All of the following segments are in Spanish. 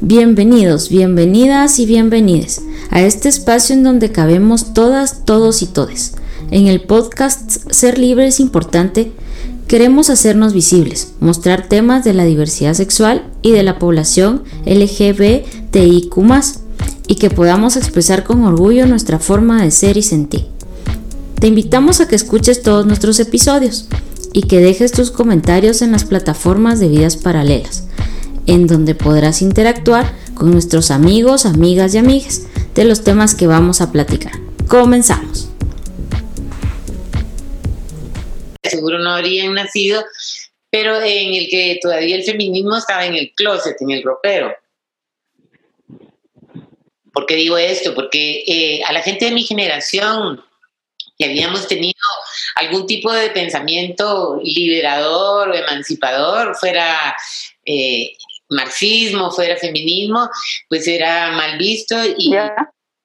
Bienvenidos, bienvenidas y bienvenides a este espacio en donde cabemos todas, todos y todes. En el podcast Ser Libre es importante, queremos hacernos visibles, mostrar temas de la diversidad sexual y de la población LGBTIQ y que podamos expresar con orgullo nuestra forma de ser y sentir. Te invitamos a que escuches todos nuestros episodios y que dejes tus comentarios en las plataformas de vidas paralelas en donde podrás interactuar con nuestros amigos, amigas y amigas de los temas que vamos a platicar. Comenzamos. Seguro no habrían nacido, pero en el que todavía el feminismo estaba en el closet, en el ropero. ¿Por qué digo esto? Porque eh, a la gente de mi generación que habíamos tenido algún tipo de pensamiento liberador o emancipador, fuera eh, marxismo, fuera feminismo, pues era mal visto y el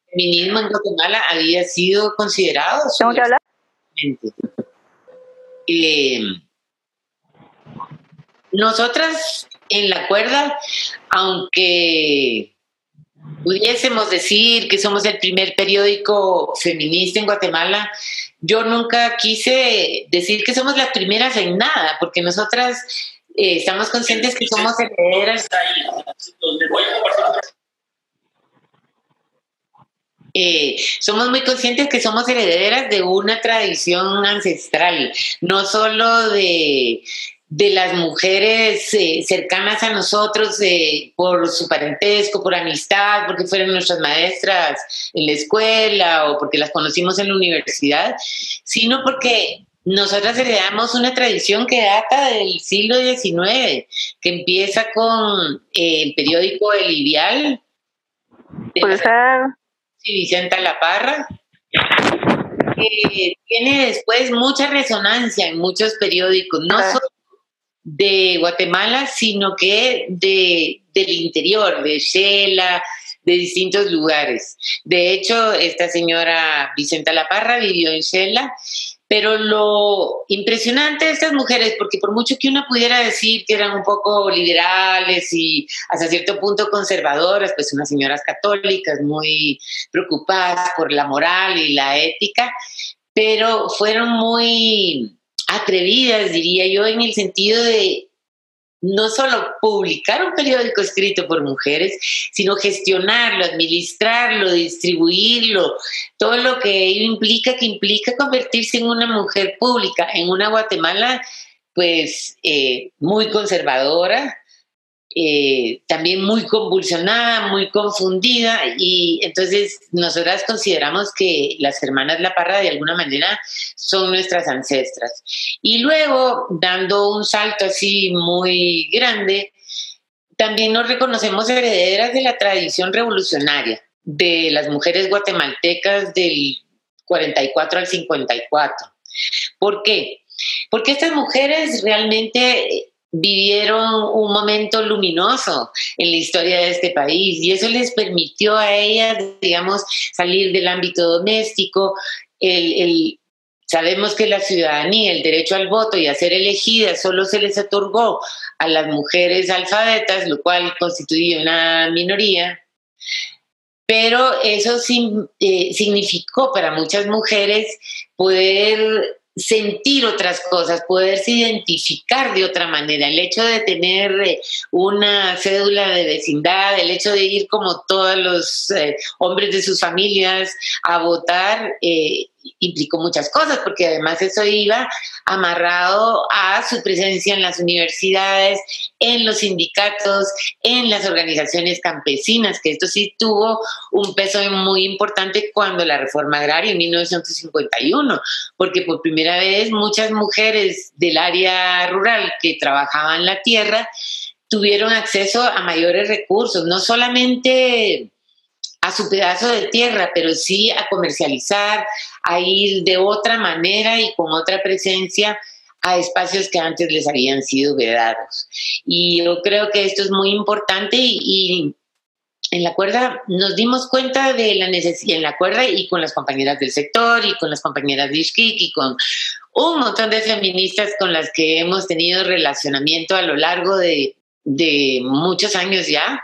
feminismo en Guatemala había sido considerado. ¿Tengo que hablar? Eh, nosotras en la cuerda, aunque pudiésemos decir que somos el primer periódico feminista en Guatemala, yo nunca quise decir que somos las primeras en nada, porque nosotras eh, estamos conscientes que somos herederas. Eh, somos muy conscientes que somos herederas de una tradición ancestral, no solo de, de las mujeres eh, cercanas a nosotros por su parentesco, por amistad, porque fueron nuestras maestras en la escuela o porque las conocimos en la universidad, sino porque nosotras heredamos una tradición que data del siglo XIX, que empieza con eh, el periódico El Ideal. Puede ser. Vicenta La Parra. Que tiene después mucha resonancia en muchos periódicos, no solo de Guatemala, sino que de, del interior, de Shela, de distintos lugares. De hecho, esta señora Vicenta La Parra vivió en Shela pero lo impresionante de estas mujeres, porque por mucho que una pudiera decir que eran un poco liberales y hasta cierto punto conservadoras, pues unas señoras católicas muy preocupadas por la moral y la ética, pero fueron muy atrevidas, diría yo, en el sentido de no solo publicar un periódico escrito por mujeres, sino gestionarlo, administrarlo, distribuirlo, todo lo que ello implica, que implica convertirse en una mujer pública, en una Guatemala pues eh, muy conservadora, eh, también muy convulsionada, muy confundida y entonces nosotras consideramos que las hermanas La Parra de alguna manera son nuestras ancestras. Y luego, dando un salto así muy grande, también nos reconocemos herederas de la tradición revolucionaria de las mujeres guatemaltecas del 44 al 54. ¿Por qué? Porque estas mujeres realmente vivieron un momento luminoso en la historia de este país y eso les permitió a ellas, digamos, salir del ámbito doméstico. El, sabemos que la ciudadanía, el derecho al voto y a ser elegidas solo se les otorgó a las mujeres alfabetas, lo cual constituye una minoría. Pero eso eh, significó para muchas mujeres poder sentir otras cosas, poderse identificar de otra manera. El hecho de tener eh, una cédula de vecindad, el hecho de ir como todos los eh, hombres de sus familias a votar, eh, implicó muchas cosas, porque además eso iba amarrado a su presencia en las universidades, en los sindicatos, en las organizaciones campesinas, que esto sí tuvo un peso muy importante cuando la reforma agraria en 1951, porque por primera vez muchas mujeres del área rural que trabajaban la tierra tuvieron acceso a mayores recursos, no solamente a su pedazo de tierra, pero sí a comercializar, a ir de otra manera y con otra presencia a espacios que antes les habían sido vedados. Y yo creo que esto es muy importante y, en la cuerda nos dimos cuenta de la necesidad, en la cuerda y con las compañeras del sector y con las compañeras de Ishkik y con un montón de feministas con las que hemos tenido relacionamiento a lo largo de, de muchos años ya,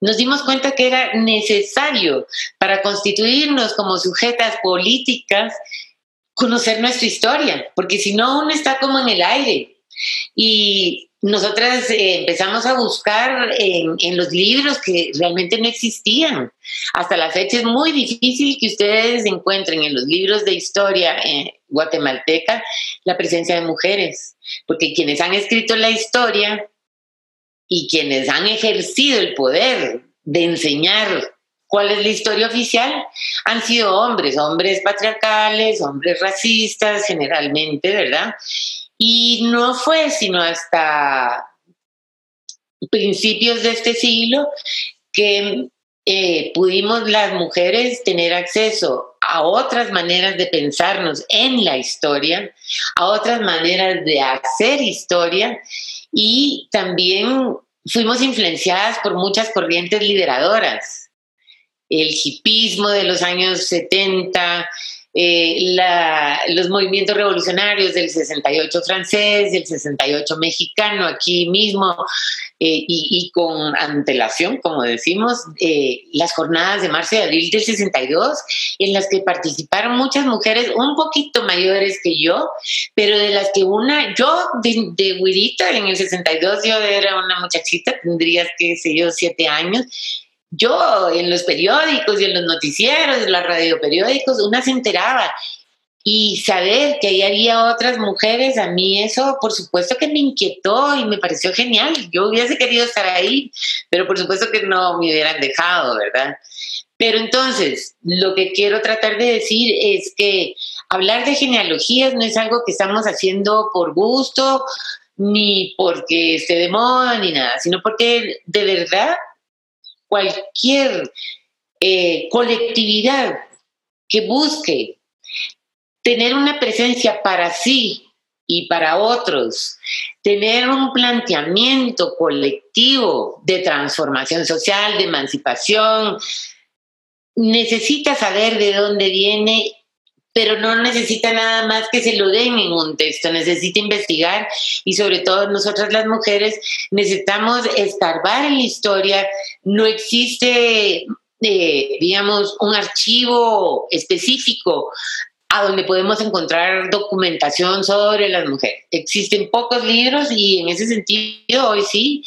nos dimos cuenta que era necesario para constituirnos como sujetas políticas conocer nuestra historia, porque si no uno está como en el aire. Y nosotras eh, empezamos a buscar en, los libros que realmente no existían. Hasta la fecha es muy difícil que ustedes encuentren en los libros de historia eh, guatemalteca la presencia de mujeres, porque quienes han escrito la historia y quienes han ejercido el poder de enseñar cuál es la historia oficial han sido hombres, hombres patriarcales, hombres racistas generalmente, ¿verdad? Y no fue sino hasta principios de este siglo que eh, pudimos las mujeres tener acceso a otras maneras de pensarnos en la historia, a otras maneras de hacer historia y también fuimos influenciadas por muchas corrientes liberadoras. El hipismo de los años 70, eh, los movimientos revolucionarios del 68 francés, del 68 mexicano, aquí mismo, eh, y, con antelación, como decimos, eh, las jornadas de marzo y abril del 62, en las que participaron muchas mujeres un poquito mayores que yo, pero de las que una, yo de, de en el 62 yo era una muchachita, tendría, qué sé yo, siete años, yo en los periódicos y en los noticieros, en los radioperiódicos, una se enteraba. Y saber que ahí había otras mujeres, a mí eso por supuesto que me inquietó y me pareció genial. Yo hubiese querido estar ahí, pero por supuesto que no me hubieran dejado, ¿verdad? Pero entonces, lo que quiero tratar de decir es que hablar de genealogías no es algo que estamos haciendo por gusto, ni porque esté de moda, ni nada, sino porque de verdad cualquier eh, colectividad que busque tener una presencia para sí y para otros, tener un planteamiento colectivo de transformación social, de emancipación, necesita saber de dónde viene pero no necesita nada más que se lo den en un texto, necesita investigar y sobre todo nosotras las mujeres necesitamos escarbar en la historia, no existe, eh, digamos, un archivo específico a donde podemos encontrar documentación sobre las mujeres. Existen pocos libros y en ese sentido hoy sí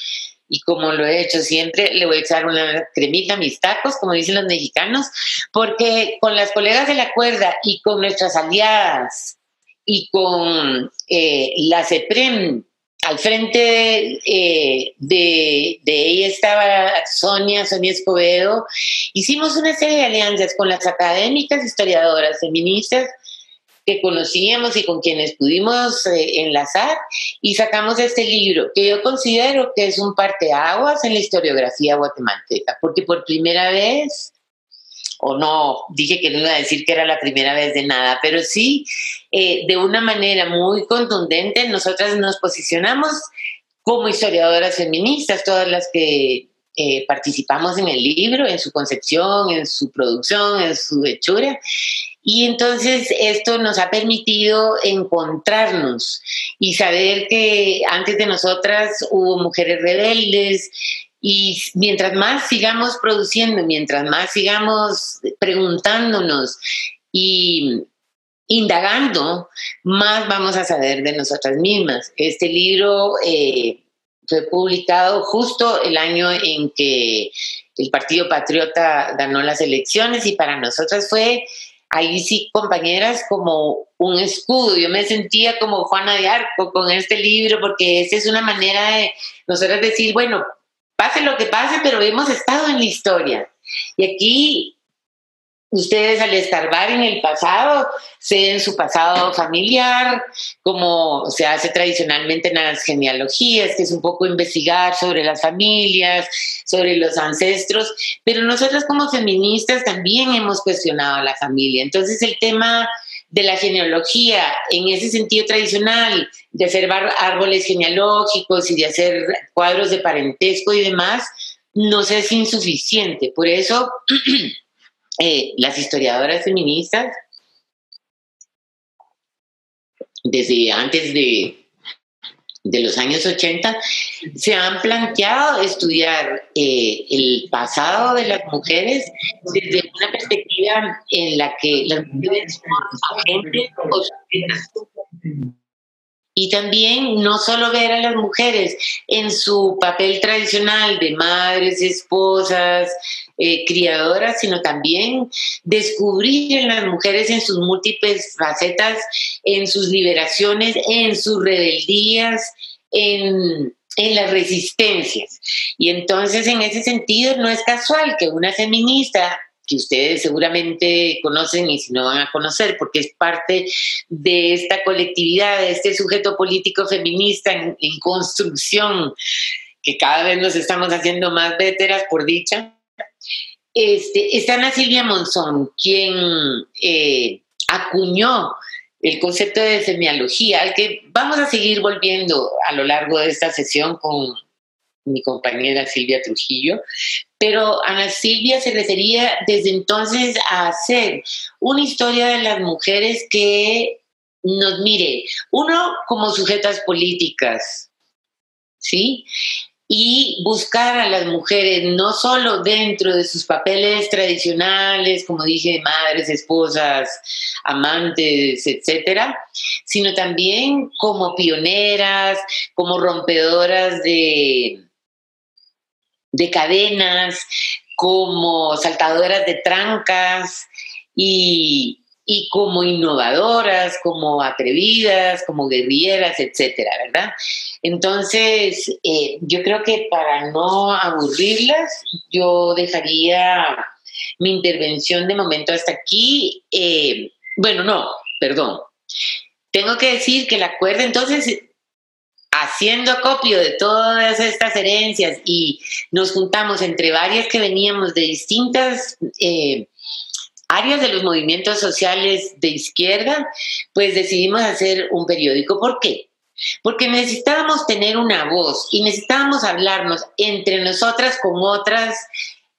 y como lo he hecho siempre, le voy a echar una cremita a mis tacos, como dicen los mexicanos, porque con las colegas de la cuerda y con nuestras aliadas y con eh, la CEPREM, al frente eh, de, de, ella estaba Sonia, Sonia Escobedo, hicimos una serie de alianzas con las académicas historiadoras feministas que conocíamos y con quienes pudimos eh, enlazar y sacamos este libro que yo considero que es un parteaguas en la historiografía guatemalteca, porque por primera vez, o no, dije que no iba a decir que era la primera vez de nada, pero sí, eh, de una manera muy contundente, nosotras nos posicionamos como historiadoras feministas, todas las que eh, participamos en el libro, en su concepción, en su producción, en su hechura. Y entonces esto nos ha permitido encontrarnos y saber que antes de nosotras hubo mujeres rebeldes y mientras más sigamos produciendo, mientras más sigamos preguntándonos y indagando, más vamos a saber de nosotras mismas. Este libro eh, fue publicado justo el año en que el Partido Patriota ganó las elecciones y para nosotras fue ahí sí, compañeras, como un escudo. Yo me sentía como Juana de Arco con este libro, porque esa es una manera de nosotros decir, bueno, pase lo que pase, pero hemos estado en la historia. Y aquí ustedes al escarbar en el pasado, sé en su pasado familiar, como se hace tradicionalmente en las genealogías, que es un poco investigar sobre las familias, sobre los ancestros, pero nosotros como feministas también hemos cuestionado a la familia. Entonces el tema de la genealogía en ese sentido tradicional, de hacer árboles genealógicos y de hacer cuadros de parentesco y demás, no es insuficiente. Por eso Eh, las historiadoras feministas, desde antes de, de los años 80, se han planteado estudiar eh, el pasado de las mujeres desde una perspectiva en la que las mujeres son agentes o sujetas. Y también no solo ver a las mujeres en su papel tradicional de madres, esposas, eh, criadoras, sino también descubrir en las mujeres en sus múltiples facetas, en sus liberaciones, en sus rebeldías, en, las resistencias. Y entonces en ese sentido no es casual que una feminista que ustedes seguramente conocen y si no van a conocer, porque es parte de esta colectividad, de este sujeto político feminista en, construcción, que cada vez nos estamos haciendo más véteras, por dicha. Este, está Ana Silvia Monzón, quien eh, acuñó el concepto de semiología, al que vamos a seguir volviendo a lo largo de esta sesión con mi compañera Silvia Trujillo, pero Ana Silvia se refería desde entonces a hacer una historia de las mujeres que nos mire, uno como sujetas políticas, ¿sí? Y buscar a las mujeres no solo dentro de sus papeles tradicionales, como dije, madres, esposas, amantes, etcétera, sino también como pioneras, como rompedoras de, de cadenas, como saltadoras de trancas y, como innovadoras, como atrevidas, como guerrilleras, etcétera, ¿verdad? Entonces, eh, yo creo que para no aburrirlas, yo dejaría mi intervención de momento hasta aquí. Eh, bueno, no, perdón. Tengo que decir que la cuerda entonces haciendo acopio de todas estas herencias y nos juntamos entre varias que veníamos de distintas eh, áreas de los movimientos sociales de izquierda, pues decidimos hacer un periódico. ¿Por qué? Porque necesitábamos tener una voz y necesitábamos hablarnos entre nosotras con otras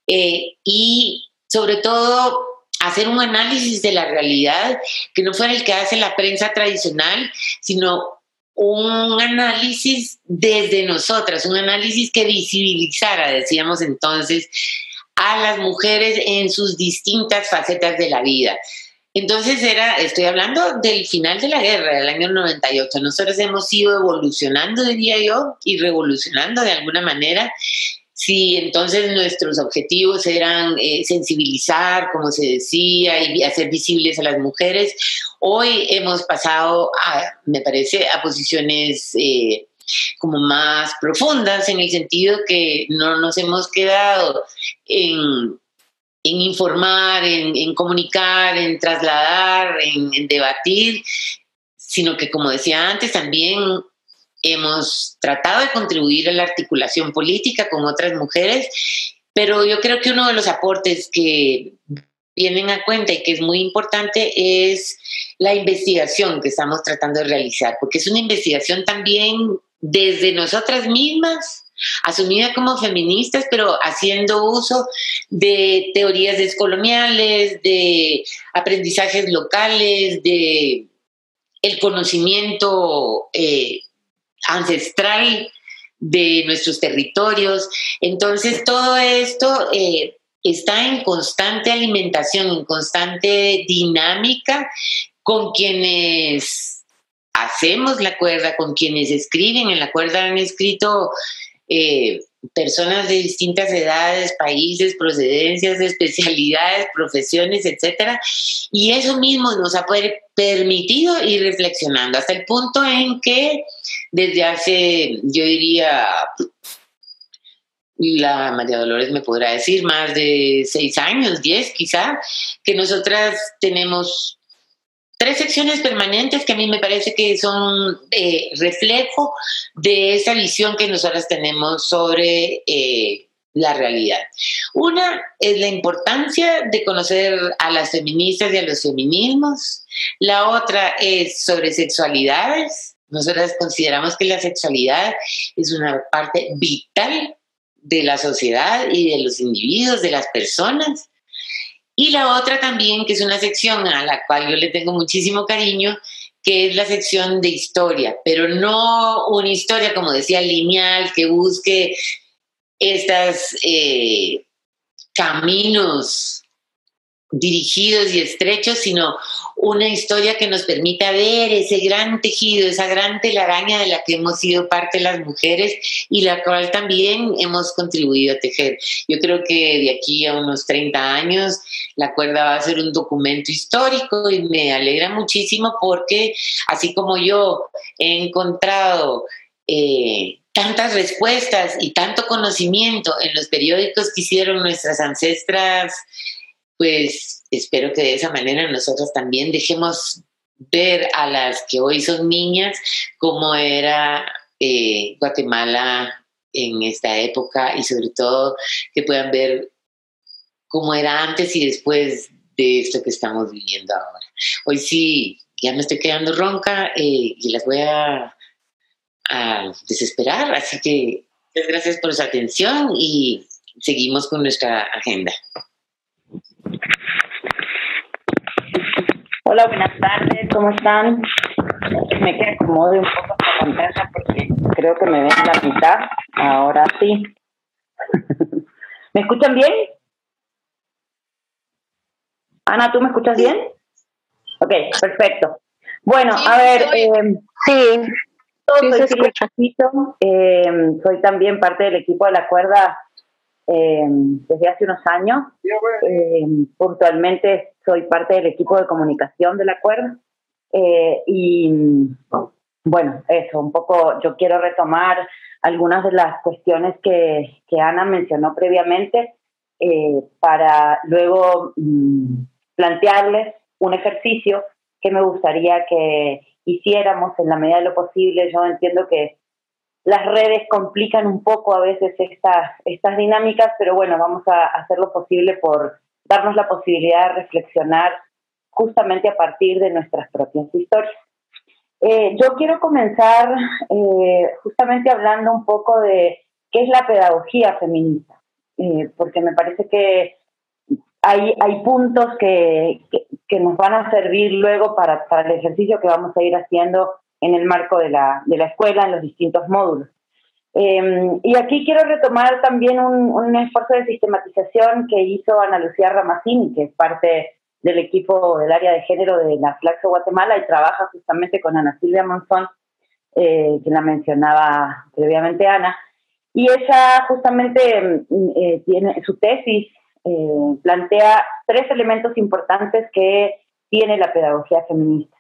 eh, y sobre todo hacer un análisis de la realidad que no fuera el que hace la prensa tradicional, sino un análisis desde nosotras, un análisis que visibilizara, decíamos entonces, a las mujeres en sus distintas facetas de la vida. Entonces era, estoy hablando del final de la guerra, del año 98. Nosotros hemos ido evolucionando, diría yo, y revolucionando de alguna manera si entonces nuestros objetivos eran eh, sensibilizar, como se decía, y hacer visibles a las mujeres, hoy hemos pasado, a, me parece, a posiciones eh, como más profundas, en el sentido que no nos hemos quedado en, informar, en, comunicar, en trasladar, en debatir, sino que, como decía antes, también hemos tratado de contribuir a la articulación política con otras mujeres, pero yo creo que uno de los aportes que vienen a cuenta y que es muy importante es la investigación que estamos tratando de realizar, porque es una investigación también desde nosotras mismas, asumida como feministas, pero haciendo uso de teorías descoloniales, de aprendizajes locales, de el conocimiento eh, ancestral de nuestros territorios. Entonces, todo esto eh, está en constante alimentación, en constante dinámica con quienes hacemos la cuerda, con quienes escriben en la cuerda han escrito eh, personas de distintas edades, países, procedencias, especialidades, profesiones, etcétera, y eso mismo nos ha permitido ir reflexionando hasta el punto en que desde hace, yo diría, la María Dolores me podrá decir, más de seis años, diez quizá, que nosotras tenemos tres secciones permanentes que a mí me parece que son eh, reflejo de esa visión que nosotras tenemos sobre eh, la realidad. Una es la importancia de conocer a las feministas y a los feminismos. La otra es sobre sexualidades. Nosotras consideramos que la sexualidad es una parte vital de la sociedad y de los individuos, de las personas. Y la otra también, que es una sección a la cual yo le tengo muchísimo cariño, que es la sección de historia, pero no una historia, como decía, lineal, que busque estos eh, caminos dirigidos y estrechos, sino una historia que nos permita ver ese gran tejido, esa gran telaraña de la que hemos sido parte las mujeres y la cual también hemos contribuido a tejer. Yo creo que de aquí a unos 30 años la cuerda va a ser un documento histórico y me alegra muchísimo porque así como yo he encontrado... Eh, tantas respuestas y tanto conocimiento en los periódicos que hicieron nuestras ancestras pues espero que de esa manera nosotros también dejemos ver a las que hoy son niñas cómo era eh, Guatemala en esta época y sobre todo que puedan ver cómo era antes y después de esto que estamos viviendo ahora. Hoy sí, ya me estoy quedando ronca eh, y las voy a, a desesperar, así que muchas gracias por su atención y seguimos con nuestra agenda. Hola, buenas tardes, ¿cómo están? Me quedé acomode un poco la pantalla porque creo que me ven la mitad. Ahora sí. ¿Me escuchan bien? Ana, ¿tú me escuchas bien? Ok, perfecto. Bueno, a ver, eh, sí, soy, sí eh, soy también parte del equipo de la cuerda eh, desde hace unos años. Eh, puntualmente soy parte del equipo de comunicación de la cuerda. Eh, y bueno, eso, un poco yo quiero retomar algunas de las cuestiones que, que Ana mencionó previamente para luego mm, plantearles un ejercicio que me gustaría que hiciéramos en la medida de lo posible. Yo entiendo que las redes complican un poco a veces estas, estas dinámicas, pero bueno, vamos a hacer lo posible por darnos la posibilidad de reflexionar justamente a partir de nuestras propias historias. Eh, yo quiero comenzar eh, justamente hablando un poco de qué es la pedagogía feminista, eh, porque me parece que hay, hay puntos que, que, nos van a servir luego para, para el ejercicio que vamos a ir haciendo en el marco de la, de la escuela, en los distintos módulos. Em, y aquí quiero retomar también un, un, esfuerzo de sistematización que hizo Ana Lucía Ramacini, que es parte del equipo del área de género de la Flaxo Guatemala y trabaja justamente con Ana Silvia Monzón, eh, que la mencionaba previamente Ana. Y ella justamente mm, eh, tiene su tesis, eh, plantea tres elementos importantes que tiene la pedagogía feminista.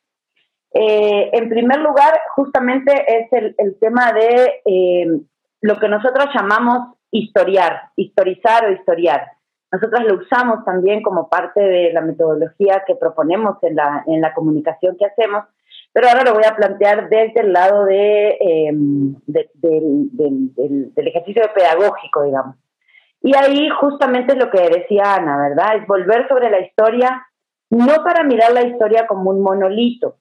Eh, en primer lugar, justamente es el, tema de eh, lo que nosotros llamamos historiar, historizar o historiar. Nosotros lo usamos también como parte de la metodología que proponemos en la, en la comunicación que hacemos, pero ahora lo voy a plantear desde el lado de, em, del, del ejercicio pedagógico, digamos. Y ahí justamente es lo que decía Ana, ¿verdad? Es volver sobre la historia, no para mirar la historia como un monolito,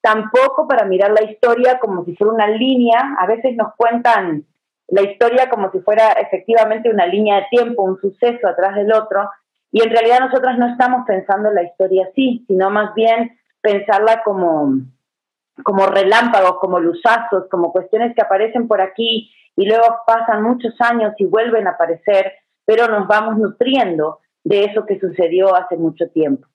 tampoco para mirar la historia como si fuera una línea. A veces nos cuentan la historia como si fuera efectivamente una línea de tiempo, un suceso atrás del otro, y en realidad nosotros no estamos pensando en la historia así, sino más bien pensarla como, como relámpagos, como luzazos, como cuestiones que aparecen por aquí y luego pasan muchos años y vuelven a aparecer, pero nos vamos nutriendo de eso que sucedió hace mucho tiempo.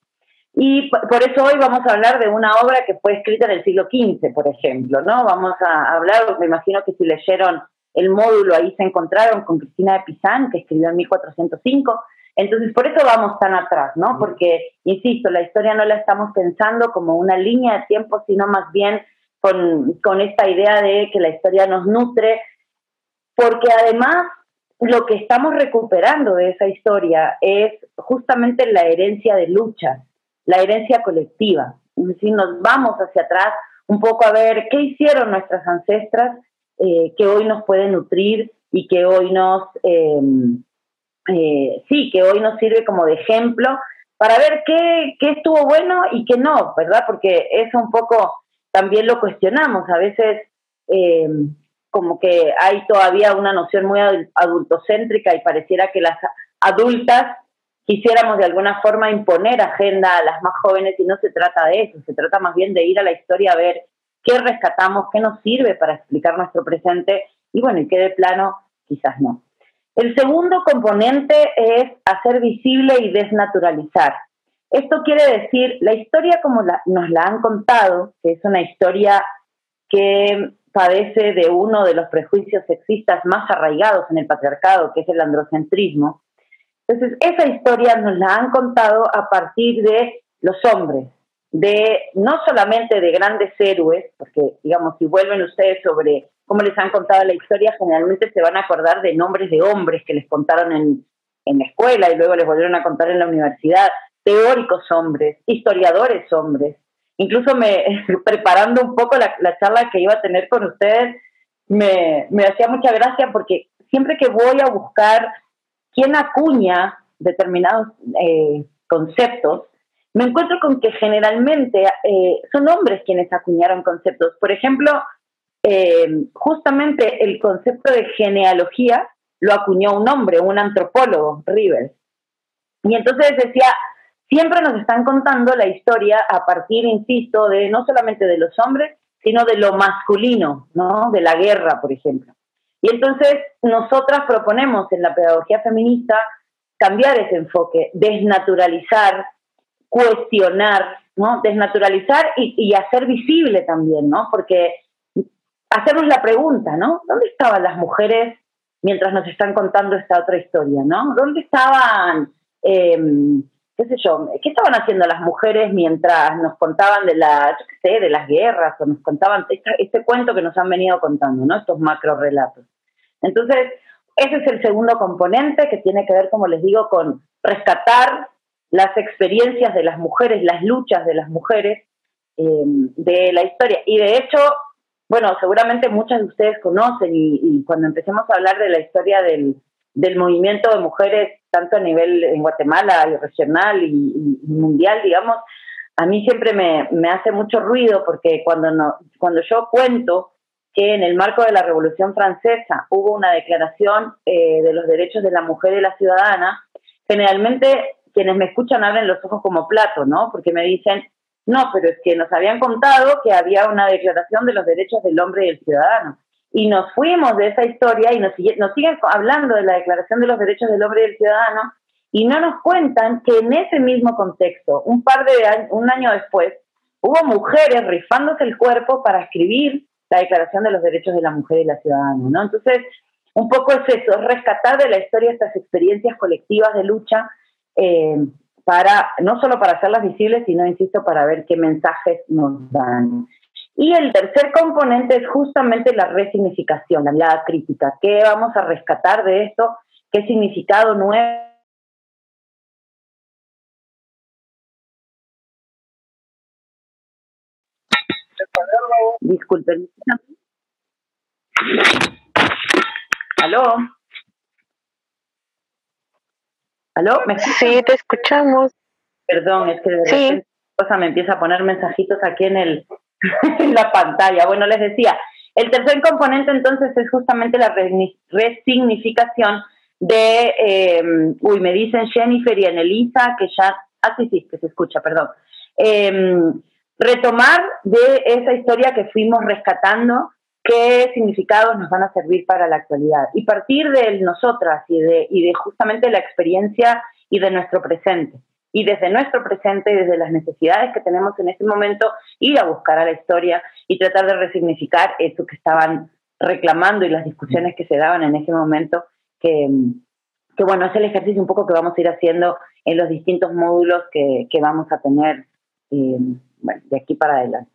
Y por eso hoy vamos a hablar de una obra que fue escrita en el siglo XV, por ejemplo, ¿no? Vamos a hablar, me imagino que si leyeron el módulo, ahí se encontraron con Cristina de Pizán, que escribió en 1405. Entonces, por eso vamos tan atrás, ¿no? Porque, insisto, la historia no la estamos pensando como una línea de tiempo, sino más bien con, con esta idea de que la historia nos nutre, porque además lo que estamos recuperando de esa historia es justamente la herencia de luchas la herencia colectiva. Es decir, nos vamos hacia atrás un poco a ver qué hicieron nuestras ancestras eh, que hoy nos pueden nutrir y que hoy nos, em, eh, sí, que hoy nos sirve como de ejemplo para ver qué, qué estuvo bueno y qué no, ¿verdad? Porque eso un poco también lo cuestionamos. A veces em, como que hay todavía una noción muy adultocéntrica y pareciera que las adultas quisiéramos de alguna forma imponer agenda a las más jóvenes y no se trata de eso, se trata más bien de ir a la historia a ver qué rescatamos, qué nos sirve para explicar nuestro presente y bueno, y qué de plano quizás no. El segundo componente es hacer visible y desnaturalizar. Esto quiere decir, la historia como nos la han contado, que es una historia que padece de uno de los prejuicios sexistas más arraigados en el patriarcado, que es el androcentrismo. Entonces, esa historia nos la han contado a partir de los hombres, de no solamente de grandes héroes, porque digamos, si vuelven ustedes sobre cómo les han contado la historia, generalmente se van a acordar de nombres de hombres que les contaron en, en la escuela y luego les volvieron a contar en la universidad, teóricos hombres, historiadores hombres. Incluso me preparando un poco la, charla que iba a tener con ustedes, me, me hacía mucha gracia porque siempre que voy a buscar quién acuña determinados eh, conceptos, me encuentro con que generalmente eh, son hombres quienes acuñaron conceptos. Por ejemplo, eh, justamente el concepto de genealogía lo acuñó un hombre, un antropólogo, Rivers. Y entonces decía, siempre nos están contando la historia a partir, insisto, de no solamente de los hombres, sino de lo masculino, ¿no? De la guerra, por ejemplo. Y entonces nosotras proponemos en la pedagogía feminista cambiar ese enfoque, desnaturalizar, cuestionar, ¿no? Desnaturalizar y, hacer visible también, ¿no? Porque hacernos la pregunta, ¿no? ¿Dónde estaban las mujeres mientras nos están contando esta otra historia, ¿no? ¿Dónde estaban, em, qué sé yo, qué estaban haciendo las mujeres mientras nos contaban de la, yo qué sé, de las guerras o nos contaban este, cuento que nos han venido contando, ¿no? Estos macro relatos. Entonces, ese es el segundo componente que tiene que ver, como les digo, con rescatar las experiencias de las mujeres, las luchas de las mujeres em, de la historia. Y de hecho, bueno, seguramente muchas de ustedes conocen y, cuando empecemos a hablar de la historia del, movimiento de mujeres, tanto a nivel en Guatemala y regional y, mundial, digamos, a mí siempre me, hace mucho ruido porque cuando, no, cuando yo cuento que en el marco de la Revolución Francesa hubo una declaración eh, de los derechos de la mujer y la ciudadana, generalmente quienes me escuchan abren los ojos como plato, ¿no? Porque me dicen, no, pero es que nos habían contado que había una declaración de los derechos del hombre y el ciudadano. Y nos fuimos de esa historia y nos, siguen hablando de la declaración de los derechos del hombre y el ciudadano y no nos cuentan que en ese mismo contexto, un par de un año después, hubo mujeres rifándose el cuerpo para escribir la declaración de los derechos de la mujer y la ciudadana, ¿no? Entonces, un poco es eso, es rescatar de la historia estas experiencias colectivas de lucha eh, para, no solo para hacerlas visibles, sino, insisto, para ver qué mensajes nos dan. Y el tercer componente es justamente la resignificación, la mirada crítica. ¿Qué vamos a rescatar de esto? ¿Qué significado nuevo? Disculpen. ¿Aló? ¿Aló? ¿Me sí, te escuchamos. Perdón, es que de sí. cosa me empieza a poner mensajitos aquí en, el, en la pantalla. Bueno, les decía, el tercer componente entonces es justamente la resignificación de, em, uy, me dicen Jennifer y Anelisa que ya, ah, sí, sí, que se escucha, perdón. Em, retomar de esa historia que fuimos rescatando qué significados nos van a servir para la actualidad y partir de nosotras y de, y de justamente la experiencia y de nuestro presente. Y desde nuestro presente, y desde las necesidades que tenemos en ese momento, ir a buscar a la historia y tratar de resignificar eso que estaban reclamando y las discusiones que se daban en ese momento, que, que bueno, es el ejercicio un poco que vamos a ir haciendo en los distintos módulos que, que vamos a tener eh, bueno, de aquí para adelante.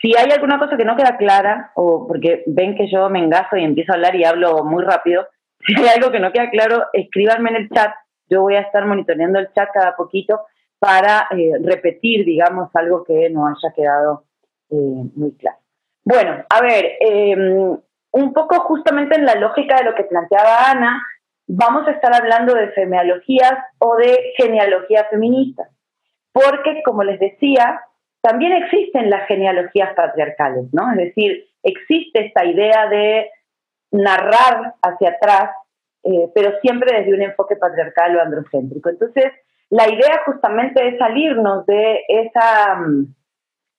Si hay alguna cosa que no queda clara, o porque ven que yo me engaso y empiezo a hablar y hablo muy rápido, si hay algo que no queda claro, escríbanme en el chat. Yo voy a estar monitoreando el chat cada poquito para eh, repetir, digamos, algo que no haya quedado eh, muy claro. Bueno, a ver, em, un poco justamente en la lógica de lo que planteaba Ana, vamos a estar hablando de genealogías o de genealogías feministas, porque, como les decía, también existen las genealogías patriarcales, ¿no? Es decir, existe esta idea de narrar hacia atrás eh, pero siempre desde un enfoque patriarcal o androcéntrico. Entonces, la idea justamente es salirnos de esa, mm,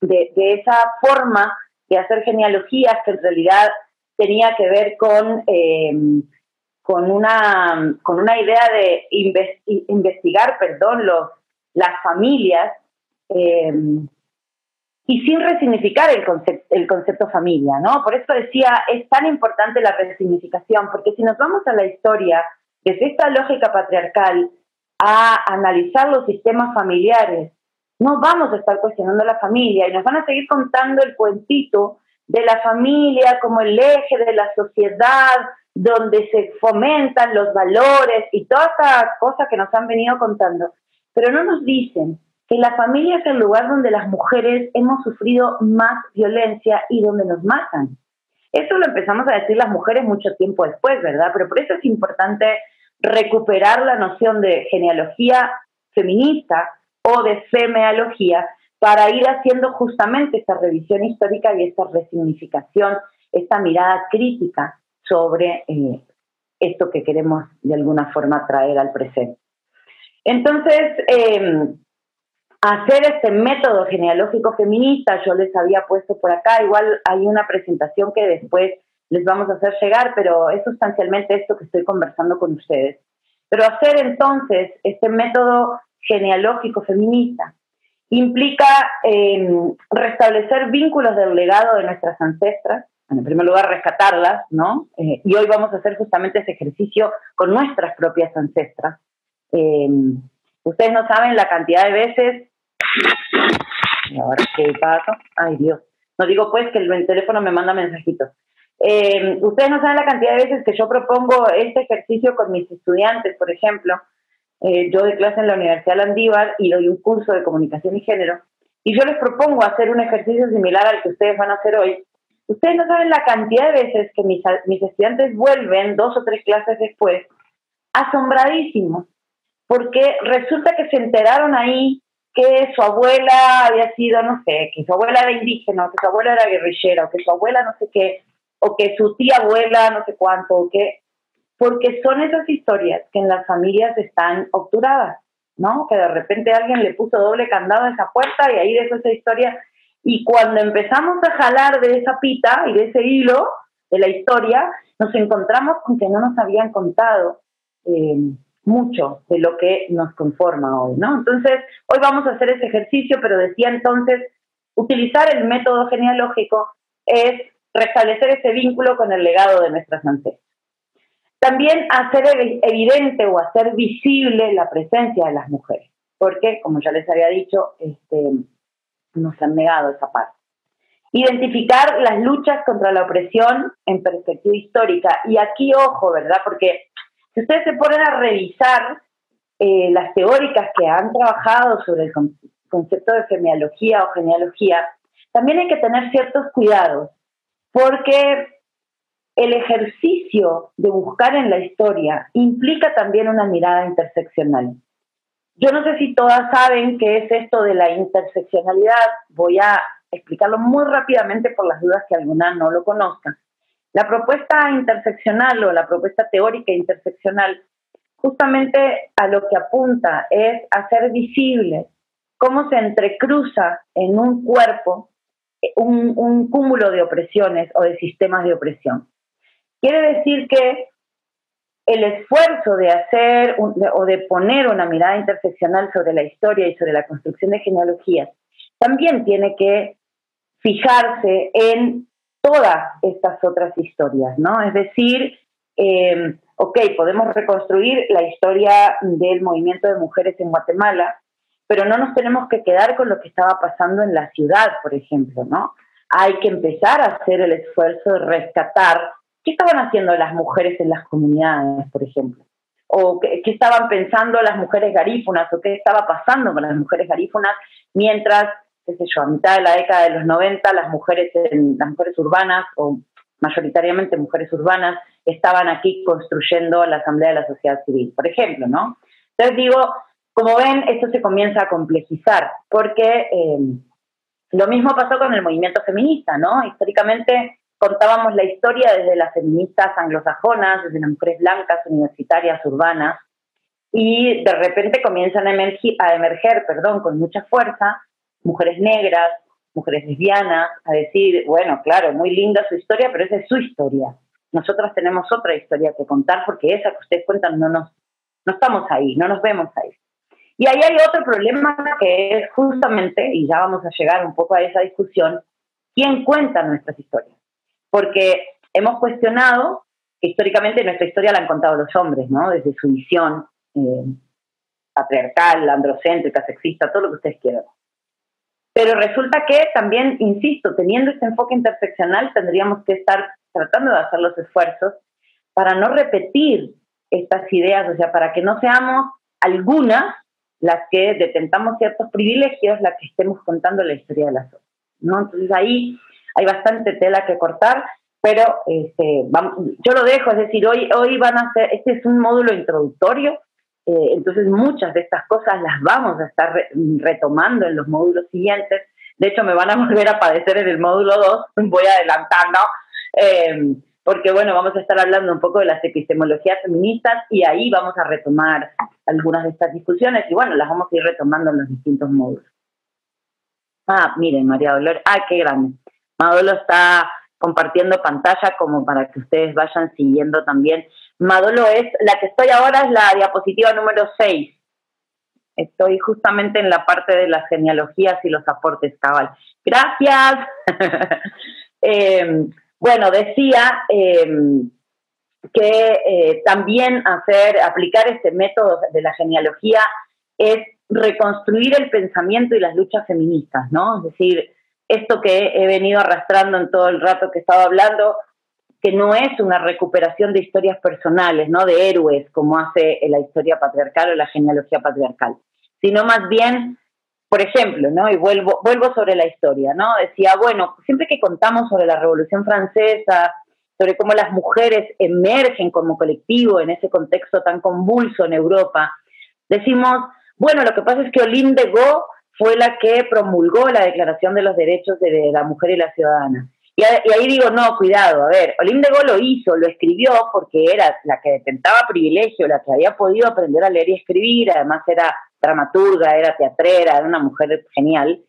de, esa forma de hacer genealogías que en realidad tenía que ver con, eh, con, una, con una idea de investigar perdón, los, las familias eh, y sin resignificar el, concepto, el concepto familia, ¿no? Por eso decía, es tan importante la resignificación, porque si nos vamos a la historia, desde esta lógica patriarcal, a analizar los sistemas familiares, no vamos a estar cuestionando la familia y nos van a seguir contando el cuentito de la familia como el eje de la sociedad, donde se fomentan los valores y todas estas cosas que nos han venido contando. Pero no nos dicen que la familia es el lugar donde las mujeres hemos sufrido más violencia y donde nos matan. Eso lo empezamos a decir las mujeres mucho tiempo después, ¿verdad? Pero por eso es importante recuperar la noción de genealogía feminista o de femealogía para ir haciendo justamente esta revisión histórica y esta resignificación, esta mirada crítica sobre eh, esto que queremos de alguna forma traer al presente. Entonces, em, hacer este método genealógico feminista, yo les había puesto por acá, igual hay una presentación que después les vamos a hacer llegar, pero es sustancialmente esto que estoy conversando con ustedes. Pero hacer entonces este método genealógico feminista implica em, restablecer vínculos del legado de nuestras ancestras, en primer lugar rescatarlas, ¿no? Eh, y hoy vamos a hacer justamente ese ejercicio con nuestras propias ancestras. Em, ustedes no saben la cantidad de veces ¿Y ahora qué pasa? Ay, Dios. No digo pues que el, teléfono me manda mensajitos. Eh, ustedes no saben la cantidad de veces que yo propongo este ejercicio con mis estudiantes, por ejemplo. Eh, yo de clase en la Universidad Landívar y doy un curso de comunicación y género. Y yo les propongo hacer un ejercicio similar al que ustedes van a hacer hoy. Ustedes no saben la cantidad de veces que mis, mis estudiantes vuelven dos o tres clases después asombradísimos, porque resulta que se enteraron ahí que su abuela había sido, no sé, que su abuela era indígena, que su abuela era guerrillera, o que su abuela no sé qué, o que su tía abuela no sé cuánto, o que, porque son esas historias que en las familias están obturadas, ¿no? Que de repente alguien le puso doble candado a esa puerta y ahí dejó esa historia. Y cuando empezamos a jalar de esa pita y de ese hilo de la historia, nos encontramos con que no nos habían contado. Eh, mucho de lo que nos conforma hoy, ¿no? Entonces, hoy vamos a hacer ese ejercicio, pero decía entonces, utilizar el método genealógico es restablecer ese vínculo con el legado de nuestras ancestras. También hacer evidente o hacer visible la presencia de las mujeres, porque, como ya les había dicho, este, nos han negado esa parte. Identificar las luchas contra la opresión en perspectiva histórica. Y aquí, ojo, ¿verdad? Porque si ustedes se ponen a revisar eh, las teóricas que han trabajado sobre el concepto de genealogía o genealogía, también hay que tener ciertos cuidados, porque el ejercicio de buscar en la historia implica también una mirada interseccional. Yo no sé si todas saben qué es esto de la interseccionalidad, voy a explicarlo muy rápidamente por las dudas que alguna no lo conozcan. La propuesta interseccional o la propuesta teórica interseccional justamente a lo que apunta es hacer visible cómo se entrecruza en un cuerpo un, cúmulo de opresiones o de sistemas de opresión. Quiere decir que el esfuerzo de hacer o de poner una mirada interseccional sobre la historia y sobre la construcción de genealogías también tiene que fijarse en todas estas otras historias, ¿no? Es decir, eh, ok, podemos reconstruir la historia del movimiento de mujeres en Guatemala, pero no nos tenemos que quedar con lo que estaba pasando en la ciudad, por ejemplo, ¿no? Hay que empezar a hacer el esfuerzo de rescatar qué estaban haciendo las mujeres en las comunidades, por ejemplo, o qué, qué estaban pensando las mujeres garífunas, o qué estaba pasando con las mujeres garífunas mientras a mitad de la década de los 90 las mujeres, en, las mujeres urbanas o mayoritariamente mujeres urbanas estaban aquí construyendo la Asamblea de la Sociedad Civil, por ejemplo, ¿no? Entonces digo, como ven, esto se comienza a complejizar, porque eh, lo mismo pasó con el movimiento feminista, ¿no? Históricamente contábamos la historia desde las feministas anglosajonas, desde las mujeres blancas, universitarias, urbanas, y de repente comienzan a emerger, a emerger perdón, con mucha fuerza mujeres negras, mujeres lesbianas, a decir, bueno, claro, muy linda su historia, pero esa es su historia. Nosotras tenemos otra historia que contar porque esa que ustedes cuentan no nos, no estamos ahí, no nos vemos ahí. Y ahí hay otro problema que es justamente, y ya vamos a llegar un poco a esa discusión, ¿quién cuenta nuestras historias? Porque hemos cuestionado que históricamente nuestra historia la han contado los hombres, ¿no? Desde su visión eh, patriarcal, androcéntrica, sexista, todo lo que ustedes quieran. Pero resulta que también, insisto, teniendo este enfoque interseccional, tendríamos que estar tratando de hacer los esfuerzos para no repetir estas ideas, o sea, para que no seamos algunas las que detentamos ciertos privilegios, las que estemos contando la historia de las otras. ¿no? Entonces ahí hay bastante tela que cortar, pero este, yo lo dejo, es decir, hoy, hoy van a ser, este es un módulo introductorio, eh, entonces muchas de estas cosas las vamos a estar retomando en los módulos siguientes. De hecho, me van a volver a padecer en el módulo 2, voy adelantando, eh, porque bueno, vamos a estar hablando un poco de las epistemologías feministas y ahí vamos a retomar algunas de estas discusiones y bueno, las vamos a ir retomando en los distintos módulos. Ah, miren, María Dolores, ah, qué grande. Madolo está compartiendo pantalla como para que ustedes vayan siguiendo también Madolo es, la que estoy ahora es la diapositiva número 6. Estoy justamente en la parte de las genealogías y los aportes cabal. Gracias. Em, bueno, decía em, que eh, también hacer, aplicar este método de la genealogía es reconstruir el pensamiento y las luchas feministas, ¿no? Es decir, esto que he venido arrastrando en todo el rato que estaba hablando, que no es una recuperación de historias personales, ¿no? De héroes, como hace la historia patriarcal o la genealogía patriarcal, sino más bien, por ejemplo, ¿no? Y vuelvo, vuelvo sobre la historia, ¿no? Decía, bueno, siempre que contamos sobre la Revolución Francesa, sobre cómo las mujeres emergen como colectivo en ese contexto tan convulso en Europa, decimos, bueno, lo que pasa es que Olympe de Gaulle fue la que promulgó la Declaración de los Derechos de la Mujer y la Ciudadana. Y, ahí digo, no, cuidado, a ver, Olim de Gaulle lo hizo, lo escribió porque era la que detentaba privilegio, la que había podido aprender a leer y escribir, además era dramaturga, era teatrera, era una mujer genial,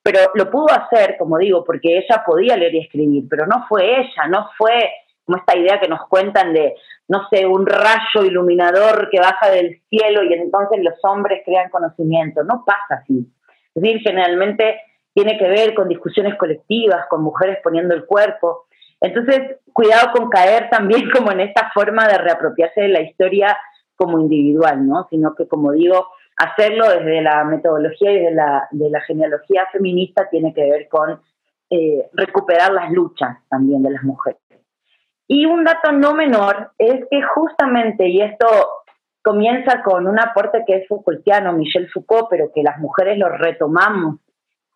pero lo pudo hacer, como digo, porque ella podía leer y escribir, pero no fue ella, no fue como esta idea que nos cuentan de, no sé, un rayo iluminador que baja del cielo y entonces los hombres crean conocimiento, no pasa así. Es decir, generalmente tiene que ver con discusiones colectivas, con mujeres poniendo el cuerpo. Entonces, cuidado con caer también como en esta forma de reapropiarse de la historia como individual, ¿no? Sino que, como digo, hacerlo desde la metodología y de la, de la genealogía feminista tiene que ver con eh, recuperar las luchas también de las mujeres. Y un dato no menor es que justamente, y esto comienza con un aporte que es Foucaultiano, Michel Foucault, pero que las mujeres lo retomamos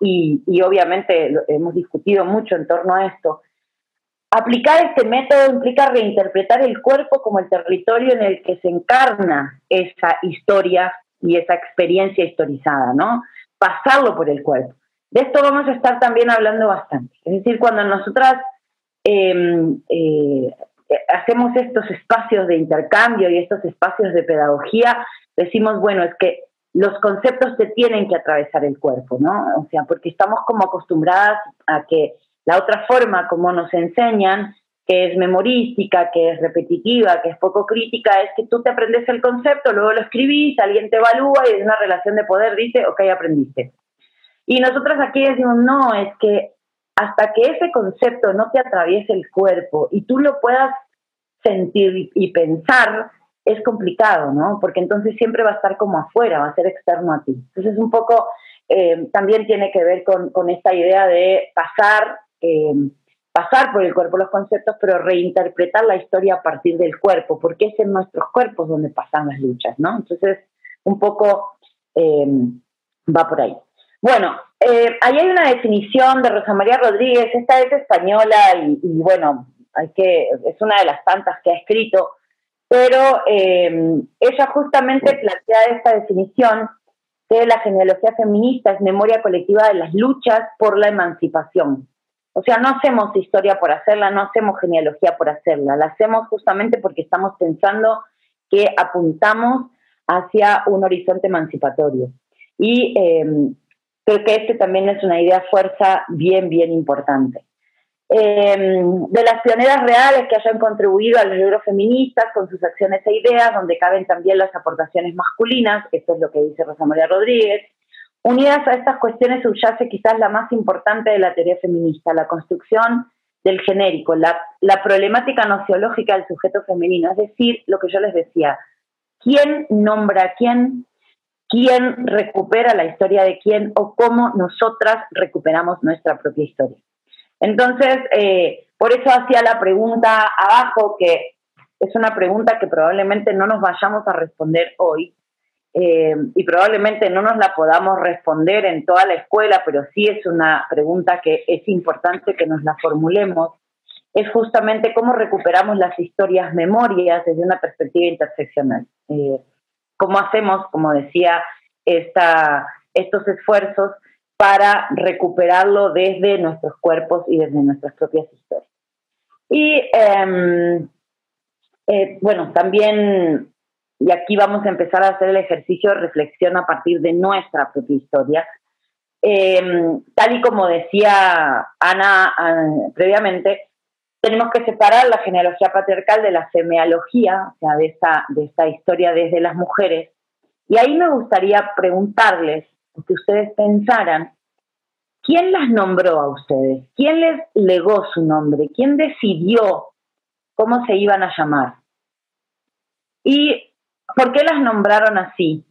y, obviamente hemos discutido mucho en torno a esto, aplicar este método implica reinterpretar el cuerpo como el territorio en el que se encarna esa historia y esa experiencia historizada, ¿no? Pasarlo por el cuerpo. De esto vamos a estar también hablando bastante. Es decir, cuando nosotras em, eh, hacemos estos espacios de intercambio y estos espacios de pedagogía, decimos, bueno, es que los conceptos se tienen que atravesar el cuerpo, ¿no? O sea, porque estamos como acostumbradas a que la otra forma como nos enseñan, que es memorística, que es repetitiva, que es poco crítica, es que tú te aprendes el concepto, luego lo escribís, alguien te evalúa y en una relación de poder dice, ok, aprendiste. Y nosotros aquí decimos, no, es que hasta que ese concepto no te atraviese el cuerpo y tú lo puedas sentir y pensar, es complicado, ¿no? Porque entonces siempre va a estar como afuera, va a ser externo a ti. Entonces un poco eh, también tiene que ver con, esta idea de pasar, eh, pasar por el cuerpo los conceptos, pero reinterpretar la historia a partir del cuerpo, porque es en nuestros cuerpos donde pasan las luchas, ¿no? Entonces un poco eh, va por ahí. Bueno, ahí hay una definición de Rosa María Rodríguez, esta es española y, y bueno, hay que, es una de las tantas que ha escrito, pero eh, ella justamente plantea esta definición de la genealogía feminista es memoria colectiva de las luchas por la emancipación. O sea, no hacemos historia por hacerla, no hacemos genealogía por hacerla, la hacemos justamente porque estamos pensando que apuntamos hacia un horizonte emancipatorio. Y em, creo que este también es una idea fuerza bien, bien importante. Em, de las pioneras reales que hayan contribuido a los libros feministas con sus acciones e ideas, donde caben también las aportaciones masculinas, esto es lo que dice Rosa María Rodríguez, unidas a estas cuestiones subyace quizás la más importante de la teoría feminista, la construcción del genérico, la, la problemática nociológica del sujeto femenino, es decir, lo que yo les decía, quién nombra a quién, quién recupera la historia de quién o cómo nosotras recuperamos nuestra propia historia. Entonces, eh, por eso hacía la pregunta abajo, que es una pregunta que probablemente no nos vayamos a responder hoy eh, y probablemente no nos la podamos responder en toda la escuela, pero sí es una pregunta que es importante que nos la formulemos, es justamente cómo recuperamos las historias memorias desde una perspectiva interseccional. Eh, cómo hacemos, como decía, esta, estos esfuerzos para recuperarlo desde nuestros cuerpos y desde nuestras propias historias. Y em, eh, bueno, también, y aquí vamos a empezar a hacer el ejercicio de reflexión a partir de nuestra propia historia. Em, tal y como decía Ana ah, previamente, tenemos que separar la genealogía patriarcal de la semealogía, o sea, de esta, de esta historia desde las mujeres. Y ahí me gustaría preguntarles, que ustedes pensaran, ¿quién las nombró a ustedes? ¿Quién les legó su nombre? ¿Quién decidió cómo se iban a llamar? ¿Y por qué las nombraron así?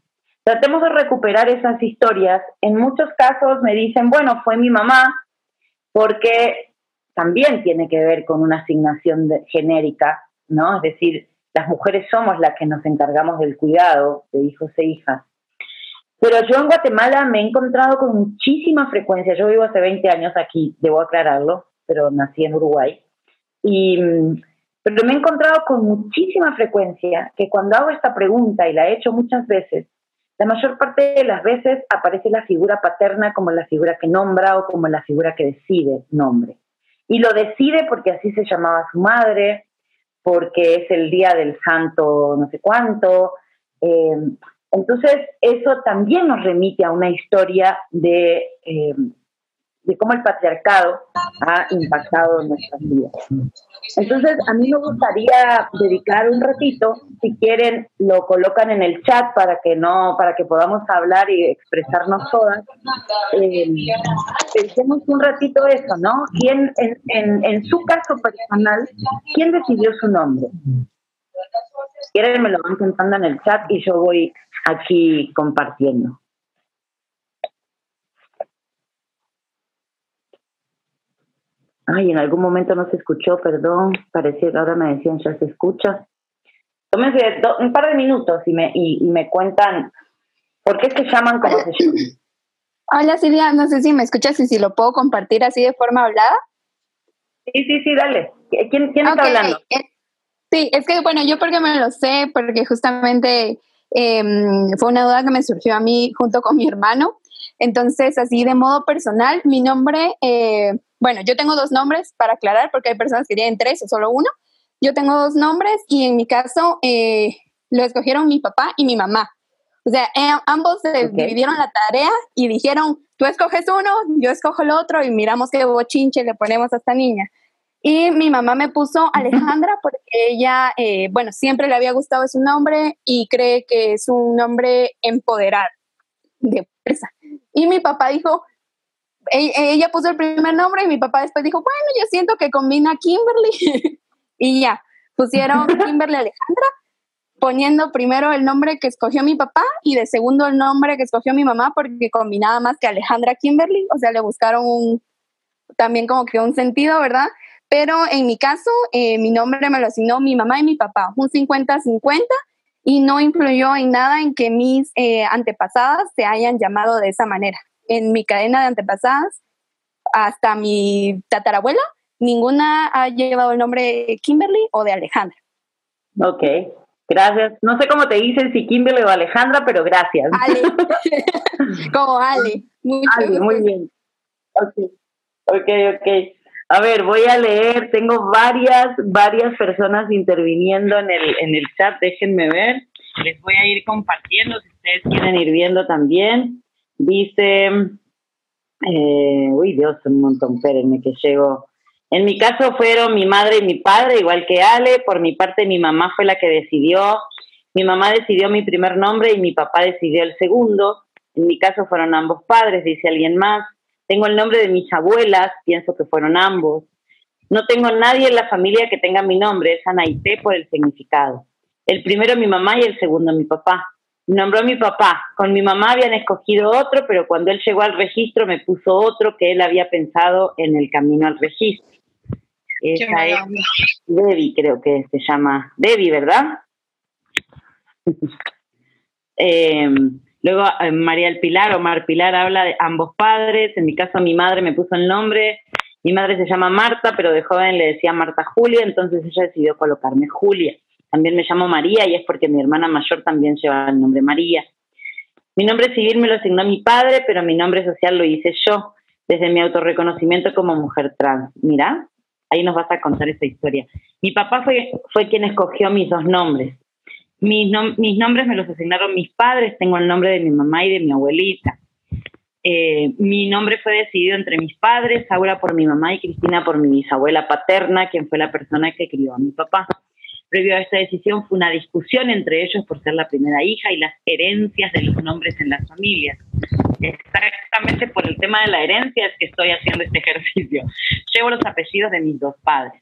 Tratemos de recuperar esas historias. En muchos casos me dicen, bueno, fue mi mamá, porque también tiene que ver con una asignación genérica, ¿no? Es decir, las mujeres somos las que nos encargamos del cuidado de hijos e hijas. Pero yo en Guatemala me he encontrado con muchísima frecuencia, yo vivo hace 20 años aquí, debo aclararlo, pero nací en Uruguay, y, pero me he encontrado con muchísima frecuencia que cuando hago esta pregunta, y la he hecho muchas veces, la mayor parte de las veces aparece la figura paterna como la figura que nombra o como la figura que decide nombre. Y lo decide porque así se llamaba su madre, porque es el día del santo no sé cuánto, eh, entonces, eso también nos remite a una historia de, eh, de cómo el patriarcado ha impactado nuestras vidas. Entonces, a mí me gustaría dedicar un ratito, si quieren, lo colocan en el chat para que no, para que podamos hablar y expresarnos todas. Eh, pensemos un ratito eso, ¿no? ¿Quién, en, en su caso personal, quién decidió su nombre? Quieren, me lo van contando en el chat y yo voy aquí compartiendo. Ay, en algún momento no se escuchó, perdón. Parecía que ahora me decían ya se escucha. Tómense un par de minutos y me, y, me cuentan por qué se llaman como se llaman. Hola Silvia, no sé si me escuchas y si lo puedo compartir así de forma hablada. Sí, sí, sí, dale. ¿Quién, quién está hablando? Eh, sí, es que bueno, yo porque me lo sé, porque justamente Em, fue una duda que me surgió a mí junto con mi hermano. Entonces, así de modo personal, mi nombre, eh, bueno, yo tengo dos nombres para aclarar, porque hay personas que tienen tres o solo uno. Yo tengo dos nombres y en mi caso eh, lo escogieron mi papá y mi mamá. O sea, eh, ambos se dividieron la tarea y dijeron, tú escoges uno, yo escojo el otro y miramos qué bochinche le ponemos a esta niña. Y mi mamá me puso Alejandra porque ella, eh, bueno, siempre le había gustado ese nombre y cree que es un nombre empoderar de fuerza. Y mi papá dijo, e-, ella puso el primer nombre y mi papá después dijo, bueno, yo siento que combina Kimberly. y ya, pusieron Kimberly Alejandra, poniendo primero el nombre que escogió mi papá y de segundo el nombre que escogió mi mamá porque combinaba más que Alejandra Kimberly, o sea, le buscaron un, también como que un sentido, ¿verdad? Pero en mi caso, eh, mi nombre me lo asignó mi mamá y mi papá, un 50-50, y no influyó en nada en que mis eh, antepasadas se hayan llamado de esa manera. En mi cadena de antepasadas, hasta mi tatarabuela, ninguna ha llevado el nombre de Kimberly o de Alejandra. Ok, gracias. No sé cómo te dicen, si Kimberly o Alejandra, pero gracias. Ale, como Ale. Ale, muy bien. Ok, ok, ok. A ver, voy a leer, tengo varias, varias personas interviniendo en el, en el chat, déjenme ver. Les voy a ir compartiendo si ustedes quieren ir viendo también. Dice, eh, uy Dios, un montón, espérenme que llego. En mi caso fueron mi madre y mi padre, igual que Ale. Por mi parte, mi mamá fue la que decidió. Mi mamá decidió mi primer nombre y mi papá decidió el segundo. En mi caso fueron ambos padres, dice alguien más. Tengo el nombre de mis abuelas, pienso que fueron ambos. No tengo nadie en la familia que tenga mi nombre, es Anaité por el significado. El primero mi mamá y el segundo mi papá. Nombró a mi papá. Con mi mamá habían escogido otro, pero cuando él llegó al registro me puso otro que él había pensado en el camino al registro. Esa es Debbie, creo que se llama. Debbie, ¿verdad? eh, Luego eh, María El Pilar, Omar Pilar habla de ambos padres. En mi caso mi madre me puso el nombre. Mi madre se llama Marta, pero de joven le decía Marta Julia, entonces ella decidió colocarme Julia. También me llamo María y es porque mi hermana mayor también lleva el nombre María. Mi nombre civil me lo asignó mi padre, pero mi nombre social lo hice yo, desde mi autorreconocimiento como mujer trans. Mira, ahí nos vas a contar esa historia. Mi papá fue, fue quien escogió mis dos nombres. Mis, nombres me los asignaron mis padres, tengo el nombre de mi mamá y de mi abuelita. Eh, mi nombre fue decidido entre mis padres, Aura por mi mamá y Cristina por mi bisabuela paterna, quien fue la persona que crió a mi papá. Previo a esta decisión fue una discusión entre ellos por ser la primera hija y las herencias de los nombres en las familias. Exactamente por el tema de la herencia es que estoy haciendo este ejercicio. Llevo los apellidos de mis dos padres.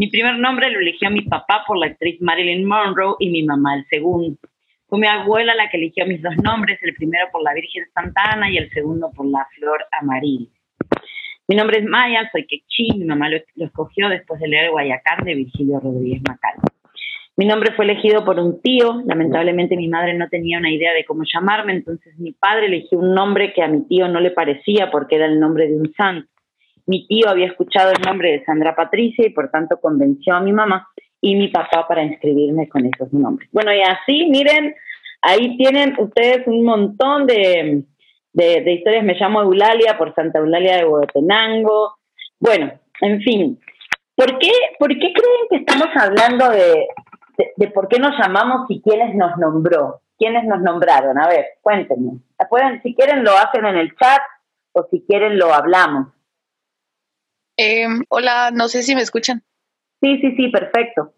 Mi primer nombre lo eligió mi papá por la actriz Marilyn Monroe y mi mamá el segundo. Fue mi abuela la que eligió mis dos nombres, el primero por la Virgen Santa Ana y el segundo por la flor amarilla. Mi nombre es Maya, soy quechí, mi mamá lo, escogió después de leer Guayacán de Virgilio Rodríguez Macal. Mi nombre fue elegido por un tío, lamentablemente mi madre no tenía una idea de cómo llamarme, entonces mi padre eligió un nombre que a mi tío no le parecía porque era el nombre de un santo. Mi tío había escuchado el nombre de Sandra Patricia y por tanto convenció a mi mamá y mi papá para inscribirme con esos nombres. Bueno, y así, miren, ahí tienen ustedes un montón de, de, historias. Me llamo Eulalia por Santa Eulalia de Huehuetenango. Bueno, en fin. ¿Por qué, ¿Por qué creen que estamos hablando de, de, por qué nos llamamos y quiénes nos nombró? ¿Quiénes nos nombraron? A ver, cuéntenme. Pueden, si quieren lo hacen en el chat o si quieren lo hablamos. Eh, hola, no sé si me escuchan. Sí, sí, sí, perfecto.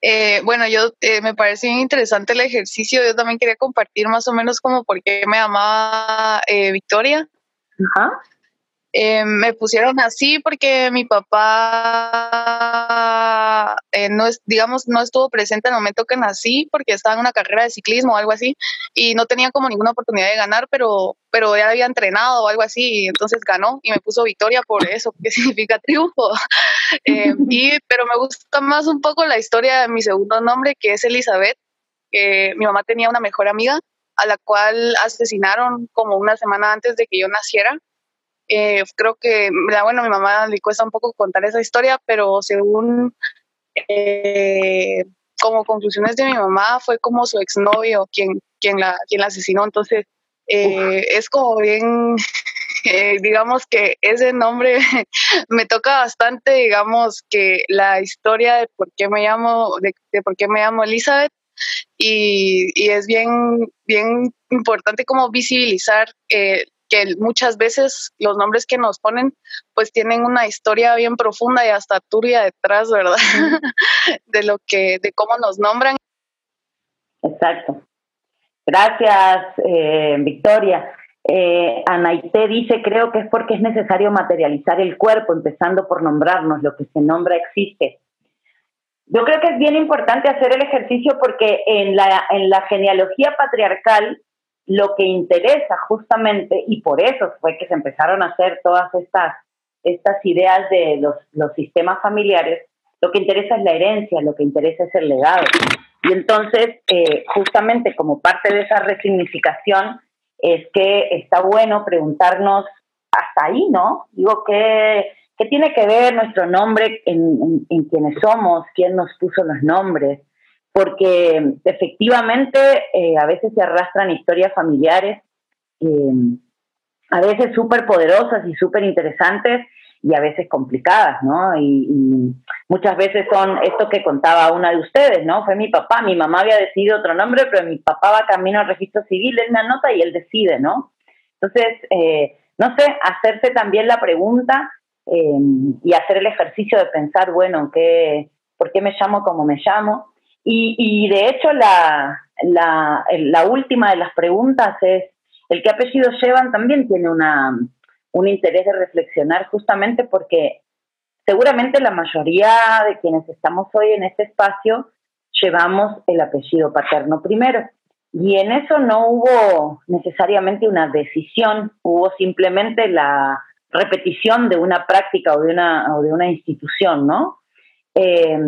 Eh, bueno, yo eh, me pareció interesante el ejercicio. Yo también quería compartir más o menos como por qué me llamaba Victoria. Ajá. Eh, me pusieron así porque mi papá eh, no es, digamos, no estuvo presente en el momento que nací porque estaba en una carrera de ciclismo o algo así y no tenía como ninguna oportunidad de ganar, pero, pero ya había entrenado o algo así y entonces ganó y me puso victoria por eso, que significa triunfo. Eh, y, pero me gusta más un poco la historia de mi segundo nombre que es Elizabeth, que mi mamá tenía una mejor amiga a la cual asesinaron como una semana antes de que yo naciera eh, creo que, bueno, a mi mamá le cuesta un poco contar esa historia, pero según eh, como conclusiones de mi mamá, fue como su exnovio quien, quien, la, quien la asesinó. Entonces, eh, es como bien, digamos que ese nombre me toca bastante, digamos que la historia de por qué me llamo, de, por qué me llamo Elizabeth. Y, y, es bien, bien importante como visibilizar eh, que muchas veces los nombres que nos ponen pues tienen una historia bien profunda y hasta turbia detrás, ¿verdad? de lo que, de cómo nos nombran. Exacto. Gracias, eh, Victoria. Eh, Anaite dice, creo que es porque es necesario materializar el cuerpo, empezando por nombrarnos, lo que se nombra existe. Yo creo que es bien importante hacer el ejercicio porque en la, en la genealogía patriarcal lo que interesa justamente, y por eso fue que se empezaron a hacer todas estas, estas ideas de los, los sistemas familiares, lo que interesa es la herencia, lo que interesa es el legado. Y entonces, eh, justamente como parte de esa resignificación, es que está bueno preguntarnos hasta ahí, ¿no? Digo, ¿qué, qué tiene que ver nuestro nombre en, en, quienes somos? ¿Quién nos puso los nombres? Porque efectivamente eh, a veces se arrastran historias familiares, eh, a veces súper poderosas y súper interesantes, y a veces complicadas, ¿no? Y, muchas veces son esto que contaba una de ustedes, ¿no? Fue mi papá, mi mamá había decidido otro nombre, pero mi papá va camino al registro civil, él me anota y él decide, ¿no? Entonces, eh, no sé, hacerse también la pregunta eh, y hacer el ejercicio de pensar, bueno, ¿qué, ¿por qué me llamo como me llamo? Y, de hecho, la, la, última de las preguntas es, ¿el qué apellido llevan? También tiene una, un interés de reflexionar justamente porque seguramente la mayoría de quienes estamos hoy en este espacio llevamos el apellido paterno primero. Y en eso no hubo necesariamente una decisión, hubo simplemente la repetición de una práctica o de una, o de una institución, ¿no? Eh,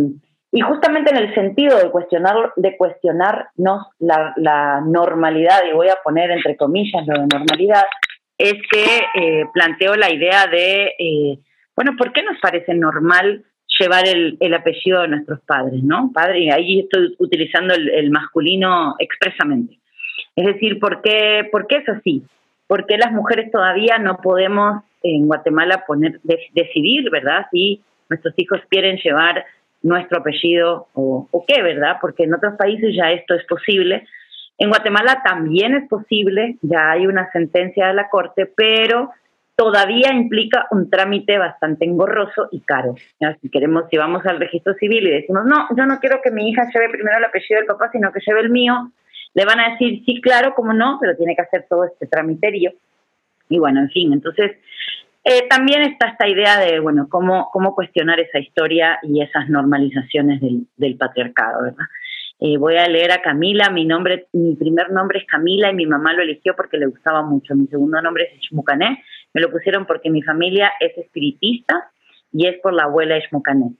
y justamente en el sentido de, cuestionar, de cuestionarnos la, la, normalidad, y voy a poner entre comillas lo de normalidad, es que eh, planteo la idea de, eh, bueno, ¿por qué nos parece normal llevar el, el, apellido de nuestros padres, ¿no? Padre, ahí estoy utilizando el, masculino expresamente. Es decir, ¿por qué, ¿por qué es así? ¿Por qué las mujeres todavía no podemos en Guatemala poner, decidir, ¿verdad? Si nuestros hijos quieren llevar nuestro apellido o, qué, ¿verdad? Porque en otros países ya esto es posible, en Guatemala también es posible, ya hay una sentencia de la Corte, pero todavía implica un trámite bastante engorroso y caro. Si queremos, si vamos al registro civil y decimos, no, yo no quiero que mi hija lleve primero el apellido del papá, sino que lleve el mío, le van a decir, sí, claro, cómo no, pero tiene que hacer todo este tramiterio. Y bueno, en fin, entonces eh, también está esta idea de, bueno, cómo, cómo cuestionar esa historia y esas normalizaciones del, patriarcado, ¿verdad? Eh, voy a leer a Camila, mi nombre, mi primer nombre es Camila y mi mamá lo eligió porque le gustaba mucho. Mi segundo nombre es Ishmucané, me lo pusieron porque mi familia es espiritista y es por la abuela Ishmucané.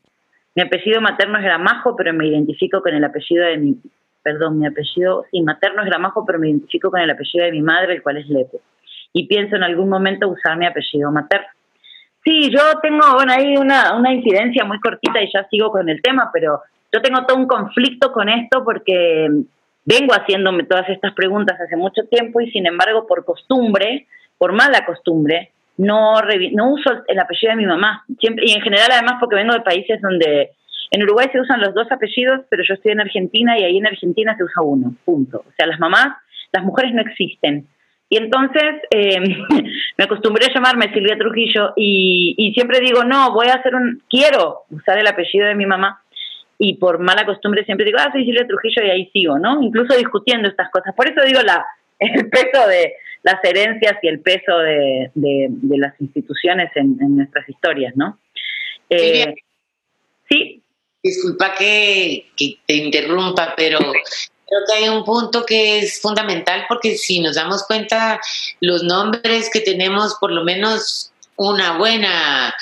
Mi apellido materno es Gramajo, pero me identifico con el apellido de mi, perdón, mi apellido, sí, materno es Gramajo, pero me identifico con el apellido de mi madre, el cual es Lepe. Y pienso en algún momento usar mi apellido materno. Sí, yo tengo, bueno, hay una, una incidencia muy cortita y ya sigo con el tema, pero yo tengo todo un conflicto con esto porque vengo haciéndome todas estas preguntas hace mucho tiempo y sin embargo por costumbre, por mala costumbre, no, no uso el apellido de mi mamá. Siempre, y en general además porque vengo de países donde en Uruguay se usan los dos apellidos, pero yo estoy en Argentina y ahí en Argentina se usa uno, punto. O sea, las mamás, las mujeres no existen. Y entonces eh, me acostumbré a llamarme Silvia Trujillo y, y, siempre digo, no, voy a hacer un, quiero usar el apellido de mi mamá y por mala costumbre siempre digo, ah, soy Silvia Trujillo y ahí sigo, ¿no? Incluso discutiendo estas cosas. Por eso digo la, el peso de las herencias y el peso de, de, las instituciones en, nuestras historias, ¿no? Eh, sí. Disculpa que, que te interrumpa, pero creo que hay un punto que es fundamental porque si nos damos cuenta, los nombres que tenemos, por lo menos una buena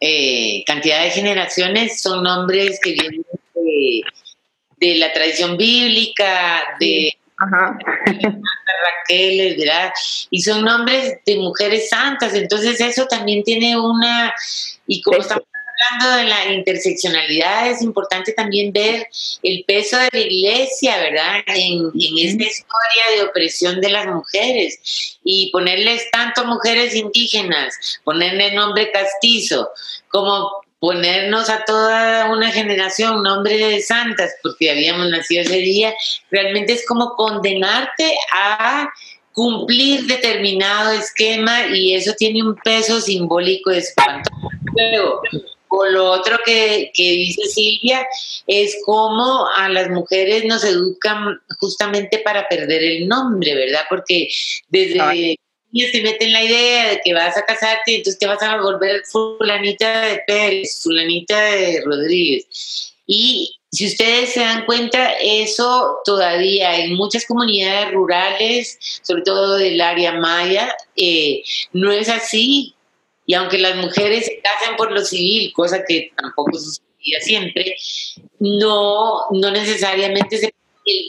eh, cantidad de generaciones, son nombres que vienen de, la tradición bíblica, de Raquel, ¿verdad? Y son nombres de mujeres santas, entonces eso también tiene una, y como estamos hablando de la interseccionalidad, es importante también ver el peso de la iglesia, ¿verdad? En, en esta historia de opresión de las mujeres y ponerles tanto mujeres indígenas, ponerle nombre castizo, como ponernos a toda una generación nombre de santas, porque habíamos nacido ese día, realmente es como condenarte a cumplir determinado esquema y eso tiene un peso simbólico espantoso. Luego, o lo otro que, que, dice Silvia es cómo a las mujeres nos educan justamente para perder el nombre, ¿verdad? Porque desde y se mete en la idea de que vas a casarte y entonces te vas a volver fulanita de Pérez, fulanita de Rodríguez. Y si ustedes se dan cuenta, eso todavía en muchas comunidades rurales, sobre todo del área maya, eh, no es así. Y aunque las mujeres se casan por lo civil, cosa que tampoco sucedía siempre, no, no necesariamente se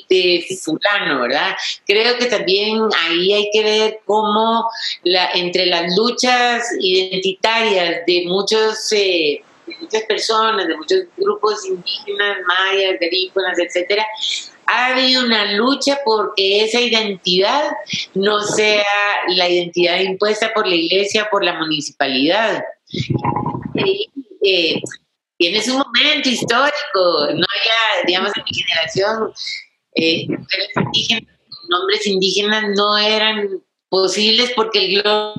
de fulano, ¿verdad? Creo que también ahí hay que ver cómo la, entre las luchas identitarias de muchos... Eh, muchas personas, de muchos grupos indígenas, mayas, garífunas, etcétera, ha habido una lucha porque esa identidad no sea la identidad impuesta por la iglesia, por la municipalidad. Y, eh, tienes un momento histórico, no había, digamos, en mi generación, eh, nombres indígenas no eran posibles porque los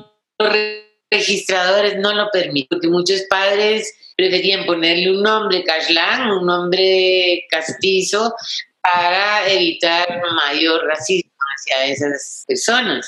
registradores no lo permiten, porque muchos padres preferían ponerle un nombre cashlán, un nombre castizo, para evitar mayor racismo hacia esas personas.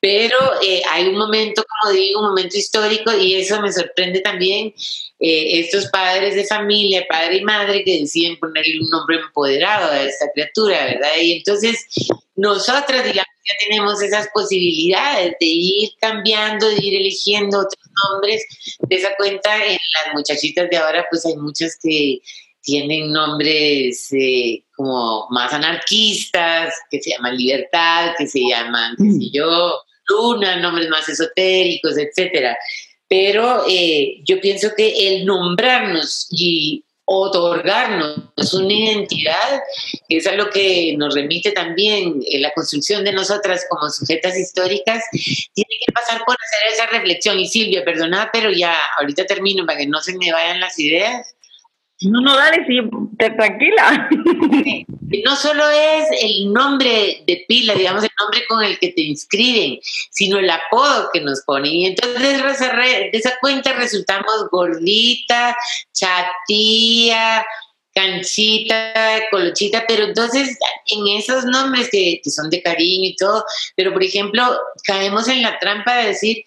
Pero eh, hay un momento, como digo, un momento histórico y eso me sorprende también, eh, estos padres de familia, padre y madre, que deciden ponerle un nombre empoderado a esta criatura, ¿verdad? Y entonces nosotras, digamos, ya tenemos esas posibilidades de ir cambiando, de ir eligiendo otros nombres. De esa cuenta, en las muchachitas de ahora, pues hay muchas que tienen nombres eh, como más anarquistas, que se llaman Libertad, que se llaman, qué sé yo, Luna, nombres más esotéricos, etcétera. Pero eh, yo pienso que el nombrarnos y otorgarnos una identidad, es a lo que nos remite también en la construcción de nosotras como sujetas históricas, tiene que pasar por hacer esa reflexión. Y Silvia, perdona, pero ya ahorita termino para que no se me vayan las ideas. No, no, dale, sí, te, tranquila. No solo es el nombre de pila, digamos, el nombre con el que te inscriben, sino el apodo que nos ponen. Y entonces de esa cuenta resultamos gordita, chatía, canchita, colochita, pero entonces en esos nombres que, que son de cariño y todo, pero por ejemplo, caemos en la trampa de decir,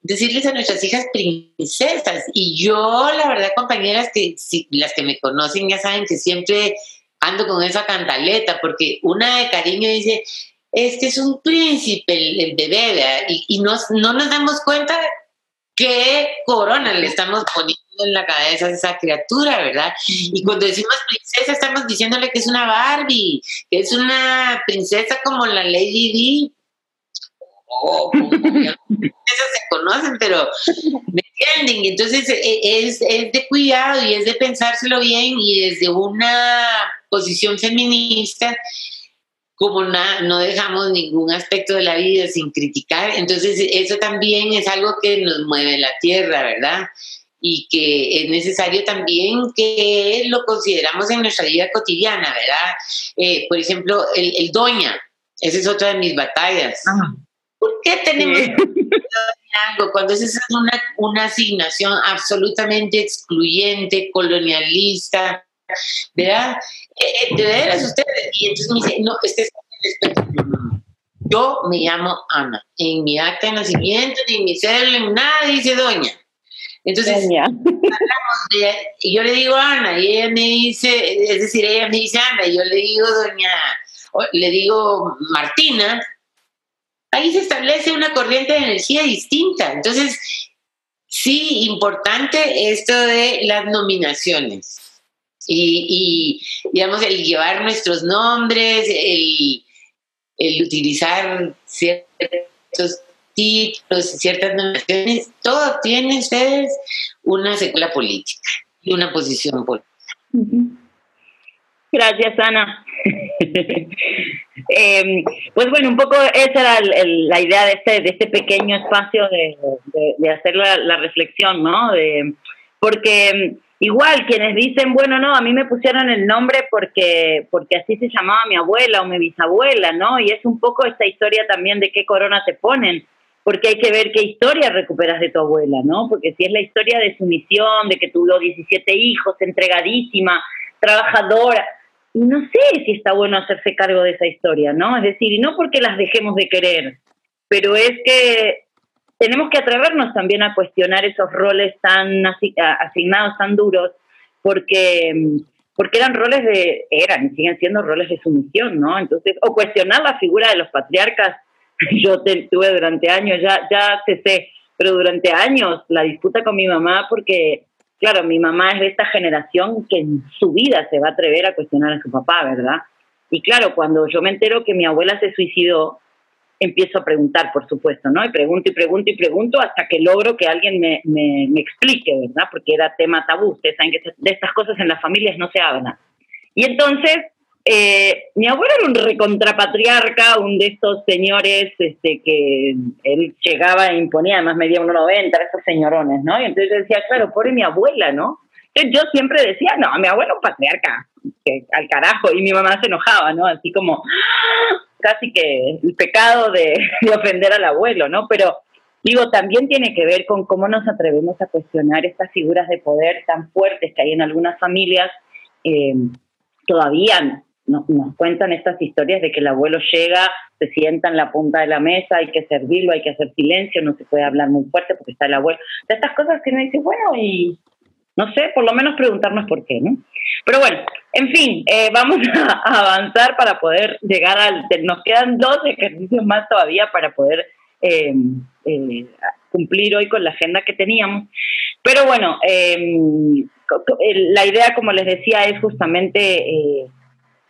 decirles a nuestras hijas princesas. Y yo, la verdad, compañeras, que si, las que me conocen ya saben que siempre ando con esa cantaleta, porque una de cariño dice, es que es un príncipe el, bebé, y, no nos damos cuenta qué corona le estamos poniendo en la cabeza a esa criatura, ¿verdad? Y cuando decimos princesa, estamos diciéndole que es una Barbie, que es una princesa como la Lady Di, oh, esas se conocen, pero ¿me entienden? Entonces e, es, es de cuidado y es de pensárselo bien y desde una posición feminista, como no dejamos ningún aspecto de la vida sin criticar, entonces eso también es algo que nos mueve la tierra, ¿verdad? Y que es necesario también que lo consideramos en nuestra vida cotidiana, ¿verdad? Eh, por ejemplo, el, el, doña, esa es otra de mis batallas. ¿Por qué tenemos algo cuando esa es una, una asignación absolutamente excluyente, colonialista, ¿verdad? Eh, eh, de veras ustedes, y entonces me dice, no, este es yo me llamo Ana. En mi acta de nacimiento, ni en mi cédula, nada dice doña. Entonces, y yo le digo Ana, y ella me dice, es decir, ella me dice Ana, y yo le digo doña, le digo Martina, ahí se establece una corriente de energía distinta. Entonces, sí, importante esto de las nominaciones. Y, digamos, el llevar nuestros nombres, el, utilizar ciertos títulos, ciertas nominaciones, todo tiene ustedes una secuela política y una posición política. Gracias, Ana. eh, pues bueno, un poco esa era la idea de este, de este pequeño espacio de, de, hacer la, reflexión, ¿no? De, porque igual quienes dicen, bueno, no, a mí me pusieron el nombre porque, porque así se llamaba mi abuela o mi bisabuela, ¿no? Y es un poco esta historia también de qué corona te ponen porque hay que ver qué historia recuperas de tu abuela, ¿no? Porque si es la historia de su misión, de que tuvo 17 hijos, entregadísima, trabajadora, y no sé si está bueno hacerse cargo de esa historia, ¿no? Es decir, y no porque las dejemos de querer, pero es que tenemos que atrevernos también a cuestionar esos roles tan asignados, tan duros, porque, porque eran roles de, eran y siguen siendo roles de sumisión, ¿no? Entonces, o cuestionar la figura de los patriarcas, yo tuve durante años, ya, ya sé, pero durante años la disputa con mi mamá porque claro, mi mamá es de esta generación que en su vida se va a atrever a cuestionar a su papá, ¿verdad? Y claro, cuando yo me entero que mi abuela se suicidó, empiezo a preguntar, por supuesto, ¿no? Y pregunto y pregunto y pregunto hasta que logro que alguien me, me, explique, ¿verdad? Porque era tema tabú. Ustedes saben que de estas cosas en las familias no se hablan. Y entonces eh, mi abuelo era un recontrapatriarca, un de estos señores este, que él llegaba e imponía, además medía 1,90, esos señorones, ¿no? Y entonces yo decía, claro, pobre mi abuela, ¿no? yo siempre decía, no, mi abuelo un patriarca, que, al carajo, y mi mamá se enojaba, ¿no? Así como, casi que el pecado de, ofender al abuelo, ¿no? Pero digo, también tiene que ver con cómo nos atrevemos a cuestionar estas figuras de poder tan fuertes que hay en algunas familias. Eh, todavía nos, cuentan estas historias de que el abuelo llega, se sienta en la punta de la mesa, hay que servirlo, hay que hacer silencio, no se puede hablar muy fuerte porque está el abuelo. De estas cosas que uno dice, bueno, y no sé, por lo menos preguntarnos por qué, ¿no? Pero bueno, en fin, eh, vamos a, avanzar para poder llegar al... Nos quedan dos ejercicios más todavía para poder eh, eh, cumplir hoy con la agenda que teníamos. Pero bueno, la idea, como les decía, es justamente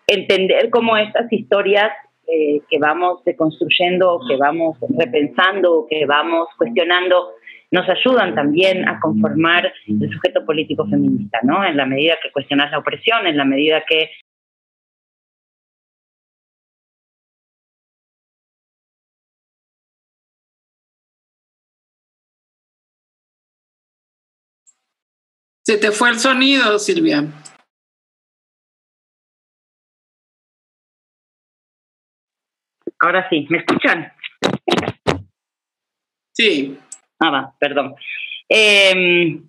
entender cómo estas historias que vamos construyendo, que vamos repensando, que vamos cuestionando, nos ayudan también a conformar el sujeto político feminista, ¿no? En la medida que cuestionas la opresión, en la medida que Se te fue el sonido, Silvia. Ahora sí, ¿me escuchan? Sí. Ah, va, perdón. Em,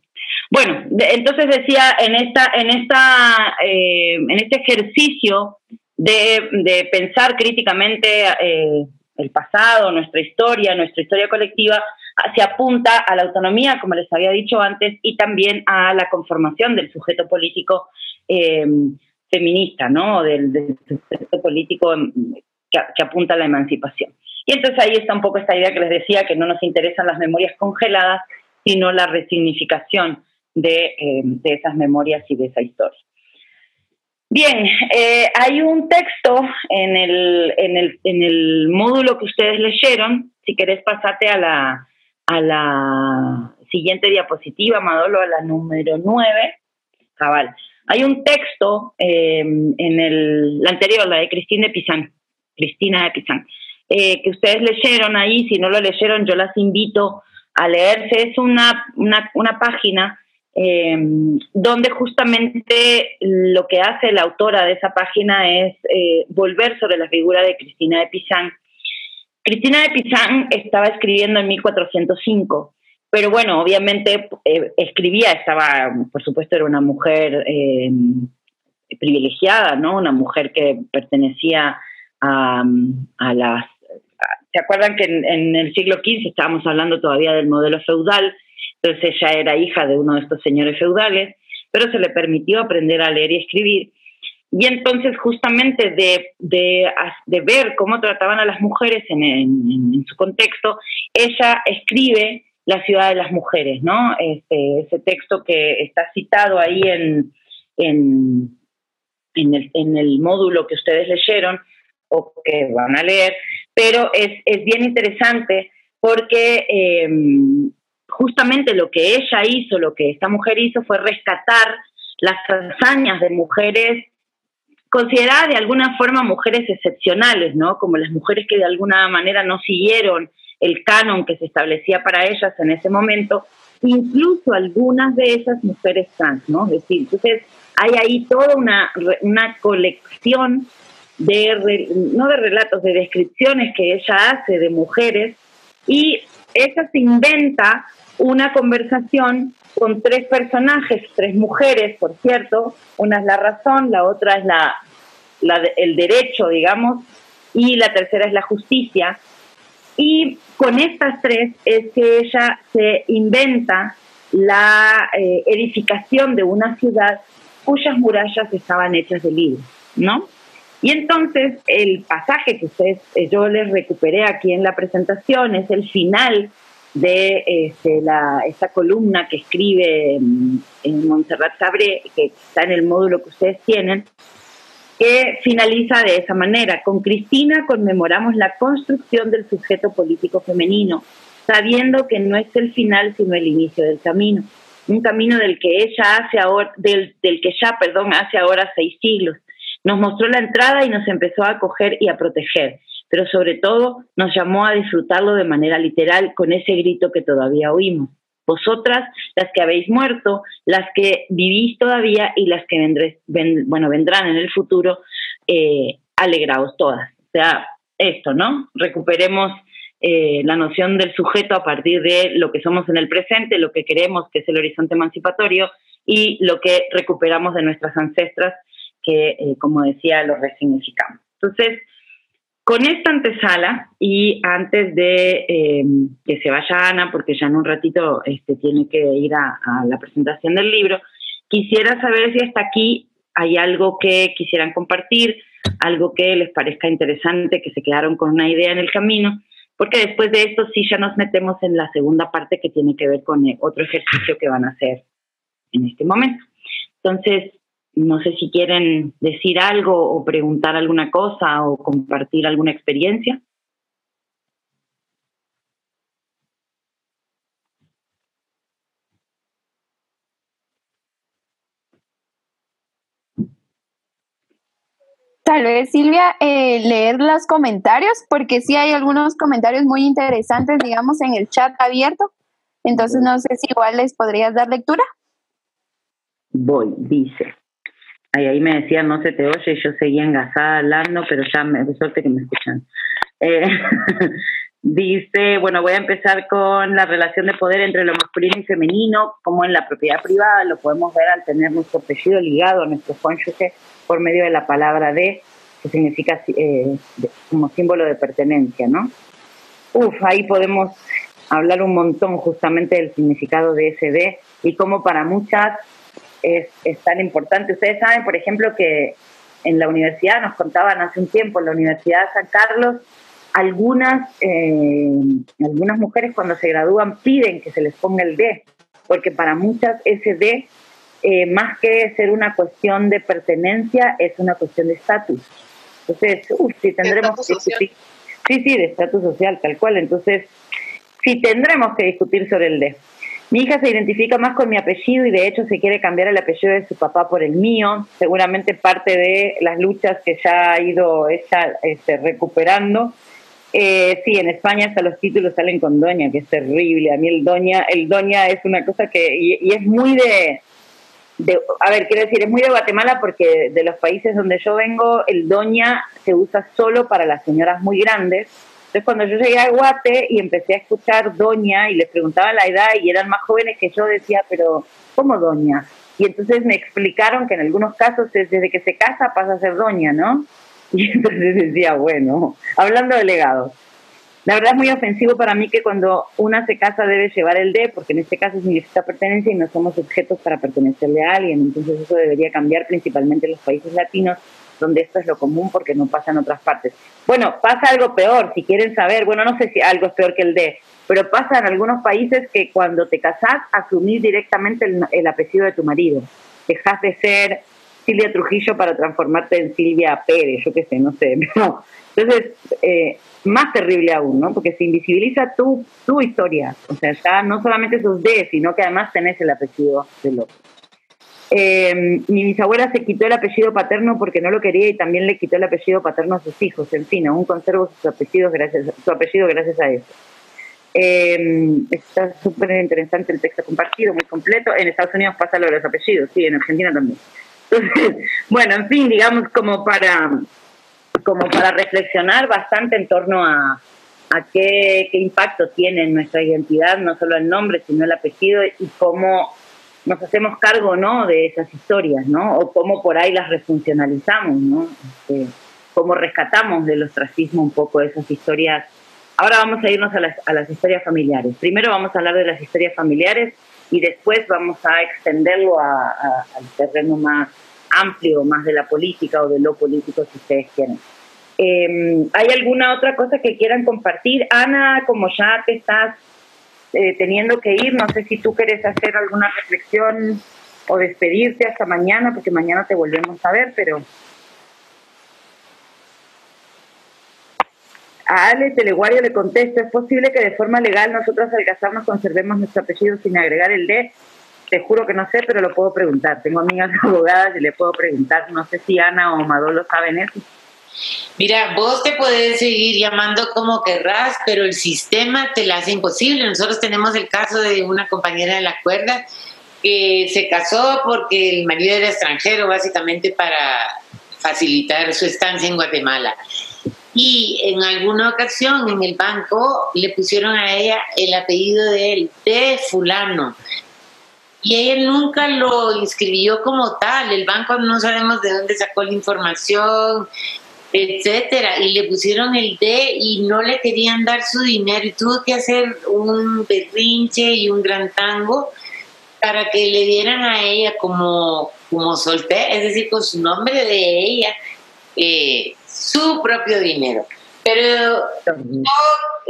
bueno, entonces decía, en, esta, en, esta, eh, en este ejercicio de, pensar críticamente eh, el pasado, nuestra historia, nuestra historia colectiva, se apunta a la autonomía, como les había dicho antes, y también a la conformación del sujeto político em, feminista, ¿no? Del, sujeto político em, que apunta a la emancipación. Y entonces ahí está un poco esta idea que les decía, que no nos interesan las memorias congeladas, sino la resignificación de, eh, esas memorias y de esa historia. Bien, eh, hay un texto en el, en, el, en el módulo que ustedes leyeron, si querés pasarte a la, a la siguiente diapositiva, Madolo, a la número 9, cabal. Hay un texto eh, en el, la anterior, la de Cristina de Pizán, Cristina de Pizán, eh, que ustedes leyeron ahí, si no lo leyeron, yo las invito a leerse. Es una, una, página em, donde justamente lo que hace la autora de esa página es eh, volver sobre la figura de Cristina de Pizán. Cristina de Pizán estaba escribiendo en 1405, pero bueno, obviamente eh, escribía, estaba, por supuesto, era una mujer em, privilegiada, ¿no? Una mujer que pertenecía a, las ¿Se acuerdan que en, el siglo XV estábamos hablando todavía del modelo feudal? Entonces ella era hija de uno de estos señores feudales, pero se le permitió aprender a leer y escribir. Y entonces justamente de, de, ver cómo trataban a las mujeres en, su contexto, ella escribe La ciudad de las mujeres, ¿no? Este, ese texto que está citado ahí en, en, en el módulo que ustedes leyeron o que van a leer, pero es, bien interesante porque em, justamente lo que ella hizo, lo que esta mujer hizo fue rescatar las hazañas de mujeres consideradas de alguna forma mujeres excepcionales, ¿no? Como las mujeres que de alguna manera no siguieron el canon que se establecía para ellas en ese momento, incluso algunas de esas mujeres trans, ¿no? Es decir, entonces hay ahí toda una, una colección de, no de relatos, de descripciones que ella hace de mujeres y ella se inventa una conversación con tres personajes, tres mujeres, por cierto, una es la razón, la otra es la, el derecho, digamos, y la tercera es la justicia. Y con estas tres es que ella se inventa la eh, edificación de una ciudad cuyas murallas estaban hechas de libros, ¿no? Y entonces el pasaje que ustedes, eh, yo les recuperé aquí en la presentación es el final de este, la, esta columna que escribe mm, en Montserrat Sabré, que está en el módulo que ustedes tienen, que finaliza de esa manera. Con Cristina conmemoramos la construcción del sujeto político femenino, sabiendo que no es el final sino el inicio del camino. Un camino del que ella hace ahora, del, del que ya, perdón, hace ahora seis siglos Nos mostró la entrada y nos empezó a acoger y a proteger, pero sobre todo nos llamó a disfrutarlo de manera literal con ese grito que todavía oímos. Vosotras, las que habéis muerto, las que vivís todavía y las que vendré, bueno, vendrán en el futuro, eh, alegraos todas. O sea, esto, ¿no? Recuperemos eh, la noción del sujeto a partir de lo que somos en el presente, lo que queremos, que es el horizonte emancipatorio, y lo que recuperamos de nuestras ancestras, que, eh, como decía, lo resignificamos. Entonces, con esta antesala y antes de eh, que se vaya Ana, porque ya en un ratito este, tiene que ir a, la presentación del libro, quisiera saber si hasta aquí hay algo que quisieran compartir, algo que les parezca interesante, que se quedaron con una idea en el camino, porque después de esto sí ya nos metemos en la segunda parte que tiene que ver con otro ejercicio que van a hacer en este momento. Entonces, no sé si quieren decir algo o preguntar alguna cosa o compartir alguna experiencia. Tal vez, Silvia, eh, leer los comentarios, porque sí hay algunos comentarios muy interesantes, digamos, en el chat abierto. Entonces, no sé si igual les podrías dar lectura. Voy, dice. Ahí, ahí me decían, no se te oye, yo seguía engasada hablando, pero ya me de suerte que me escuchan. Eh, dice, bueno, voy a empezar con la relación de poder entre lo masculino y femenino, como en la propiedad privada lo podemos ver al tener nuestro apellido ligado a nuestro cónyuge por medio de la palabra de, que significa eh, como símbolo de pertenencia, ¿no? Uf, ahí podemos hablar un montón justamente del significado de ese de y cómo para muchas es, tan importante. Ustedes saben, por ejemplo, que en la universidad, nos contaban hace un tiempo, en la Universidad de San Carlos, algunas, eh, algunas mujeres cuando se gradúan piden que se les ponga el D, porque para muchas ese D, eh, más que ser una cuestión de pertenencia, es una cuestión de estatus. Entonces, si tendremos que discutir. Sí, sí, de estatus social, tal cual. Entonces, sí tendremos que discutir sobre el D. Mi hija se identifica más con mi apellido y de hecho se quiere cambiar el apellido de su papá por el mío, seguramente parte de las luchas que ya ha ido ella este, recuperando. Eh, sí, en España hasta los títulos salen con doña, que es terrible. A mí el doña, el doña es una cosa que, y, es muy de, a ver, quiero decir, es muy de Guatemala porque de los países donde yo vengo, el doña se usa solo para las señoras muy grandes entonces cuando yo llegué a Guate y empecé a escuchar doña y les preguntaba la edad y eran más jóvenes que yo, decía, pero ¿cómo doña? Y entonces me explicaron que en algunos casos desde que se casa pasa a ser doña, ¿no? Y entonces decía, bueno, hablando de legados. La verdad es muy ofensivo para mí que cuando una se casa debe llevar el D, porque en este caso significa pertenencia y no somos objetos para pertenecerle a alguien. Entonces eso debería cambiar principalmente en los países latinos donde esto es lo común porque no pasa en otras partes. Bueno, pasa algo peor, si quieren saber, bueno, no sé si algo es peor que el D, pero pasa en algunos países que cuando te casás asumís directamente el, apellido de tu marido. Dejas de ser Silvia Trujillo para transformarte en Silvia Pérez, yo qué sé, no sé. Entonces, eh, más terrible aún, ¿no? Porque se invisibiliza tu, tu historia. O sea, ya no solamente sos D, sino que además tenés el apellido del otro. Eh, mi bisabuela se quitó el apellido paterno porque no lo quería y también le quitó el apellido paterno a sus hijos. En fin, aún conservo sus apellidos gracias, su apellido gracias a eso. Eh, está súper interesante el texto compartido, muy completo. En Estados Unidos pasa lo de los apellidos, sí, en Argentina también. Bueno, en fin, digamos como para, como para reflexionar bastante en torno a, a qué, qué impacto tiene en nuestra identidad, no solo el nombre, sino el apellido y cómo nos hacemos cargo, ¿no? De esas historias, ¿no? O cómo por ahí las refuncionalizamos, ¿no? Este, cómo rescatamos del ostracismo un poco esas historias. Ahora vamos a irnos a las, a las historias familiares. Primero vamos a hablar de las historias familiares y después vamos a extenderlo al terreno más amplio, más de la política o de lo político, si ustedes quieren. Em, ¿Hay alguna otra cosa que quieran compartir? Ana, como ya te estás eh, teniendo que ir. No sé si tú quieres hacer alguna reflexión o despedirte hasta mañana, porque mañana te volvemos a ver, pero... A Ale Teleguario le contesto, ¿es posible que de forma legal nosotros al casarnos conservemos nuestro apellido sin agregar el D? te juro que no sé, pero lo puedo preguntar. Tengo amigas abogadas y le puedo preguntar. No sé si Ana o Madolo saben eso. Mira, vos te puedes seguir llamando como querrás, pero el sistema te la hace imposible. Nosotros tenemos el caso de una compañera de la cuerda que se casó porque el marido era extranjero, básicamente para facilitar su estancia en Guatemala. Y en alguna ocasión en el banco le pusieron a ella el apellido de él, de fulano. Y ella nunca lo inscribió como tal. El banco no sabemos de dónde sacó la información, etcétera. Y le pusieron el D y no le querían dar su dinero. Y tuvo que hacer un berrinche y un gran tango para que le dieran a ella como, como soltera, es decir, con su nombre de ella, eh, su propio dinero. Pero yo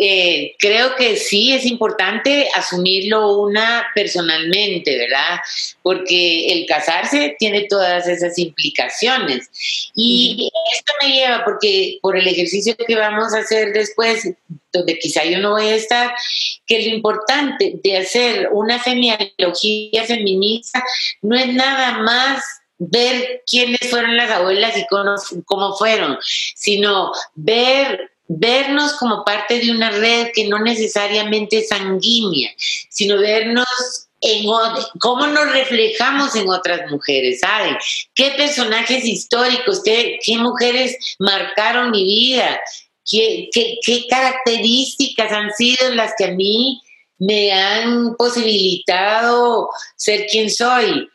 eh, creo que sí es importante asumirlo una personalmente, ¿verdad? Porque el casarse tiene todas esas implicaciones. Y esto me lleva, porque por el ejercicio que vamos a hacer después, donde quizá yo no voy a estar, que lo importante de hacer una genealogía feminista no es nada más ver quiénes fueron las abuelas y cómo, fueron, sino ver vernos como parte de una red que no necesariamente es sanguínea, sino vernos en cómo nos reflejamos en otras mujeres, ¿saben? ¿Qué personajes históricos, qué, mujeres marcaron mi vida? ¿Qué, ¿Qué, qué, características han sido las que a mí me han posibilitado ser quien soy?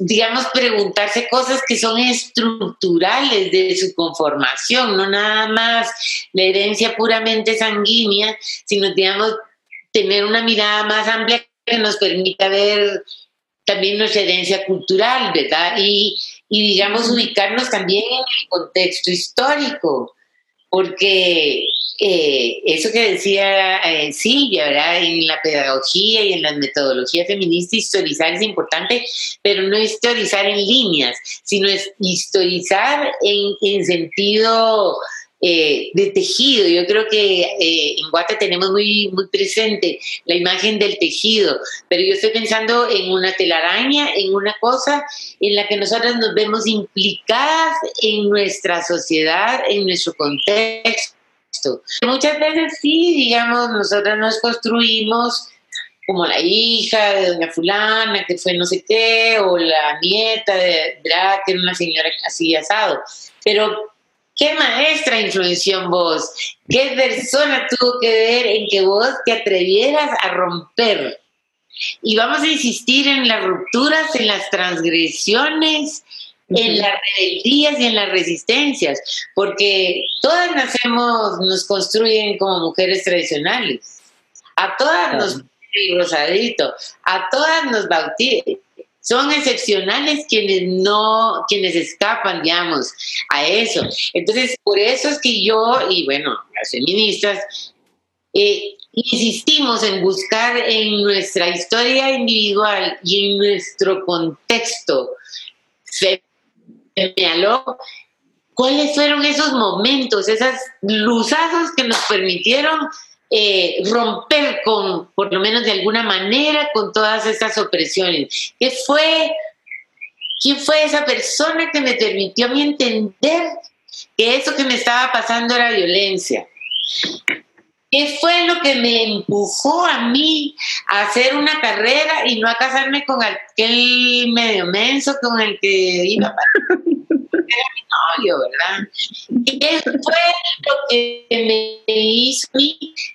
Digamos, preguntarse cosas que son estructurales de su conformación, no nada más la herencia puramente sanguínea, sino, digamos, tener una mirada más amplia que nos permita ver también nuestra herencia cultural, ¿verdad? Y, y digamos, ubicarnos también en el contexto histórico, porque eh, eso que decía eh, Silvia. En la pedagogía y en la metodología feminista, historizar es importante, pero no historizar en líneas, sino es historizar en, en sentido eh, de tejido. Yo creo que eh, en Guate tenemos muy, muy presente la imagen del tejido, pero yo estoy pensando en una telaraña, en una cosa en la que nosotras nos vemos implicadas en nuestra sociedad, en nuestro contexto. Muchas veces sí, digamos, nosotras nos construimos como la hija de doña fulana, que fue no sé qué, o la nieta de que era una señora así asado. Pero ¿Qué maestra influenció en vos? ¿Qué persona tuvo que ver en que vos te atrevieras a romper? Y vamos a insistir en las rupturas, en las transgresiones, en las rebeldías y en las resistencias, porque todas nacemos, nos construyen como mujeres tradicionales. A todas nos el rosadito, a todas nos bautizan son excepcionales quienes no, quienes escapan, digamos, a eso. Entonces, por eso es que yo y bueno, las feministas eh, insistimos en buscar en nuestra historia individual y en nuestro contexto señaló cuáles fueron esos momentos, esas luzazos que nos permitieron eh, romper con, por lo menos de alguna manera, con todas esas opresiones. ¿Qué fue, ¿Quién fue esa persona que me permitió a mí entender que eso que me estaba pasando era violencia? ¿Qué fue lo que me empujó a mí a hacer una carrera y no a casarme con aquel medio menso con el que iba era mi novio, ¿verdad? Y eso fue lo que me hizo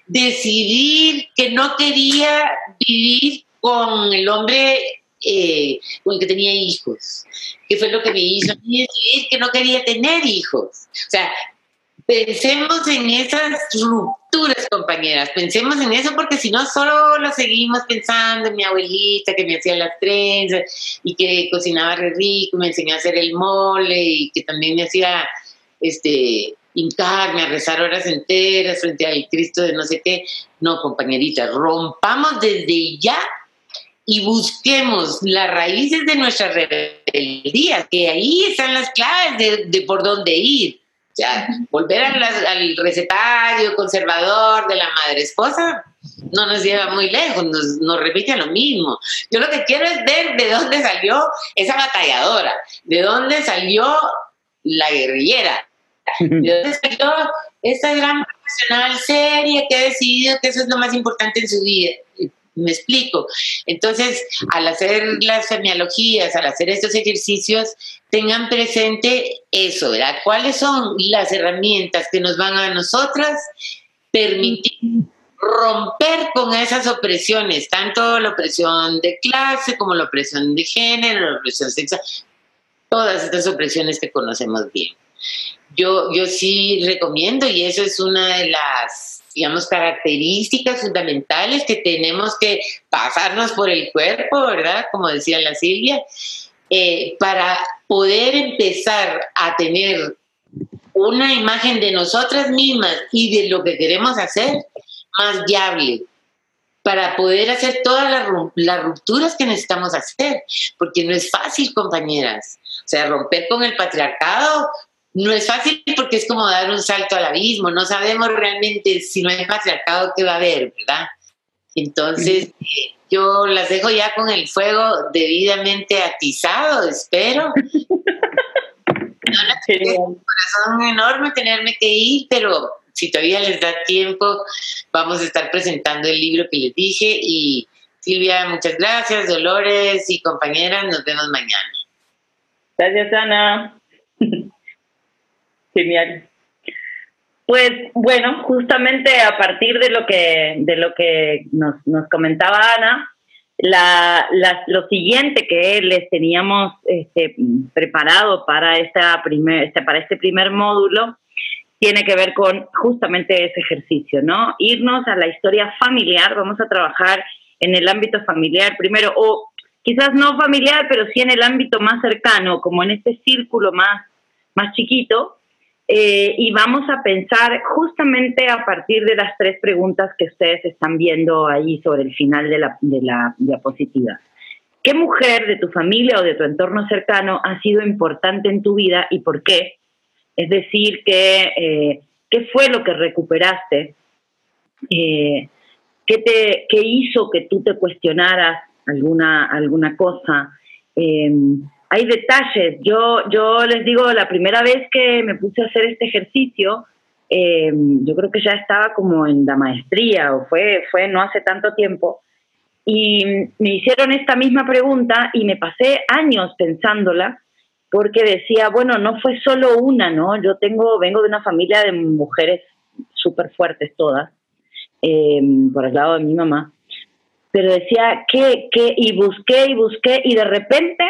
decidir que no quería vivir con el hombre eh, con el que tenía hijos, que fue lo que me hizo decidir que no quería tener hijos. O sea, pensemos en esas rupturas, compañeras, pensemos en eso porque si no solo lo seguimos pensando en mi abuelita que me hacía las trenzas y que cocinaba re rico, me enseñó a hacer el mole y que también me hacía este hincarme a rezar horas enteras frente al Cristo de no sé qué. No, compañerita, rompamos desde ya y busquemos las raíces de nuestra rebeldía, que ahí están las claves de, de por dónde ir sea, volver al recetario conservador de la madre esposa no nos lleva muy lejos, nos, nos repite lo mismo. Yo lo que quiero es ver de dónde salió esa batalladora, de dónde salió la guerrillera, de dónde salió esa gran profesional seria que ha decidido que eso es lo más importante en su vida. Me explico. Entonces, al hacer las semiologías, al hacer estos ejercicios, tengan presente eso, ¿verdad? ¿Cuáles son las herramientas que nos van a nosotras permitir romper con esas opresiones, tanto la opresión de clase como la opresión de género, la opresión sexual, todas estas opresiones que conocemos bien. Yo, yo sí recomiendo, y eso es una de las, digamos, características fundamentales que tenemos que pasarnos por el cuerpo, ¿verdad? Como decía la Silvia, eh, para poder empezar a tener una imagen de nosotras mismas y de lo que queremos hacer más viable para poder hacer todas las, rupturas que necesitamos hacer, porque no es fácil, compañeras. O sea, romper con el patriarcado no es fácil porque es como dar un salto al abismo, no sabemos realmente si no hay patriarcado qué va a haber, ¿verdad? Entonces, yo las dejo ya con el fuego debidamente atizado, espero. No, un corazón enorme tenerme que ir, pero si todavía les da tiempo, vamos a estar presentando el libro que les dije. Y Silvia, muchas gracias, Dolores y compañeras, nos vemos mañana. Gracias, Ana. Genial. Pues bueno, justamente a partir de lo que, de lo que nos, nos comentaba Ana, la, lo siguiente que les teníamos este, preparado para, esta primer, este, para este primer módulo tiene que ver con justamente ese ejercicio, ¿no? Irnos a la historia familiar, vamos a trabajar en el ámbito familiar primero, o quizás no familiar, pero sí en el ámbito más cercano, como en este círculo más, más chiquito, eh, y vamos a pensar justamente a partir de las tres preguntas que ustedes están viendo ahí sobre el final de la, de la diapositiva. ¿Qué mujer de tu familia o de tu entorno cercano ha sido importante en tu vida y por qué? Es decir, ¿qué, eh, qué fue lo que recuperaste? Eh, ¿qué, te, ¿Qué hizo que tú te cuestionaras alguna, alguna cosa? Eh, hay detalles. Yo, yo les digo, la primera vez que me puse a hacer este ejercicio, yo creo que ya estaba como en la maestría o fue, fue no hace tanto tiempo, y me hicieron esta misma pregunta y me pasé años pensándola porque decía, bueno, no fue solo una, ¿no? Yo tengo, vengo de una familia de mujeres súper fuertes todas, em, por el lado de mi mamá, pero decía, ¿qué, qué? Y busqué y busqué y de repente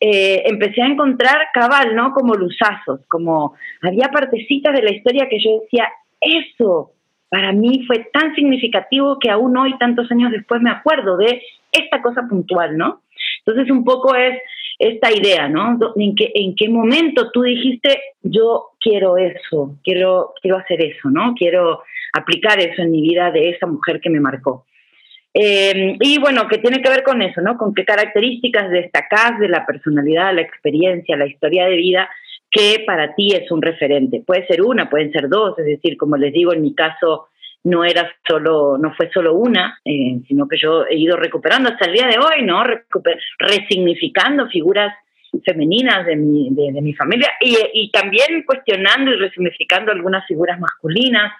eh, empecé a encontrar cabal, ¿no? Como luzazos, como había partecitas de la historia que yo decía, eso para mí fue tan significativo que aún hoy, tantos años después, me acuerdo de esta cosa puntual, ¿no? Entonces un poco es esta idea, ¿no? ¿En qué, en qué momento tú dijiste, yo quiero eso, quiero, quiero hacer eso, ¿no? Quiero aplicar eso en mi vida de esa mujer que me marcó. Eh, y bueno, que tiene que ver con eso, ¿no? Con qué características destacás de la personalidad, la experiencia, la historia de vida que para ti es un referente. Puede ser una, pueden ser dos, es decir, como les digo, en mi caso, no era solo, no fue solo una, eh, sino que yo he ido recuperando hasta el día de hoy, ¿no? resignificando figuras femeninas de mi, de, mi familia y, y, también cuestionando y resignificando algunas figuras masculinas.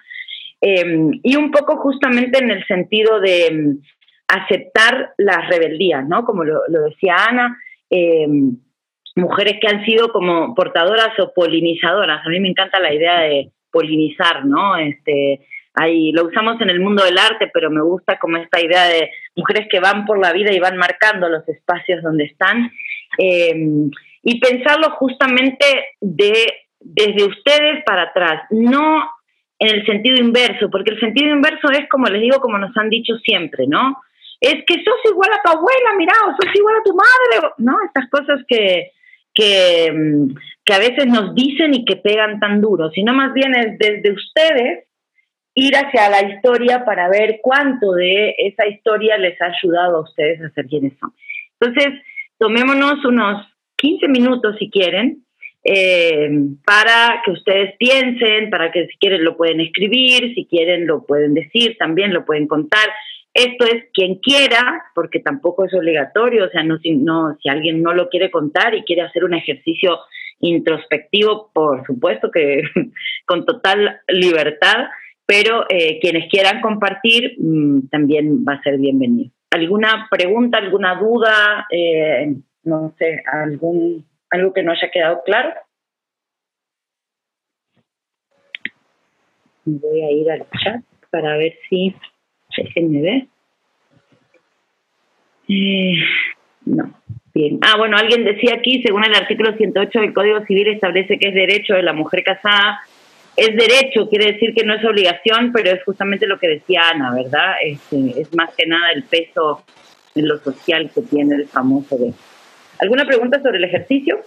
Em, y un poco justamente en el sentido de em, aceptar las rebeldías, ¿no? Como lo, decía Ana, em, mujeres que han sido como portadoras o polinizadoras. A mí me encanta la idea de polinizar, ¿no? Este, Ahí lo usamos en el mundo del arte, pero me gusta como esta idea de mujeres que van por la vida y van marcando los espacios donde están. Y pensarlo justamente de, desde ustedes para atrás, no en el sentido inverso, porque el sentido inverso es, como les digo, como nos han dicho siempre, ¿no? Es que sos igual a tu abuela, mira, o sos igual a tu madre, ¿no? Estas cosas que, que, em, que a veces nos dicen y que pegan tan duro, sino más bien es desde ustedes ir hacia la historia para ver cuánto de esa historia les ha ayudado a ustedes a ser quienes son. Entonces, tomémonos unos 15 minutos si quieren, eh, para que ustedes piensen, para que si quieren lo pueden escribir, si quieren lo pueden decir, también lo pueden contar. Esto es quien quiera, porque tampoco es obligatorio, o sea, no si, alguien no lo quiere contar y quiere hacer un ejercicio introspectivo, por supuesto que con total libertad, pero eh, quienes quieran compartir mm, también va a ser bienvenido. ¿Alguna pregunta, alguna duda? Eh, no sé, algún, algo que no haya quedado claro. Voy a ir al chat para ver si me ve. Eh, no, bien. Ah, bueno, alguien decía aquí, según el artículo 108 del Código Civil establece que es derecho de la mujer casada. Es derecho, quiere decir que no es obligación, pero es justamente lo que decía Ana, ¿verdad? Es, es más que nada el peso en lo social que tiene el famoso de. ¿Alguna pregunta sobre el ejercicio?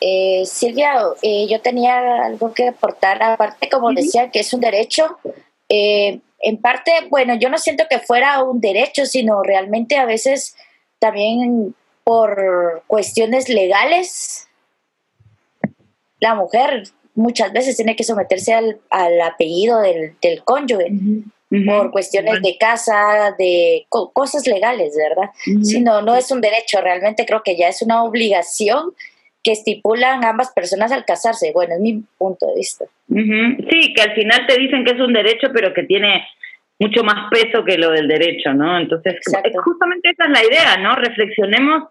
Eh, Silvia, eh, yo tenía algo que aportar, aparte como decía que es un derecho, eh, en parte, bueno, yo no siento que fuera un derecho, sino realmente a veces también por cuestiones legales, la mujer muchas veces tiene que someterse al, apellido del, cónyuge. Por cuestiones de casa, de cosas legales, ¿verdad? Sino no es un derecho, realmente creo que ya es una obligación que estipulan ambas personas al casarse. Bueno, es mi punto de vista. Sí, que al final te dicen que es un derecho, pero que tiene mucho más peso que lo del derecho, ¿no? Entonces, justamente esa es la idea, ¿no? Reflexionemos,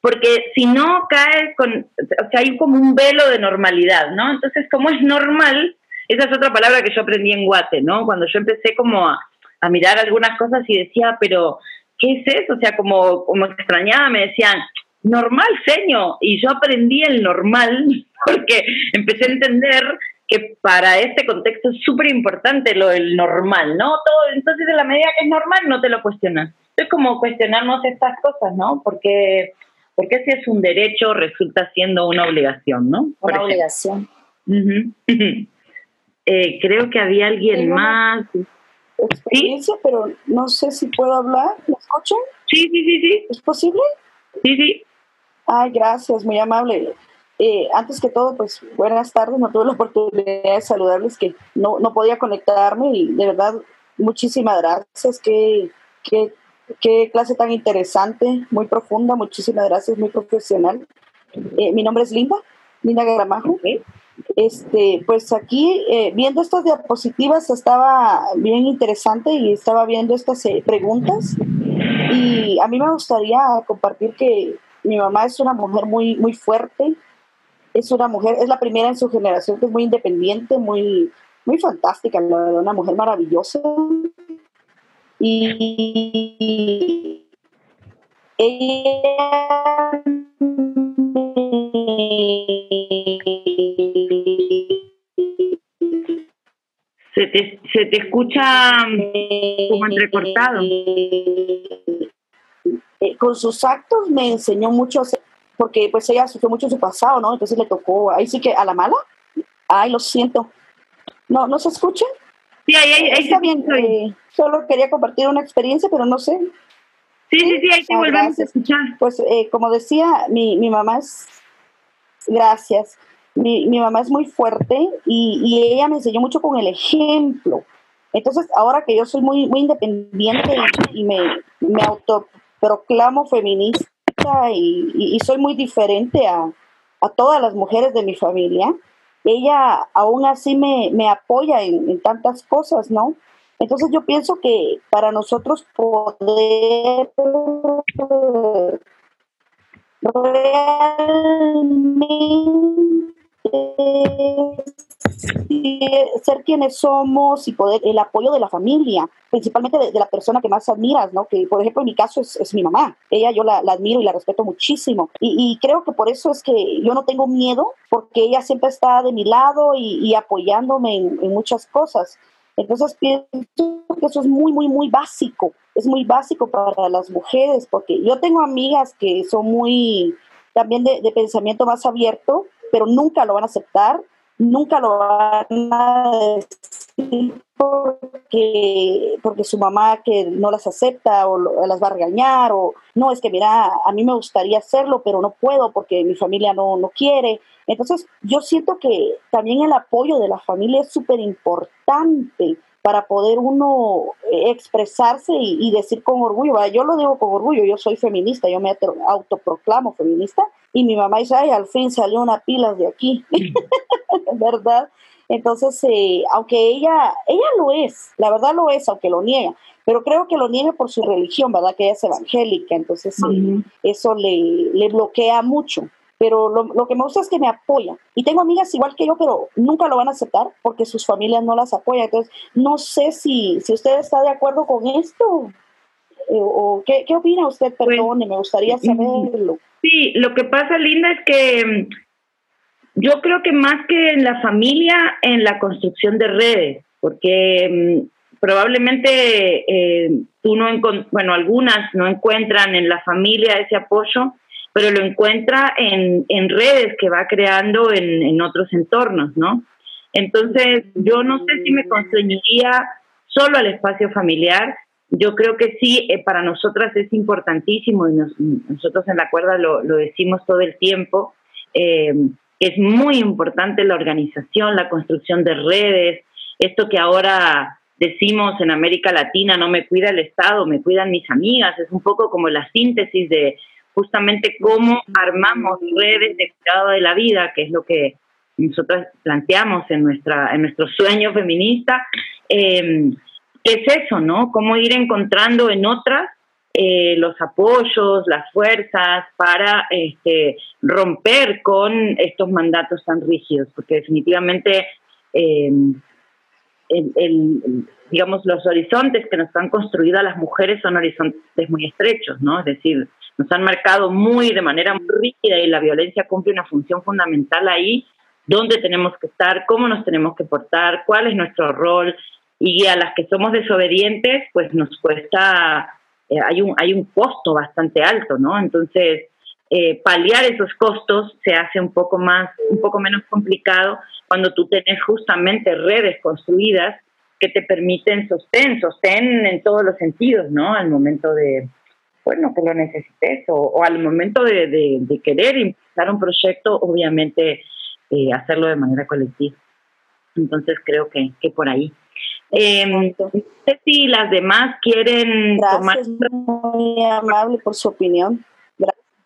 porque si no cae con, o sea, hay como un velo de normalidad, ¿no? Entonces, como es normal, esa es otra palabra que yo aprendí en Guate, ¿no? Cuando yo empecé como a, a mirar algunas cosas y decía, pero, ¿qué es eso? O sea, como, como extrañaba, me decían, normal, seño. Y yo aprendí el normal porque empecé a entender que para este contexto es súper importante lo del normal, ¿no? Todo, entonces, en la medida que es normal, no te lo cuestionas. Es como cuestionarnos estas cosas, ¿no? Porque, porque si es un derecho, resulta siendo una obligación, ¿no? una obligación. Eh, creo que había alguien más. Experiencia, pero no sé si puedo hablar. ¿Me escuchan? Sí, sí, sí, sí. ¿Es posible? Sí, sí. Ay, gracias, muy amable. Eh, antes que todo, pues buenas tardes, no tuve la oportunidad de saludarles, que no, no podía conectarme y de verdad, muchísimas gracias, qué, qué, qué clase tan interesante, muy profunda, muchísimas gracias, muy profesional. Eh, mi nombre es Linda, Linda Gramajo. Este, pues aquí, eh, viendo estas diapositivas, estaba bien interesante y estaba viendo estas preguntas y a mí me gustaría compartir que mi mamá es una mujer muy, muy fuerte, es una mujer, es la primera en su generación que es muy independiente, muy, muy fantástica, una mujer maravillosa. Y ella se te, se te escucha como entrecortado. Eh, con sus actos me enseñó mucho, porque pues ella sufrió mucho su pasado, ¿no? Entonces le tocó, ahí sí que a la mala. Ay, lo siento. ¿No, ¿no se escucha? Sí, ahí, ahí, Está bien, eh, solo quería compartir una experiencia, pero no sé. Sí, sí, sí, ahí te volvemos a escuchar. Pues eh, como decía, mi, mi mamá es, gracias, mi, mi mamá es muy fuerte y, y, ella me enseñó mucho con el ejemplo. Entonces, ahora que yo soy muy, muy independiente y, y me, me auto proclamo feminista y, soy muy diferente a, todas las mujeres de mi familia, ella aún así me, apoya en, tantas cosas, ¿no? Entonces yo pienso que para nosotros poder realmente ser quienes somos y poder el apoyo de la familia, principalmente de, la persona que más admiras, ¿no? Que por ejemplo en mi caso es, mi mamá. Ella yo la, admiro y la respeto muchísimo. Y, creo que por eso es que yo no tengo miedo, porque ella siempre está de mi lado y, apoyándome en, en muchas cosas. Entonces pienso que eso es muy, muy, muy básico. Es muy básico para las mujeres, porque yo tengo amigas que son muy también de, pensamiento más abierto, pero nunca lo van a aceptar nunca lo van a decir porque, porque su mamá que no las acepta o las va a regañar o no, es que mira, a mí me gustaría hacerlo, pero no puedo porque mi familia no, no quiere. Entonces, yo siento que también el apoyo de la familia es súper importante para poder uno expresarse y, decir con orgullo, yo lo digo con orgullo, yo soy feminista, yo me autoproclamo feminista y mi mamá dice, ay, al fin salió una pila de aquí, ¿verdad? Entonces, eh, aunque ella, ella lo es, la verdad lo es, aunque lo niega, pero creo que lo niega por su religión, ¿verdad? Que ella es evangélica, entonces eh, eso le, le bloquea mucho pero lo, que me gusta es que me apoya. Y tengo amigas igual que yo, pero nunca lo van a aceptar porque sus familias no las apoyan. Entonces, no sé si, si usted está de acuerdo con esto. Eh, o qué, qué opina usted, pues, perdone, me gustaría mm, saberlo. Sí, lo que pasa, Linda, es que mm, yo creo que más que en la familia, en la construcción de redes, porque mm, probablemente eh, tú no, bueno, algunas no encuentran en la familia ese apoyo, pero lo encuentra en, en redes que va creando en, en, otros entornos, ¿no? Entonces, yo no sé si me constreñiría solo al espacio familiar. Yo creo que sí, eh, para nosotras es importantísimo y nosotros en la cuerda lo, lo decimos todo el tiempo. Eh, es muy importante la organización, la construcción de redes, esto que ahora decimos en América Latina, no me cuida el Estado, me cuidan mis amigas, es un poco como la síntesis de, justamente cómo armamos redes de cuidado de la vida, que es lo que nosotros planteamos en, nuestra, en nuestro sueño feminista, eh, es eso, ¿no? Cómo ir encontrando en otras eh, los apoyos, las fuerzas para este, romper con estos mandatos tan rígidos, porque definitivamente eh, digamos, los horizontes que nos han construido a las mujeres son horizontes muy estrechos, ¿no? Es decir, nos han marcado muy de manera muy rígida y la violencia cumple una función fundamental ahí, dónde tenemos que estar, cómo nos tenemos que portar, cuál es nuestro rol y a las que somos desobedientes, pues nos cuesta, eh, hay, un, hay un costo bastante alto, ¿no? Entonces, eh, paliar esos costos se hace un poco más, un poco menos complicado cuando tú tenés justamente redes construidas que te permiten sostén, sostén en todos los sentidos, ¿no? Al momento de, bueno, que lo necesites o, al momento de, querer impulsar un proyecto, obviamente eh, hacerlo de manera colectiva. Entonces creo que, que por ahí. Eh, no sé si las demás quieren Gracias, tomar... muy amable por su opinión.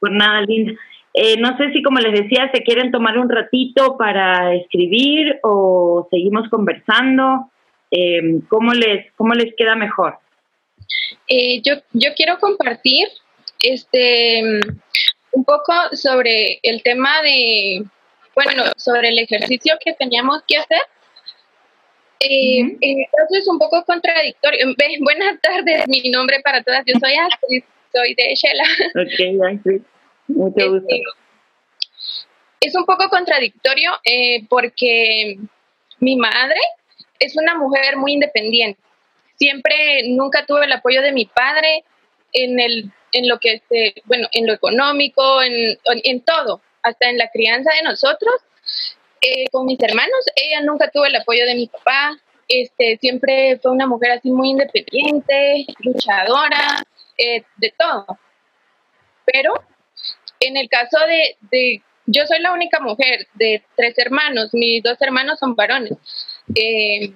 Por nada, Linda. Eh, no sé si, como les decía, se quieren tomar un ratito para escribir o seguimos conversando. Eh, ¿cómo, les, ¿Cómo les queda mejor? Eh, yo, yo quiero compartir este un poco sobre el tema de, bueno, sobre el ejercicio que teníamos que hacer. Eh, Entonces es un poco contradictorio. Buenas tardes, mi nombre para todas, yo soy Astrid, soy de Shela. Ok, mucho gusto. Este, es un poco contradictorio eh, porque mi madre es una mujer muy independiente siempre nunca tuve el apoyo de mi padre en el en lo que este, bueno, en lo económico, en, en todo, hasta en la crianza de nosotros. Eh, con mis hermanos, ella nunca tuvo el apoyo de mi papá, este, siempre fue una mujer así muy independiente, luchadora, eh, de todo. Pero en el caso de, de, yo soy la única mujer de tres hermanos, mis dos hermanos son varones. Eh,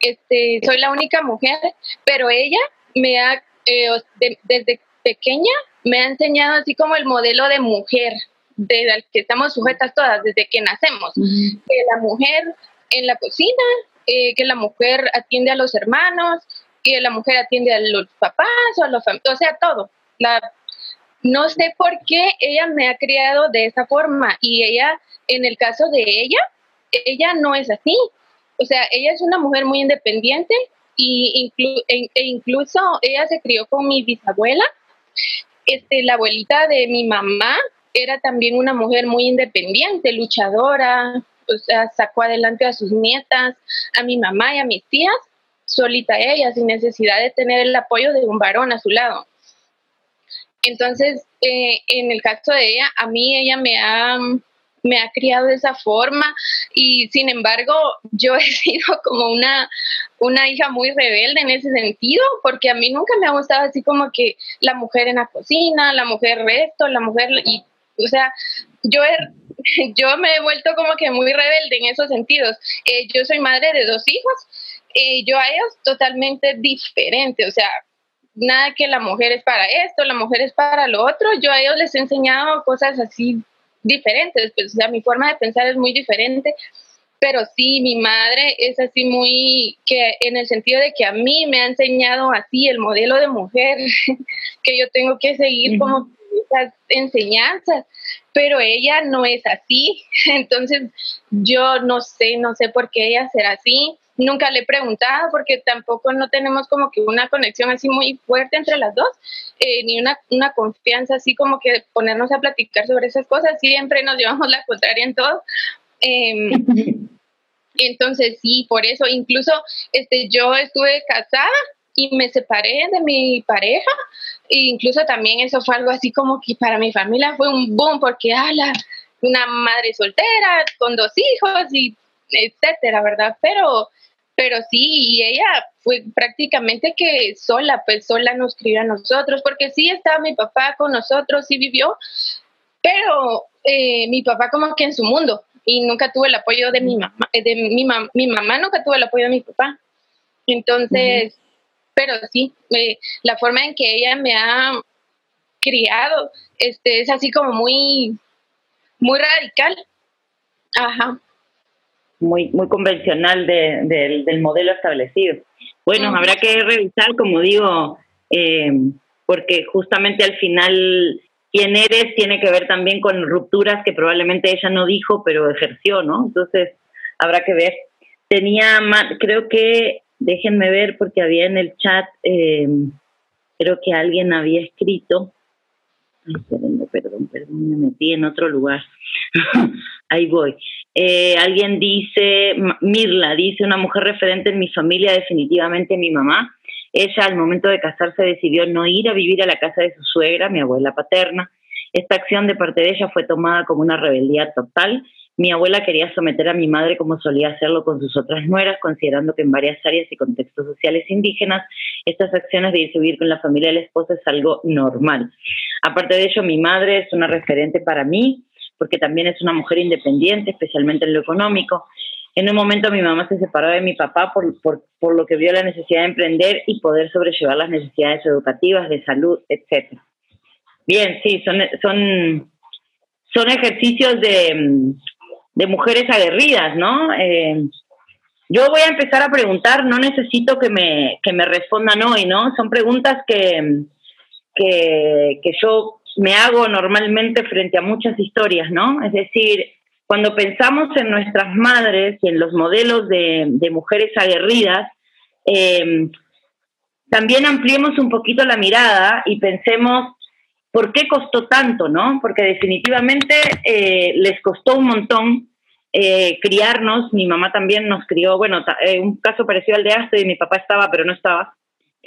este, soy la única mujer, pero ella me ha, eh, desde pequeña, me ha enseñado así como el modelo de mujer, de que estamos sujetas todas desde que nacemos. Que la mujer en la cocina, eh, que la mujer atiende a los hermanos, que la mujer atiende a los papás o a los o sea, todo. La, no sé por qué ella me ha criado de esa forma y ella, en el caso de ella, ella no es así. O sea, ella es una mujer muy independiente y e, e incluso ella se crió con mi bisabuela. Este, la abuelita de mi mamá era también una mujer muy independiente, luchadora, o sea, sacó adelante a sus nietas, a mi mamá y a mis tías, solita ella, sin necesidad de tener el apoyo de un varón a su lado. Entonces, eh, en el caso de ella, a mí ella me ha me ha criado de esa forma y sin embargo yo he sido como una, una hija muy rebelde en ese sentido porque a mí nunca me ha gustado así como que la mujer en la cocina, la mujer resto, la mujer y o sea, yo yo me he vuelto como que muy rebelde en esos sentidos. Eh, yo soy madre de dos hijos. Eh, yo a ellos totalmente diferente, o sea, nada que la mujer es para esto, la mujer es para lo otro, yo a ellos les he enseñado cosas así diferentes, pues, o sea, mi forma de pensar es muy diferente, pero sí, mi madre es así muy, que en el sentido de que a mí me ha enseñado así el modelo de mujer, que yo tengo que seguir como esas enseñanzas, pero ella no es así, entonces yo no sé, no sé por qué ella será así, nunca le he preguntado porque tampoco no tenemos como que una conexión así muy fuerte entre las dos, eh, ni una, una, confianza así como que ponernos a platicar sobre esas cosas, siempre nos llevamos la contraria en todo. Em, entonces sí, por eso incluso este, yo estuve casada y me separé de mi pareja. E incluso también eso fue algo así como que para mi familia fue un boom porque, ala, una madre soltera con dos hijos y etcétera, ¿verdad? Pero, pero sí, y ella fue prácticamente que sola, pues sola nos crió a nosotros, porque sí estaba mi papá con nosotros, sí vivió, pero eh, mi papá como que en su mundo y nunca tuve el apoyo de mi mamá, de mi, mi mamá nunca tuvo el apoyo de mi papá. Entonces, pero sí, la forma en que ella me ha criado este, es así como muy, muy radical. Ajá. Muy, muy convencional del modelo establecido. Bueno, habrá que revisar, como digo, eh, porque justamente al final quién eres tiene que ver también con rupturas que probablemente ella no dijo, pero ejerció, ¿no? Entonces, habrá que ver. Tenía, creo que déjenme ver porque había en el chat, eh, creo que alguien había escrito, Ay, perdón, perdón, perdón, me metí en otro lugar. Ahí voy. Eh, alguien dice, Mirla, dice, una mujer referente en mi familia, definitivamente mi mamá. Ella al momento de casarse decidió no ir a vivir a la casa de su suegra, mi abuela paterna. Esta acción de parte de ella fue tomada como una rebeldía total mi abuela quería someter a mi madre como solía hacerlo con sus otras nueras, considerando que en varias áreas y contextos sociales indígenas estas acciones de irse a vivir con la familia del esposo es algo normal. Aparte de ello, mi madre es una referente para mí, porque también es una mujer independiente, especialmente en lo económico. En un momento mi mamá se separó de mi papá por, por, por lo que vio la necesidad de emprender y poder sobrellevar las necesidades educativas, de salud, etc. Bien, sí, son, son, son ejercicios de, de mujeres aguerridas, ¿no? Eh, yo voy a empezar a preguntar, no necesito que me, que me respondan hoy, ¿no? Son preguntas que, que, yo me hago normalmente frente a muchas historias, ¿no? Es decir, cuando pensamos en nuestras madres y en los modelos de, mujeres aguerridas, eh, también ampliemos un poquito la mirada y pensemos ¿Por qué costó tanto, no? Porque definitivamente eh, les costó un montón eh, criarnos. Mi mamá también nos crió, bueno, eh, un caso parecido al de Astrid, mi papá estaba, pero no estaba.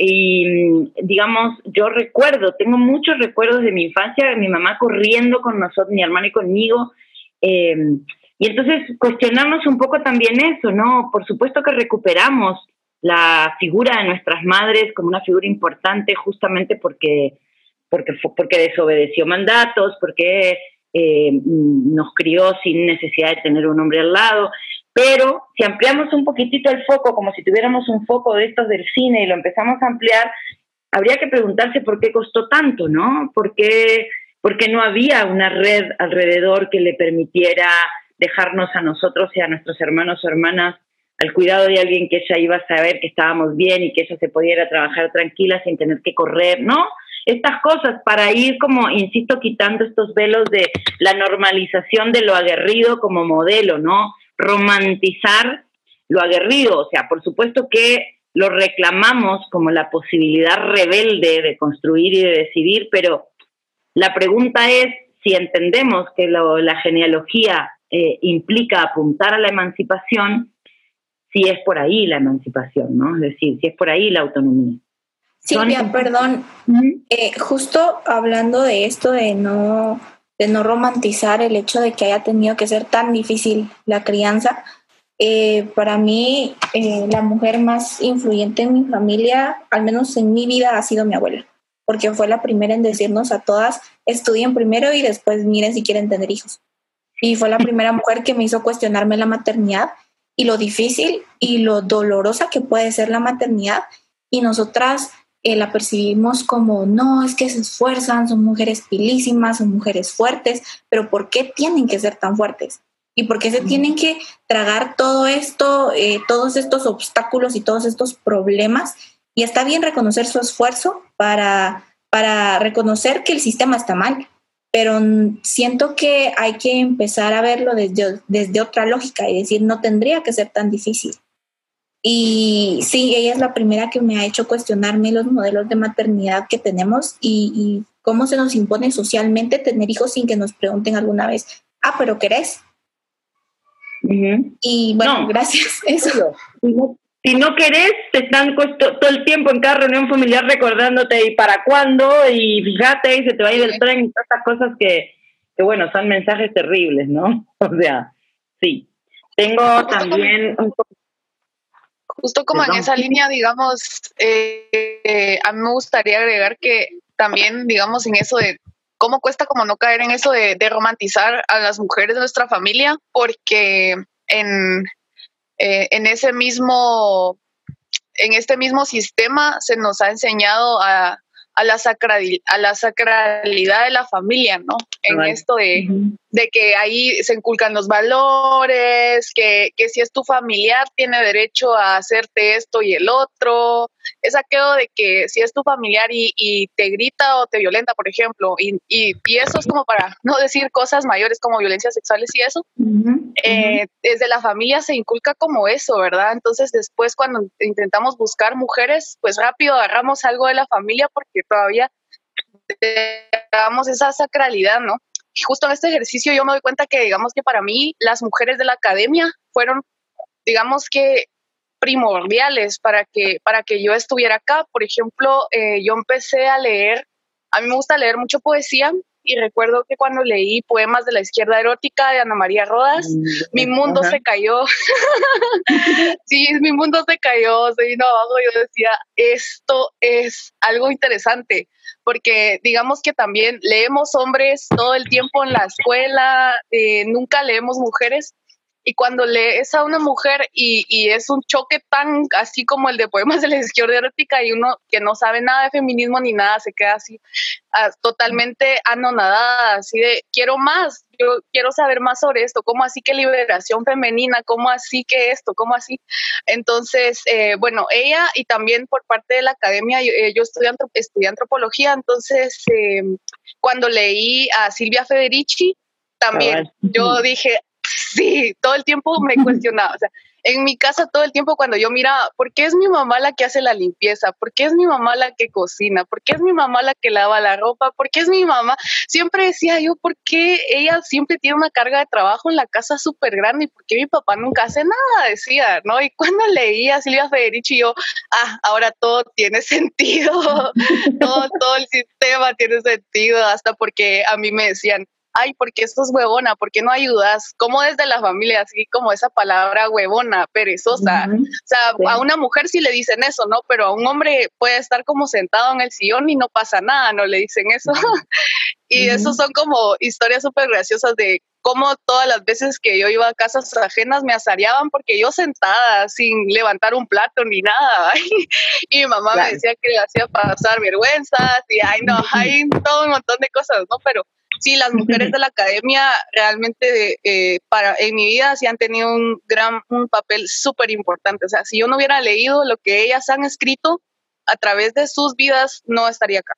Y mm, digamos, yo recuerdo, tengo muchos recuerdos de mi infancia, de mi mamá corriendo con nosotros, mi hermano y conmigo. Em, y entonces cuestionamos un poco también eso, ¿no? Por supuesto que recuperamos la figura de nuestras madres como una figura importante justamente porque porque, porque desobedeció mandatos, porque eh, nos crió sin necesidad de tener un hombre al lado. Pero si ampliamos un poquitito el foco, como si tuviéramos un foco de estos del cine y lo empezamos a ampliar, habría que preguntarse por qué costó tanto, ¿no? ¿Por qué, porque no había una red alrededor que le permitiera dejarnos a nosotros y a nuestros hermanos o hermanas al cuidado de alguien que ella iba a saber que estábamos bien y que ella se pudiera trabajar tranquila sin tener que correr, ¿no? estas cosas para ir como, insisto, quitando estos velos de la normalización de lo aguerrido como modelo, ¿no? Romantizar lo aguerrido, o sea, por supuesto que lo reclamamos como la posibilidad rebelde de construir y de decidir, pero la pregunta es si entendemos que la genealogía eh, implica apuntar a la emancipación, si es por ahí la emancipación, ¿no? Es decir, si es por ahí la autonomía. Silvia, perdón, eh, justo hablando de esto de no, de no romantizar el hecho de que haya tenido que ser tan difícil la crianza, eh, para mí eh, la mujer más influyente en mi familia, al menos en mi vida, ha sido mi abuela, porque fue la primera en decirnos a todas, estudien primero y después miren si quieren tener hijos. Y fue la primera mujer que me hizo cuestionarme la maternidad y lo difícil y lo dolorosa que puede ser la maternidad y nosotras eh, la percibimos como, no, es que se esfuerzan, son mujeres pilísimas, son mujeres fuertes, pero ¿por qué tienen que ser tan fuertes? ¿Y por qué se tienen que tragar todo esto, eh, todos estos obstáculos y todos estos problemas? Y está bien reconocer su esfuerzo para, para reconocer que el sistema está mal, pero siento que hay que empezar a verlo desde, desde otra lógica y decir, no tendría que ser tan difícil. Y sí, ella es la primera que me ha hecho cuestionarme los modelos de maternidad que tenemos y, cómo se nos impone socialmente tener hijos sin que nos pregunten alguna vez, ah, pero ¿querés? Y bueno, gracias. Eso. Si no, querés, te están todo el tiempo en cada reunión familiar recordándote y para cuándo, y fíjate, y se te va a ir el tren y todas estas cosas que, que, bueno, son mensajes terribles, ¿no? O sea, sí. Tengo también un Justo como en esa línea, digamos, eh, a mí me gustaría agregar que también, digamos, en eso de cómo cuesta como no caer en eso de, romantizar a las mujeres de nuestra familia, porque en, eh, en ese mismo, en este mismo sistema se nos ha enseñado a, a la, a la sacralidad de la familia, ¿no? En esto de, de, que ahí se inculcan los valores, que, que, si es tu familiar tiene derecho a hacerte esto y el otro. Es aquello de que si es tu familiar y, y te grita o te violenta, por ejemplo, y, y, y, eso es como para no decir cosas mayores como violencias sexuales y eso, eh, desde la familia se inculca como eso, ¿verdad? Entonces después cuando intentamos buscar mujeres, pues rápido agarramos algo de la familia porque todavía damos esa sacralidad, ¿no? Y justo en este ejercicio yo me doy cuenta que digamos que para mí las mujeres de la academia fueron, digamos que primordiales para que, para que yo estuviera acá. Por ejemplo, eh, yo empecé a leer, a mí me gusta leer mucho poesía y recuerdo que cuando leí poemas de la izquierda erótica de Ana María Rodas, mm, mi mundo se cayó. sí, mi mundo se cayó, se vino abajo. Yo decía, esto es algo interesante, porque digamos que también leemos hombres todo el tiempo en la escuela, eh, nunca leemos mujeres, y cuando lees a una mujer y, y, es un choque tan así como el de poemas de la izquierda erótica y uno que no sabe nada de feminismo ni nada, se queda así ah, totalmente anonadada, así de quiero más, yo quiero saber más sobre esto, cómo así que liberación femenina, cómo así que esto, cómo así. Entonces, eh, bueno, ella y también por parte de la academia, yo, eh, estudié, antropología, entonces eh, cuando leí a Silvia Federici, también yo dije, Sí, todo el tiempo me cuestionaba. O sea, en mi casa todo el tiempo cuando yo miraba, ¿por qué es mi mamá la que hace la limpieza? ¿Por qué es mi mamá la que cocina? ¿Por qué es mi mamá la que lava la ropa? ¿Por qué es mi mamá? Siempre decía yo, ¿por qué ella siempre tiene una carga de trabajo en la casa súper grande y por qué mi papá nunca hace nada? Decía, ¿no? Y cuando leía a Silvia Federici, yo, ah, ahora todo tiene sentido, todo, todo el sistema tiene sentido, hasta porque a mí me decían, ay, ¿por qué estás huevona? ¿Por qué no ayudas? Como desde la familia, así como esa palabra huevona, perezosa. O sea, a una mujer sí le dicen eso, ¿no? Pero a un hombre puede estar como sentado en el sillón y no pasa nada, no le dicen eso. y eso son como historias súper graciosas de cómo todas las veces que yo iba a casas ajenas me asareaban porque yo sentada sin levantar un plato ni nada. y mi mamá me decía que le hacía pasar vergüenzas y ay no, hay todo un montón de cosas, ¿no? Pero sí, las mujeres de la academia realmente eh, para, en mi vida sí han tenido un gran un papel súper importante. O sea, si yo no hubiera leído lo que ellas han escrito a través de sus vidas, no estaría acá.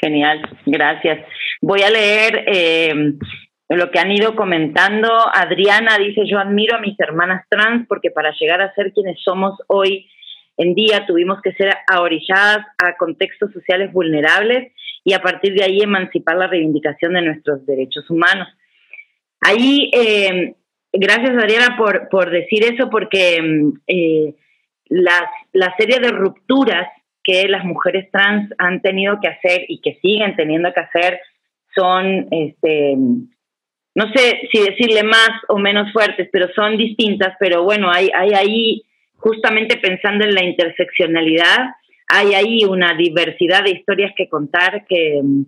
Genial, gracias. Voy a leer eh, lo que han ido comentando. Adriana dice, yo admiro a mis hermanas trans porque para llegar a ser quienes somos hoy en día tuvimos que ser ahorilladas a contextos sociales vulnerables y a partir de ahí emancipar la reivindicación de nuestros derechos humanos. Ahí, eh, gracias Adriana por, por, decir eso, porque mm, eh, las, la serie de rupturas que las mujeres trans han tenido que hacer y que siguen teniendo que hacer son, este, no sé si decirle más o menos fuertes, pero son distintas, pero bueno, hay, hay ahí, justamente pensando en la interseccionalidad, hay ahí una diversidad de historias que contar que mm,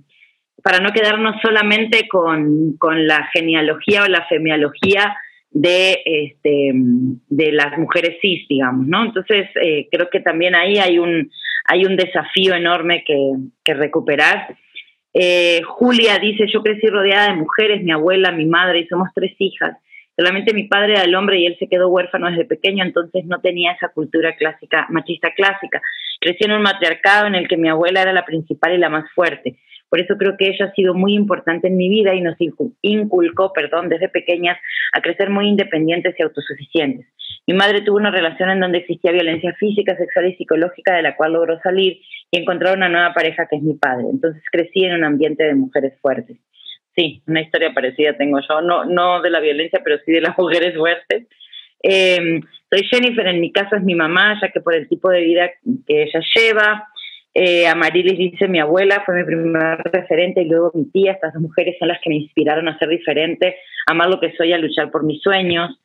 para no quedarnos solamente con, la genealogía o la femiología de, este, de las mujeres cis, digamos, ¿no? Entonces, eh, creo que también ahí hay un, hay un desafío enorme que, que recuperar. Eh, Julia dice, yo crecí rodeada de mujeres, mi abuela, mi madre, y somos tres hijas. Solamente mi padre era el hombre y él se quedó huérfano desde pequeño, entonces no tenía esa cultura clásica, machista clásica. Crecí en un matriarcado en el que mi abuela era la principal y la más fuerte. Por eso creo que ella ha sido muy importante en mi vida y nos inculcó, perdón, desde pequeñas a crecer muy independientes y autosuficientes. Mi madre tuvo una relación en donde existía violencia física, sexual y psicológica de la cual logró salir y encontrar una nueva pareja que es mi padre. Entonces crecí en un ambiente de mujeres fuertes. Sí, una historia parecida tengo yo, no, no de la violencia, pero sí de las mujeres fuertes. Eh, soy Jennifer, en mi casa es mi mamá, ya que por el tipo de vida que ella lleva, eh, Amarilis dice, mi abuela fue mi primer referente y luego mi tía, estas dos mujeres son las que me inspiraron a ser diferente, a amar lo que soy, a luchar por mis sueños.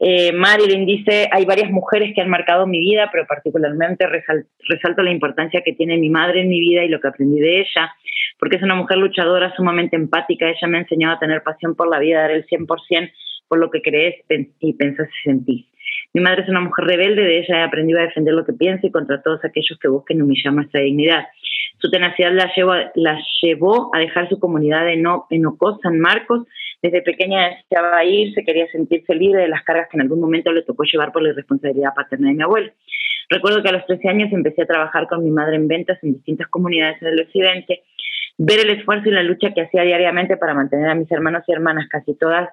Eh, Marilyn dice, hay varias mujeres que han marcado mi vida, pero particularmente resalto la importancia que tiene mi madre en mi vida y lo que aprendí de ella, porque es una mujer luchadora, sumamente empática, ella me ha enseñado a tener pasión por la vida, a dar el 100% por lo que crees y pensás y sentís. Mi madre es una mujer rebelde, de ella he aprendido a defender lo que piensa y contra todos aquellos que busquen humillar nuestra dignidad. Su tenacidad la llevó, la llevó a dejar su comunidad en, en Ocó, San Marcos. Desde pequeña deseaba irse, quería sentirse libre de las cargas que en algún momento le tocó llevar por la irresponsabilidad paterna de mi abuelo. Recuerdo que a los 13 años empecé a trabajar con mi madre en ventas en distintas comunidades en el occidente, ver el esfuerzo y la lucha que hacía diariamente para mantener a mis hermanos y hermanas casi todas,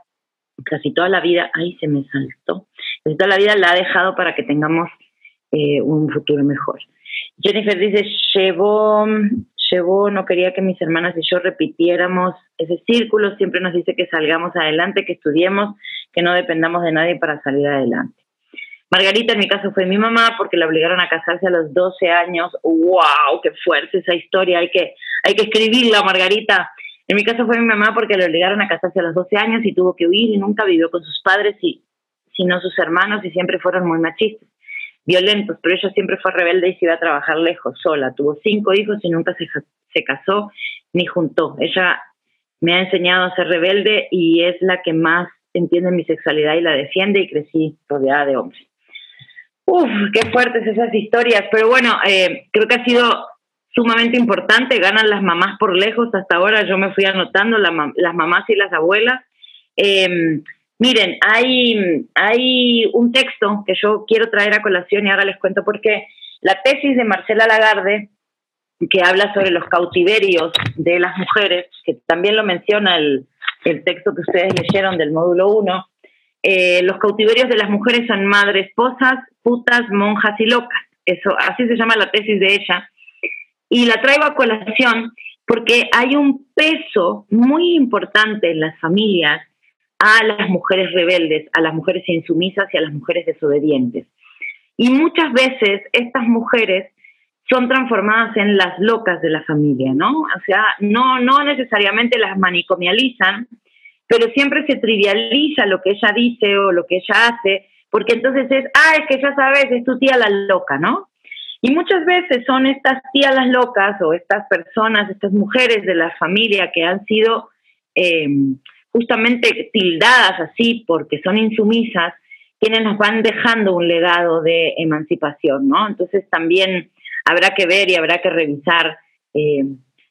casi toda la vida, ahí se me saltó, pues toda la vida la ha dejado para que tengamos eh, un futuro mejor. Jennifer dice, llevó, llevó, no quería que mis hermanas y yo repitiéramos ese círculo, siempre nos dice que salgamos adelante, que estudiemos, que no dependamos de nadie para salir adelante. Margarita en mi caso fue mi mamá porque la obligaron a casarse a los 12 años. ¡Wow! ¡Qué fuerte esa historia! Hay que, hay que escribirla, Margarita. En mi caso fue mi mamá porque la obligaron a casarse a los 12 años y tuvo que huir y nunca vivió con sus padres y sino sus hermanos y siempre fueron muy machistas, violentos, pero ella siempre fue rebelde y se iba a trabajar lejos, sola. Tuvo cinco hijos y nunca se, se casó ni juntó. Ella me ha enseñado a ser rebelde y es la que más entiende mi sexualidad y la defiende y crecí rodeada de hombres. Uf, qué fuertes esas historias, pero bueno, eh, creo que ha sido sumamente importante, ganan las mamás por lejos, hasta ahora yo me fui anotando las mamás y las abuelas. Eh, Miren, hay, hay un texto que yo quiero traer a colación y ahora les cuento por qué. La tesis de Marcela Lagarde, que habla sobre los cautiverios de las mujeres, que también lo menciona el, texto que ustedes leyeron del módulo 1, eh, los cautiverios de las mujeres son madres, esposas, putas, monjas y locas. Eso, así se llama la tesis de ella. Y la traigo a colación porque hay un peso muy importante en las familias a las mujeres rebeldes, a las mujeres insumisas y a las mujeres desobedientes. Y muchas veces estas mujeres son transformadas en las locas de la familia, ¿no? O sea, no, no necesariamente las manicomializan, pero siempre se trivializa lo que ella dice o lo que ella hace, porque entonces es, ah, es que ya sabes, es tu tía la loca, ¿no? Y muchas veces son estas tías las locas o estas personas, estas mujeres de la familia que han sido eh, justamente tildadas así porque son insumisas, quienes nos van dejando un legado de emancipación, ¿no? Entonces también habrá que ver y habrá que revisar eh,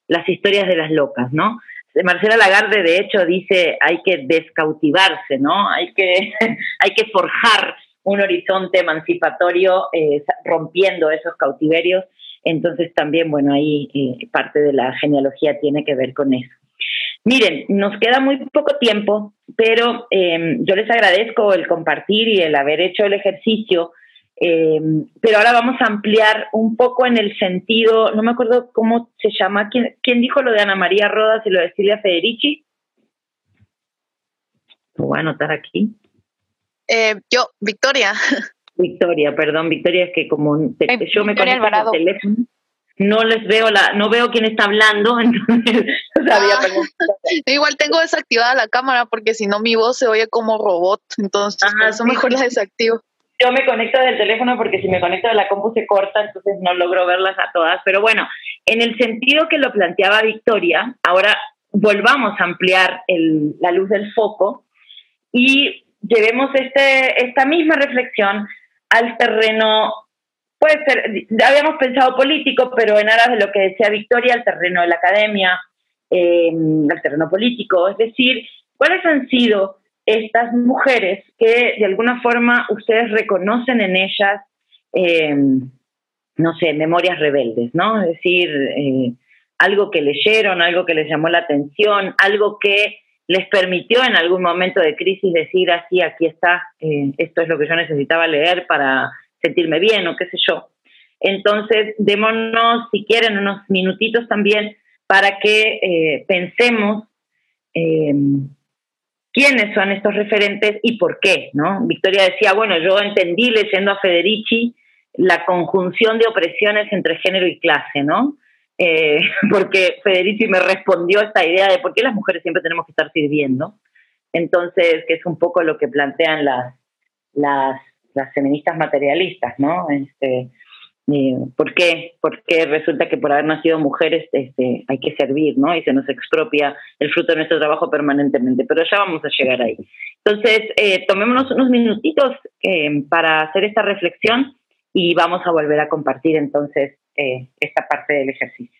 las historias de las locas, ¿no? Marcela Lagarde, de hecho, dice hay que descautivarse, ¿no? Hay que, hay que forjar un horizonte emancipatorio eh, rompiendo esos cautiverios. Entonces también, bueno, ahí eh, parte de la genealogía tiene que ver con eso. Miren, nos queda muy poco tiempo, pero em, yo les agradezco el compartir y el haber hecho el ejercicio, em, pero ahora vamos a ampliar un poco en el sentido, no me acuerdo cómo se llama, ¿quién, quién dijo lo de Ana María Rodas y lo de Silvia Federici? Lo voy a anotar aquí. Eh, yo, Victoria. Victoria, perdón, Victoria, es que como yo me conecto al teléfono no les veo la, no veo quién está hablando, entonces sabía ah, Igual tengo desactivada la cámara porque si no mi voz se oye como robot, entonces por eso mejor la desactivo. Yo me conecto del teléfono porque si me conecto de la compu se corta, entonces no logro verlas a todas. Pero bueno, en el sentido que lo planteaba Victoria, ahora volvamos a ampliar el, la luz del foco y llevemos este, esta misma reflexión al terreno, puede ser, habíamos pensado político, pero en aras de lo que decía Victoria, al terreno de la academia, eh, al terreno político, es decir, ¿cuáles han sido estas mujeres que de alguna forma ustedes reconocen en ellas, eh, no sé, memorias rebeldes, ¿no? Es decir, eh, algo que leyeron, algo que les llamó la atención, algo que les permitió en algún momento de crisis decir así, aquí está, eh, esto es lo que yo necesitaba leer para sentirme bien o qué sé yo. Entonces, démonos, si quieren, unos minutitos también para que pensemos quiénes son estos referentes y por qué, ¿no? Victoria decía, bueno, yo entendí leyendo a Federici la conjunción de opresiones entre género y clase, ¿no? Eh, porque Federici me respondió esta idea de por qué las mujeres siempre tenemos que estar sirviendo. Entonces, que es un poco lo que plantean las, las, las feministas materialistas, ¿no? Este, ¿por, qué? Porque resulta que por haber nacido mujeres este, hay que servir, ¿no? Y se nos expropia el fruto de nuestro trabajo permanentemente, pero ya vamos a llegar ahí. Entonces, eh, tomémonos unos minutitos eh, para hacer esta reflexión y vamos a volver a compartir entonces eh, esta parte del ejercicio.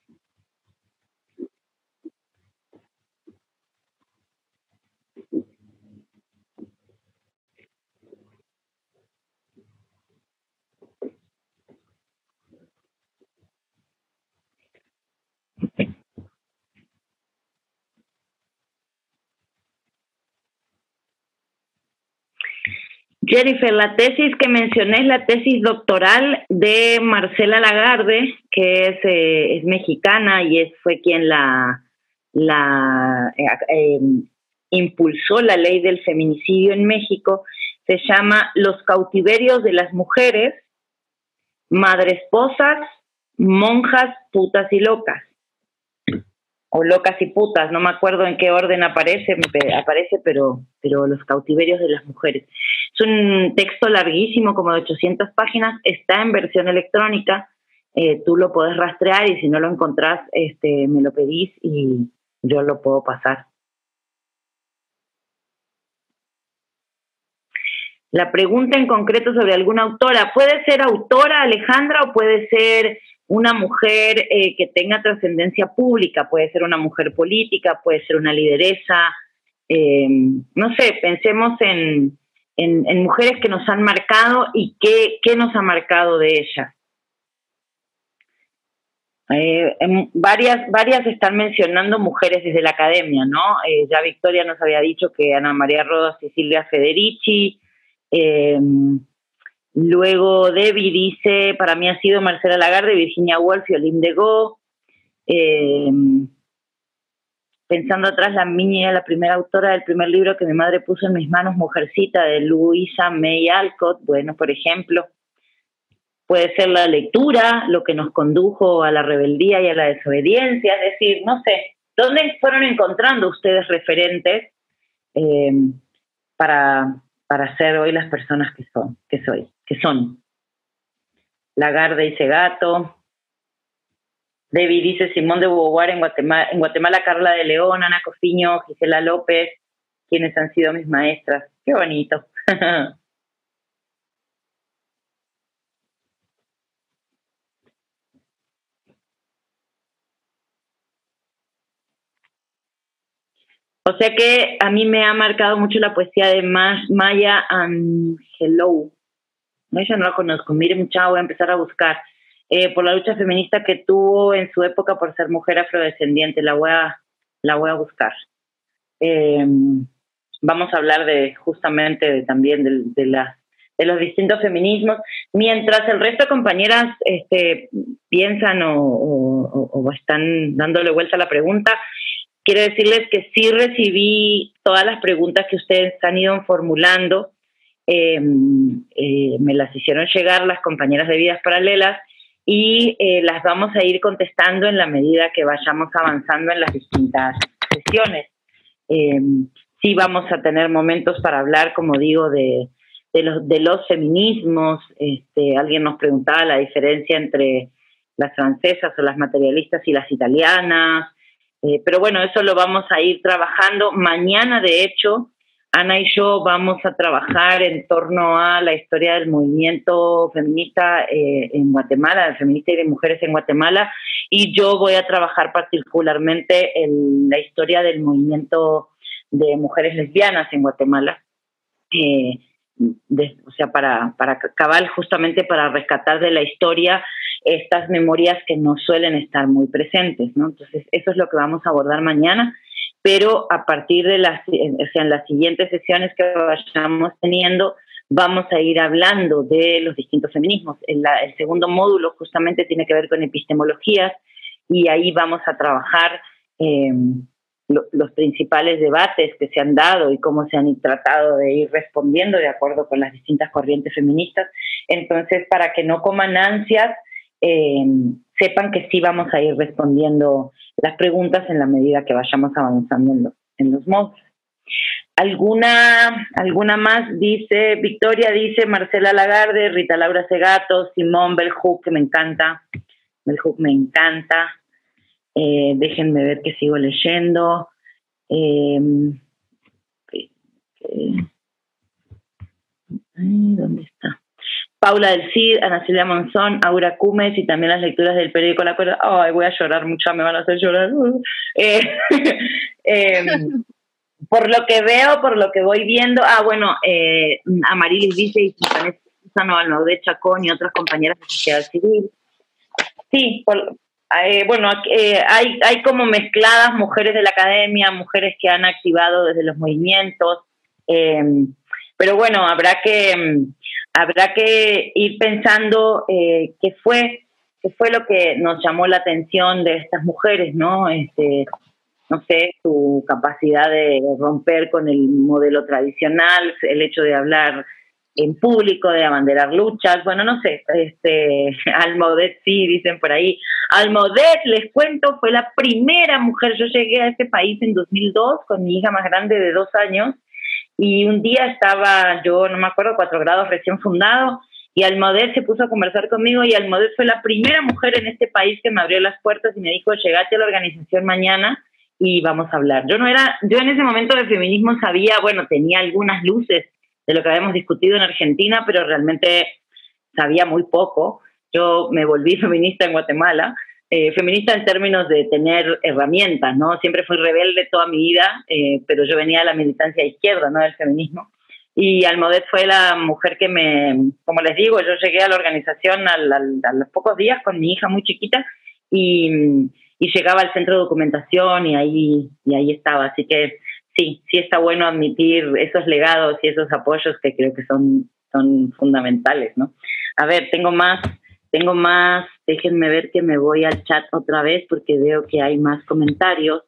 Jennifer, la tesis que mencioné es la tesis doctoral de Marcela Lagarde, que es, eh, mexicana y es, fue quien la, la eh, em, impulsó la ley del feminicidio en México. Se llama Los cautiverios de las mujeres, madresposas, monjas, putas y locas o locas y putas, no me acuerdo en qué orden aparece, aparece, pero, pero los cautiverios de las mujeres. Es un texto larguísimo, como de 800 páginas, está en versión electrónica, eh, tú lo podés rastrear y si no lo encontrás, este, me lo pedís y yo lo puedo pasar. La pregunta en concreto sobre alguna autora, puede ser autora Alejandra o puede ser una mujer eh, que tenga trascendencia pública, puede ser una mujer política, puede ser una lideresa, eh, no sé, pensemos en, en, mujeres que nos han marcado y qué, qué nos ha marcado de ellas. Eh, varias, varias están mencionando mujeres desde la academia, ¿no? Eh, ya Victoria nos había dicho que Ana María Rodas y Silvia Federici. Luego Debbie dice, para mí ha sido Marcela Lagarde, Virginia Woolf y Olinda Go. pensando atrás, la niña, la primera autora del primer libro que mi madre puso en mis manos, Mujercita, de Luisa May Alcott, bueno, por ejemplo puede ser la lectura, lo que nos condujo a la rebeldía y a la desobediencia, es decir, no sé, ¿dónde fueron encontrando ustedes referentes eh, para, para ser hoy las personas que son, que soy, que son? Lagarde dice gato, David dice Simón de Beauvoir en Guatemala, en Guatemala Carla de León, Ana Cofiño, Gisela López, quienes han sido mis maestras. Qué bonito. O sea que a mí me ha marcado mucho la poesía de Maya Angelou. Ella no la conozco. Mire, mucha, voy a empezar a buscar. Eh, por la lucha feminista que tuvo en su época por ser mujer afrodescendiente. La voy a, la voy a buscar. Eh, vamos a hablar de justamente también de, de, de los distintos feminismos, mientras el resto de compañeras este, piensan o, o, están dándole vuelta a la pregunta. Quiero decirles que sí recibí todas las preguntas que ustedes han ido formulando. Em, eh, me las hicieron llegar las compañeras de vidas paralelas y eh, las vamos a ir contestando en la medida que vayamos avanzando en las distintas sesiones. Em, sí vamos a tener momentos para hablar, como digo, de, de, los, de los feminismos. Este, alguien nos preguntaba la diferencia entre las francesas o las materialistas y las italianas. Eh, pero bueno, eso lo vamos a ir trabajando. Mañana, de hecho, Ana y yo vamos a trabajar en torno a la historia del movimiento feminista eh, en Guatemala, del feminista y de mujeres en Guatemala, y yo voy a trabajar particularmente en la historia del movimiento de mujeres lesbianas en Guatemala. Eh, o sea, para, para cabal, justamente para rescatar de la historia estas memorias que no suelen estar muy presentes. Entonces, eso es lo que vamos a abordar mañana, pero a partir de las, o sea, en las siguientes sesiones que vayamos teniendo, vamos a ir hablando de los distintos feminismos. El, el segundo módulo justamente tiene que ver con epistemologías y ahí vamos a trabajar eh, los principales debates que se han dado y cómo se han tratado de ir respondiendo de acuerdo con las distintas corrientes feministas. Entonces, para que no coman ansias, eh, sepan que sí vamos a ir respondiendo las preguntas en la medida que vayamos avanzando en los, modos. ¿Alguna, ¿Alguna más? Dice, Victoria dice, Marcela Lagarde, Rita Laura Segato, Simón Belhook, que me encanta. Belhook me encanta. Eh, déjenme ver que sigo leyendo. Em, ¿Dónde está? Paula del Cid, Ana Celia Monzón, Aura Cumes y también las lecturas del periódico La Cuerda. Ay, voy a llorar mucho, me van a hacer llorar. Eh, em, por lo que veo, por lo que voy viendo, ah, bueno, eh, Amarilis dice, y Susana Chacón y otras compañeras de sociedad civil. Sí, eh, bueno, hay, hay como mezcladas mujeres de la academia, mujeres que han activado desde los movimientos, em, pero bueno, habrá que, em, habrá que ir pensando eh, qué fue qué fue lo que nos llamó la atención de estas mujeres, ¿no? Este, no sé, su capacidad de romper con el modelo tradicional, el hecho de hablar en público, de abanderar luchas, bueno, no sé, este, Almodet sí, dicen por ahí. Almodet, les cuento, fue la primera mujer, yo llegué a este país en 2002 con mi hija más grande de dos años y un día estaba yo, no me acuerdo, cuatro grados recién fundado y Almodet se puso a conversar conmigo y Almodet fue la primera mujer en este país que me abrió las puertas y me dijo, llegate a la organización mañana y vamos a hablar. Yo no era, yo en ese momento de feminismo sabía, bueno, tenía algunas luces, de lo que habíamos discutido en Argentina, pero realmente sabía muy poco. Yo me volví feminista en Guatemala, eh, feminista en términos de tener herramientas, ¿no? Siempre fui rebelde toda mi vida, eh, pero yo venía de la militancia izquierda, ¿no? Del feminismo. Y Almodet fue la mujer que me, como les digo, yo llegué a la organización a los pocos días con mi hija muy chiquita y, llegaba al centro de documentación y ahí, y ahí estaba. Así que sí, sí está bueno admitir esos legados y esos apoyos que creo que son, son fundamentales, ¿no? A ver, tengo más, tengo más, déjenme ver que me voy al chat otra vez porque veo que hay más comentarios.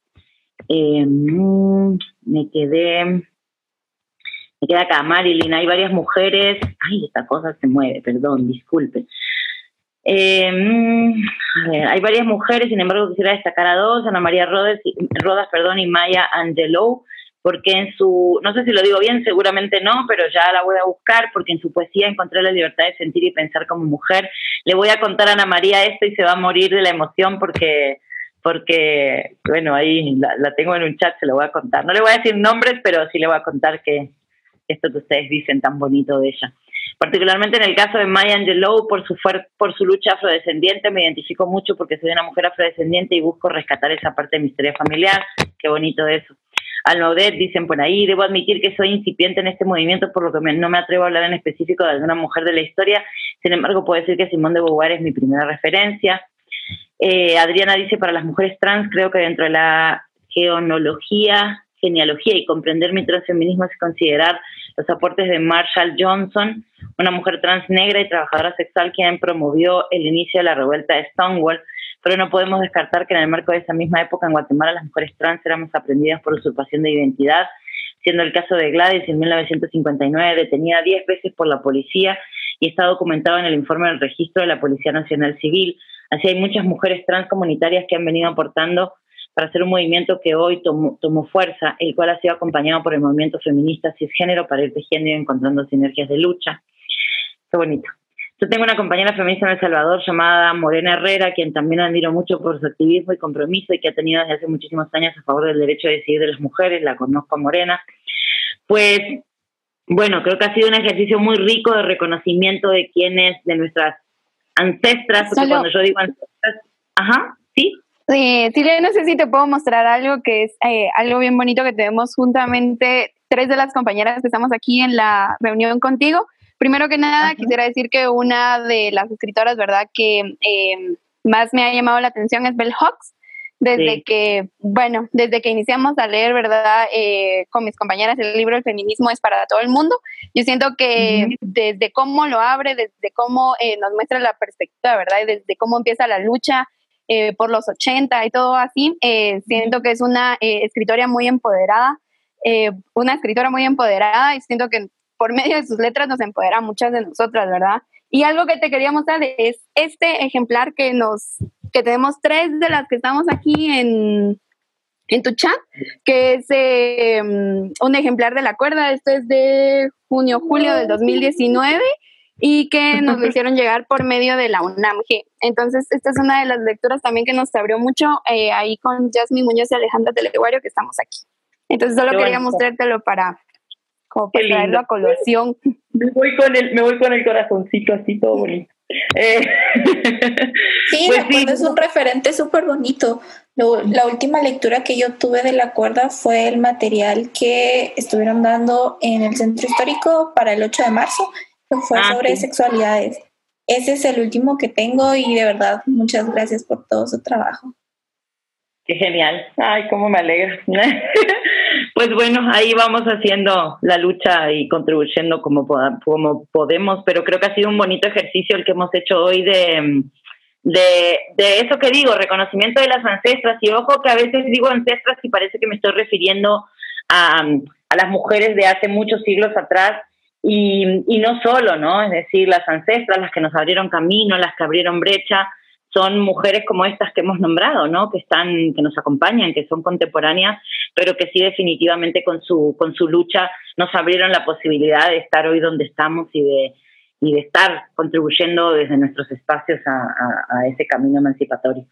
Eh, me quedé, me queda acá Marilyn, hay varias mujeres, ay, esta cosa se mueve, perdón, disculpen. Eh, a ver, hay varias mujeres, sin embargo quisiera destacar a dos, Ana María Rodas, Rodas perdón, y Maya Angelou, porque en su, no sé si lo digo bien, seguramente no, pero ya la voy a buscar porque en su poesía encontré la libertad de sentir y pensar como mujer. Le voy a contar a Ana María esto y se va a morir de la emoción porque, porque bueno, ahí la, tengo en un chat, se lo voy a contar. No le voy a decir nombres, pero sí le voy a contar que esto que ustedes dicen tan bonito de ella. Particularmente en el caso de Maya Angelou, por su, por su lucha afrodescendiente, me identifico mucho porque soy una mujer afrodescendiente y busco rescatar esa parte de mi historia familiar. Qué bonito eso. Almaudet, dicen por ahí, debo admitir que soy incipiente en este movimiento, por lo que no me atrevo a hablar en específico de alguna mujer de la historia, sin embargo puedo decir que Simón de Beauvoir es mi primera referencia. Eh, Adriana dice, para las mujeres trans, creo que dentro de la geonología, genealogía y comprender mi transfeminismo es considerar los aportes de Marshall Johnson, una mujer trans negra y trabajadora sexual quien promovió el inicio de la revuelta de Stonewall, pero no podemos descartar que en el marco de esa misma época en Guatemala las mujeres trans éramos aprendidas por usurpación de identidad, siendo el caso de Gladys en 1959 detenida 10 veces por la policía y está documentado en el informe del registro de la Policía Nacional Civil. Así hay muchas mujeres trans comunitarias que han venido aportando para hacer un movimiento que hoy tomó, tomó, fuerza, el cual ha sido acompañado por el movimiento feminista cisgénero para ir tejiendo y encontrando sinergias de lucha. Qué bonito. Yo tengo una compañera feminista en El Salvador llamada Morena Herrera, quien también admiro mucho por su activismo y compromiso y que ha tenido desde hace muchísimos años a favor del derecho a decidir de las mujeres, la conozco a Morena. Pues, bueno, creo que ha sido un ejercicio muy rico de reconocimiento de quienes, de nuestras ancestras, porque cuando yo digo ancestras, ajá, sí. Sí, Silvia, no sé si te puedo mostrar algo que es eh, algo bien bonito que tenemos juntamente tres de las compañeras que estamos aquí en la reunión contigo. Primero que nada, quisiera decir que una de las escritoras, ¿verdad?, que eh, más me ha llamado la atención es Bell Hawks. Desde que, bueno, desde que iniciamos a leer, ¿verdad?, eh, con mis compañeras, el libro El feminismo es para todo el mundo. Yo siento que desde cómo lo abre, desde cómo eh, nos muestra la perspectiva, ¿verdad?, y desde cómo empieza la lucha por los 80 y todo así, siento que es una escritora muy empoderada, una escritora muy empoderada y siento que por medio de sus letras nos empodera a muchas de nosotras, ¿verdad? Y algo que te quería mostrar es este ejemplar que nos, que tenemos tres de las que estamos aquí en, en tu chat, que es em, un ejemplar de la cuerda. Esto es de junio, julio del 2019 y que nos lo hicieron llegar por medio de la UNAMG. Entonces, esta es una de las lecturas también que nos abrió mucho eh, ahí con Jasmine Muñoz y Alejandra Teleguario, que estamos aquí. Entonces, solo quería mostrártelo para, como para traerlo a colación. Me voy con el, me voy con el corazoncito así todo bonito. Eh, sí, pues es un referente súper bonito. la última lectura que yo tuve de la cuerda fue el material que estuvieron dando en el centro histórico para el 8 de marzo, que fue ah, sobre sexualidades. Ese es el último que tengo y de verdad muchas gracias por todo su trabajo. Qué genial. Ay, cómo me alegra. pues bueno, ahí vamos haciendo la lucha y contribuyendo como, como podemos, pero creo que ha sido un bonito ejercicio el que hemos hecho hoy de, de, de eso que digo, reconocimiento de las ancestras. Y ojo que a veces digo ancestras y parece que me estoy refiriendo a, a las mujeres de hace muchos siglos atrás. Y, y no solo, ¿no? Es decir, las ancestras, las que nos abrieron camino, las que abrieron brecha, son mujeres como estas que hemos nombrado, ¿no? Que están, que nos acompañan, que son contemporáneas, pero que sí definitivamente con su, con su lucha nos abrieron la posibilidad de estar hoy donde estamos y de, y de estar contribuyendo desde nuestros espacios a, ese camino emancipatorio.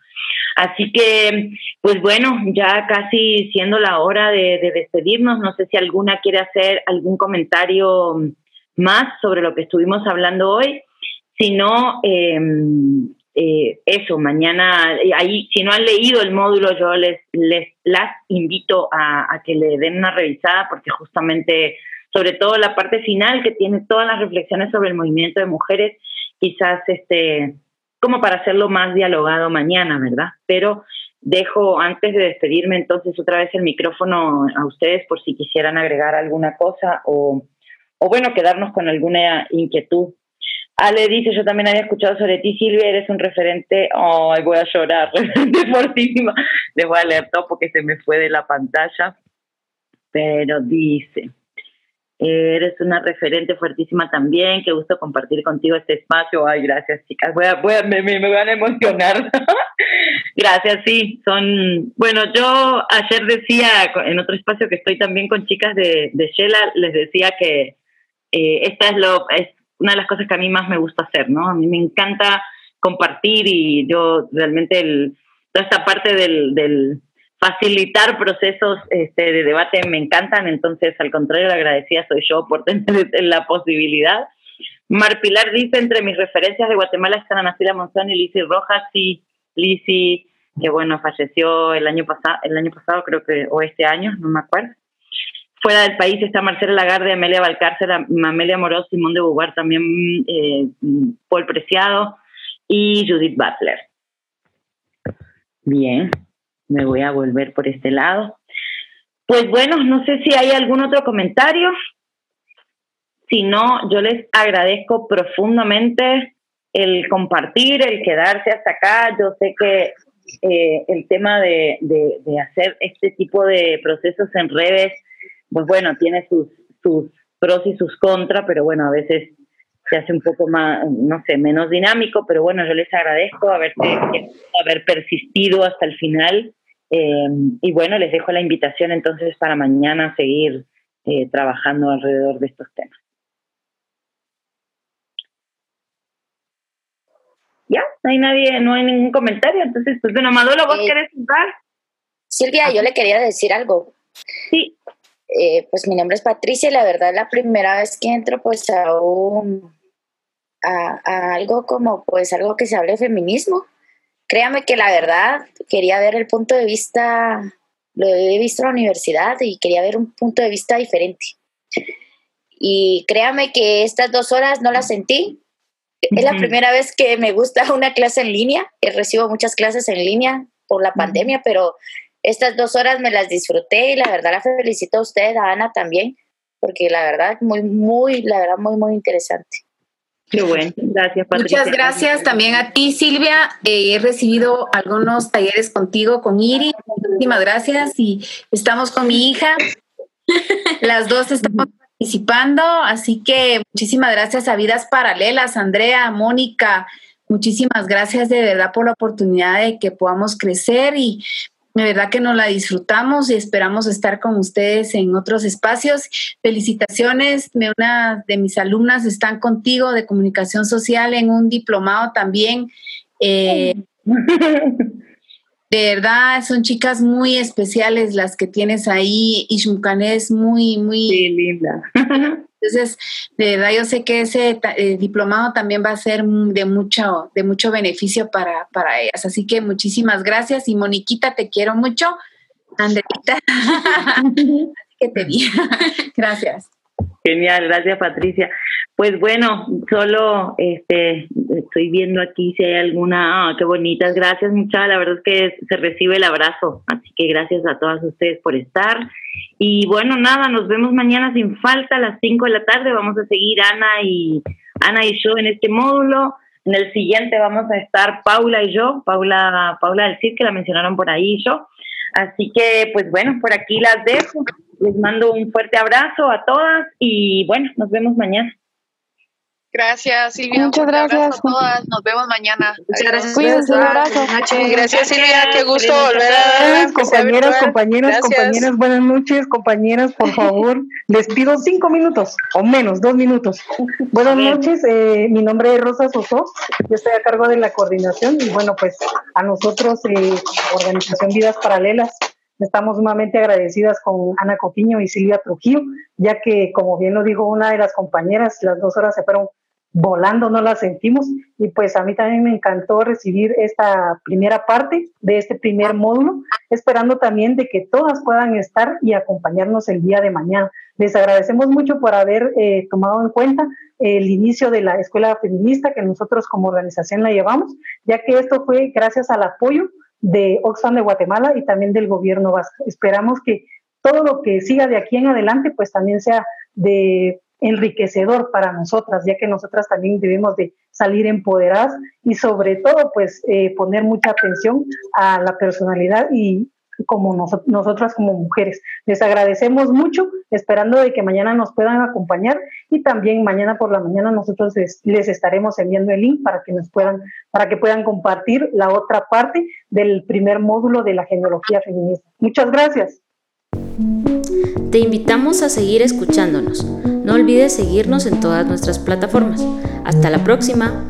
Así que, pues bueno, ya casi siendo la hora de, despedirnos, no sé si alguna quiere hacer algún comentario más sobre lo que estuvimos hablando hoy. Si no, eh, eh, eso, mañana, ahí, si no han leído el módulo, yo les, les las invito a, que le den una revisada porque justamente, sobre todo la parte final que tiene todas las reflexiones sobre el movimiento de mujeres, quizás este como para hacerlo más dialogado mañana, ¿verdad? Pero dejo, antes de despedirme, entonces otra vez el micrófono a ustedes por si quisieran agregar alguna cosa o, o bueno, quedarnos con alguna inquietud. Ale dice, yo también había escuchado sobre ti, Silvia, eres un referente, ay, voy a llorar, referente fortísima. Les voy a leer todo porque se me fue de la pantalla. Pero dice, Eres una referente fuertísima también. Qué gusto compartir contigo este espacio. Ay, gracias, chicas. Voy a, voy a, me, me, van a emocionar. gracias, sí. Son. Bueno, yo ayer decía en otro espacio que estoy también con chicas de, de Shela, les decía que eh, esta es, lo, es una de las cosas que a mí más me gusta hacer, ¿no? A mí me encanta compartir y yo realmente el, toda esta parte del, facilitar procesos este, de debate me encantan, entonces al contrario, agradecida soy yo por tener la posibilidad. Mar Pilar dice, entre mis referencias de Guatemala están Ana Cecilia Monzón y Lizzy Rojas, y Lizzy, que bueno, falleció el año, pasado el año pasado, creo que, o este año, no me acuerdo. Fuera del país está Marcela Lagarde, Amelia Valcárcel, Amelia Moros, Simón de Bugar, también eh, Paul Preciado y Judith Butler. Bien, me voy a volver por este lado. Pues bueno, no sé si hay algún otro comentario. Si no, yo les agradezco profundamente el compartir, el quedarse hasta acá. Yo sé que eh, el tema de, hacer este tipo de procesos en redes, pues bueno, tiene sus, sus pros y sus contras, pero bueno, a veces se hace un poco más, no sé, menos dinámico, pero bueno, yo les agradezco haber persistido hasta el final Em, y bueno, les dejo la invitación entonces para mañana seguir eh, trabajando alrededor de estos temas. Ya, no hay nadie, no hay ningún comentario. Entonces, pues bueno, Maduro, ¿vos eh, querés entrar? Silvia, yo le quería decir algo. Sí. Eh, pues mi nombre es Patricia y la verdad la primera vez que entro pues a un a, a, algo como pues algo que se hable de feminismo créame que la verdad quería ver el punto de vista, lo he visto en la universidad y quería ver un punto de vista diferente. Y créame que estas dos horas no las sentí. Es la primera vez que me gusta una clase en línea. Recibo muchas clases en línea por la pandemia, pero estas dos horas me las disfruté y la verdad la felicito a usted, a Ana también, porque la verdad muy, muy, la verdad muy, muy interesante. Qué bueno, gracias Patricia. Muchas gracias también a ti Silvia. Eh, he recibido algunos talleres contigo, con Iri. Muchísimas gracias y estamos con mi hija. Las dos estamos participando, así que muchísimas gracias a Vidas Paralelas, Andrea, Mónica. Muchísimas gracias de verdad por la oportunidad de que podamos crecer y de verdad que nos la disfrutamos y esperamos estar con ustedes en otros espacios. Felicitaciones, una de mis alumnas están contigo de comunicación social en un diplomado también. Eh, de verdad, son chicas muy especiales las que tienes ahí. Ishmukan es muy, muy linda. Entonces, de verdad, yo sé que ese eh, diplomado también va a ser de mucho, de mucho beneficio para, para ellas. Así que muchísimas gracias. Y Moniquita, te quiero mucho. Andreita, que te vi. gracias. Genial, gracias Patricia. Pues bueno, solo este, estoy viendo aquí si hay alguna, ah, qué bonitas, gracias muchas, la verdad es que se recibe el abrazo, así que gracias a todas ustedes por estar. Y bueno, nada, nos vemos mañana sin falta a las 5 de la tarde, vamos a seguir Ana y, Ana y yo en este módulo. En el siguiente vamos a estar Paula y yo, Paula, Paula del CIR, que la mencionaron por ahí y yo. Así que, pues bueno, por aquí las dejo. Les mando un fuerte abrazo a todas y bueno, nos vemos mañana. Gracias, Silvia. Muchas gracias. a todas. Nos vemos mañana. Muchas gracias. Cuídense, un abrazo. Gracias, Silvia. Qué gusto volver a Compañeras, compañeros, compañeras, buenas noches, compañeras, por favor. Les pido cinco minutos o menos, dos minutos. Buenas noches, eh, mi nombre es Rosa Soso. Yo estoy a cargo de la coordinación y bueno, pues a nosotros, eh, Organización Vidas Paralelas, Estamos sumamente agradecidas con Ana Copiño y Silvia Trujillo, ya que, como bien lo dijo una de las compañeras, las dos horas se fueron volando, no la sentimos. Y pues a mí también me encantó recibir esta primera parte de este primer módulo, esperando también de que todas puedan estar y acompañarnos el día de mañana. Les agradecemos mucho por haber eh, tomado en cuenta el inicio de la escuela feminista que nosotros como organización la llevamos, ya que esto fue gracias al apoyo de Oxfam de Guatemala y también del gobierno vasco. Esperamos que todo lo que siga de aquí en adelante pues también sea de enriquecedor para nosotras, ya que nosotras también debemos de salir empoderadas y sobre todo pues eh, poner mucha atención a la personalidad y como nosotras como mujeres. Les agradecemos mucho, esperando de que mañana nos puedan acompañar y también mañana por la mañana nosotros les, les, estaremos enviando el link para que nos puedan, para que puedan compartir la otra parte del primer módulo de la genealogía feminista. Muchas gracias. Te invitamos a seguir escuchándonos. No olvides seguirnos en todas nuestras plataformas. Hasta la próxima.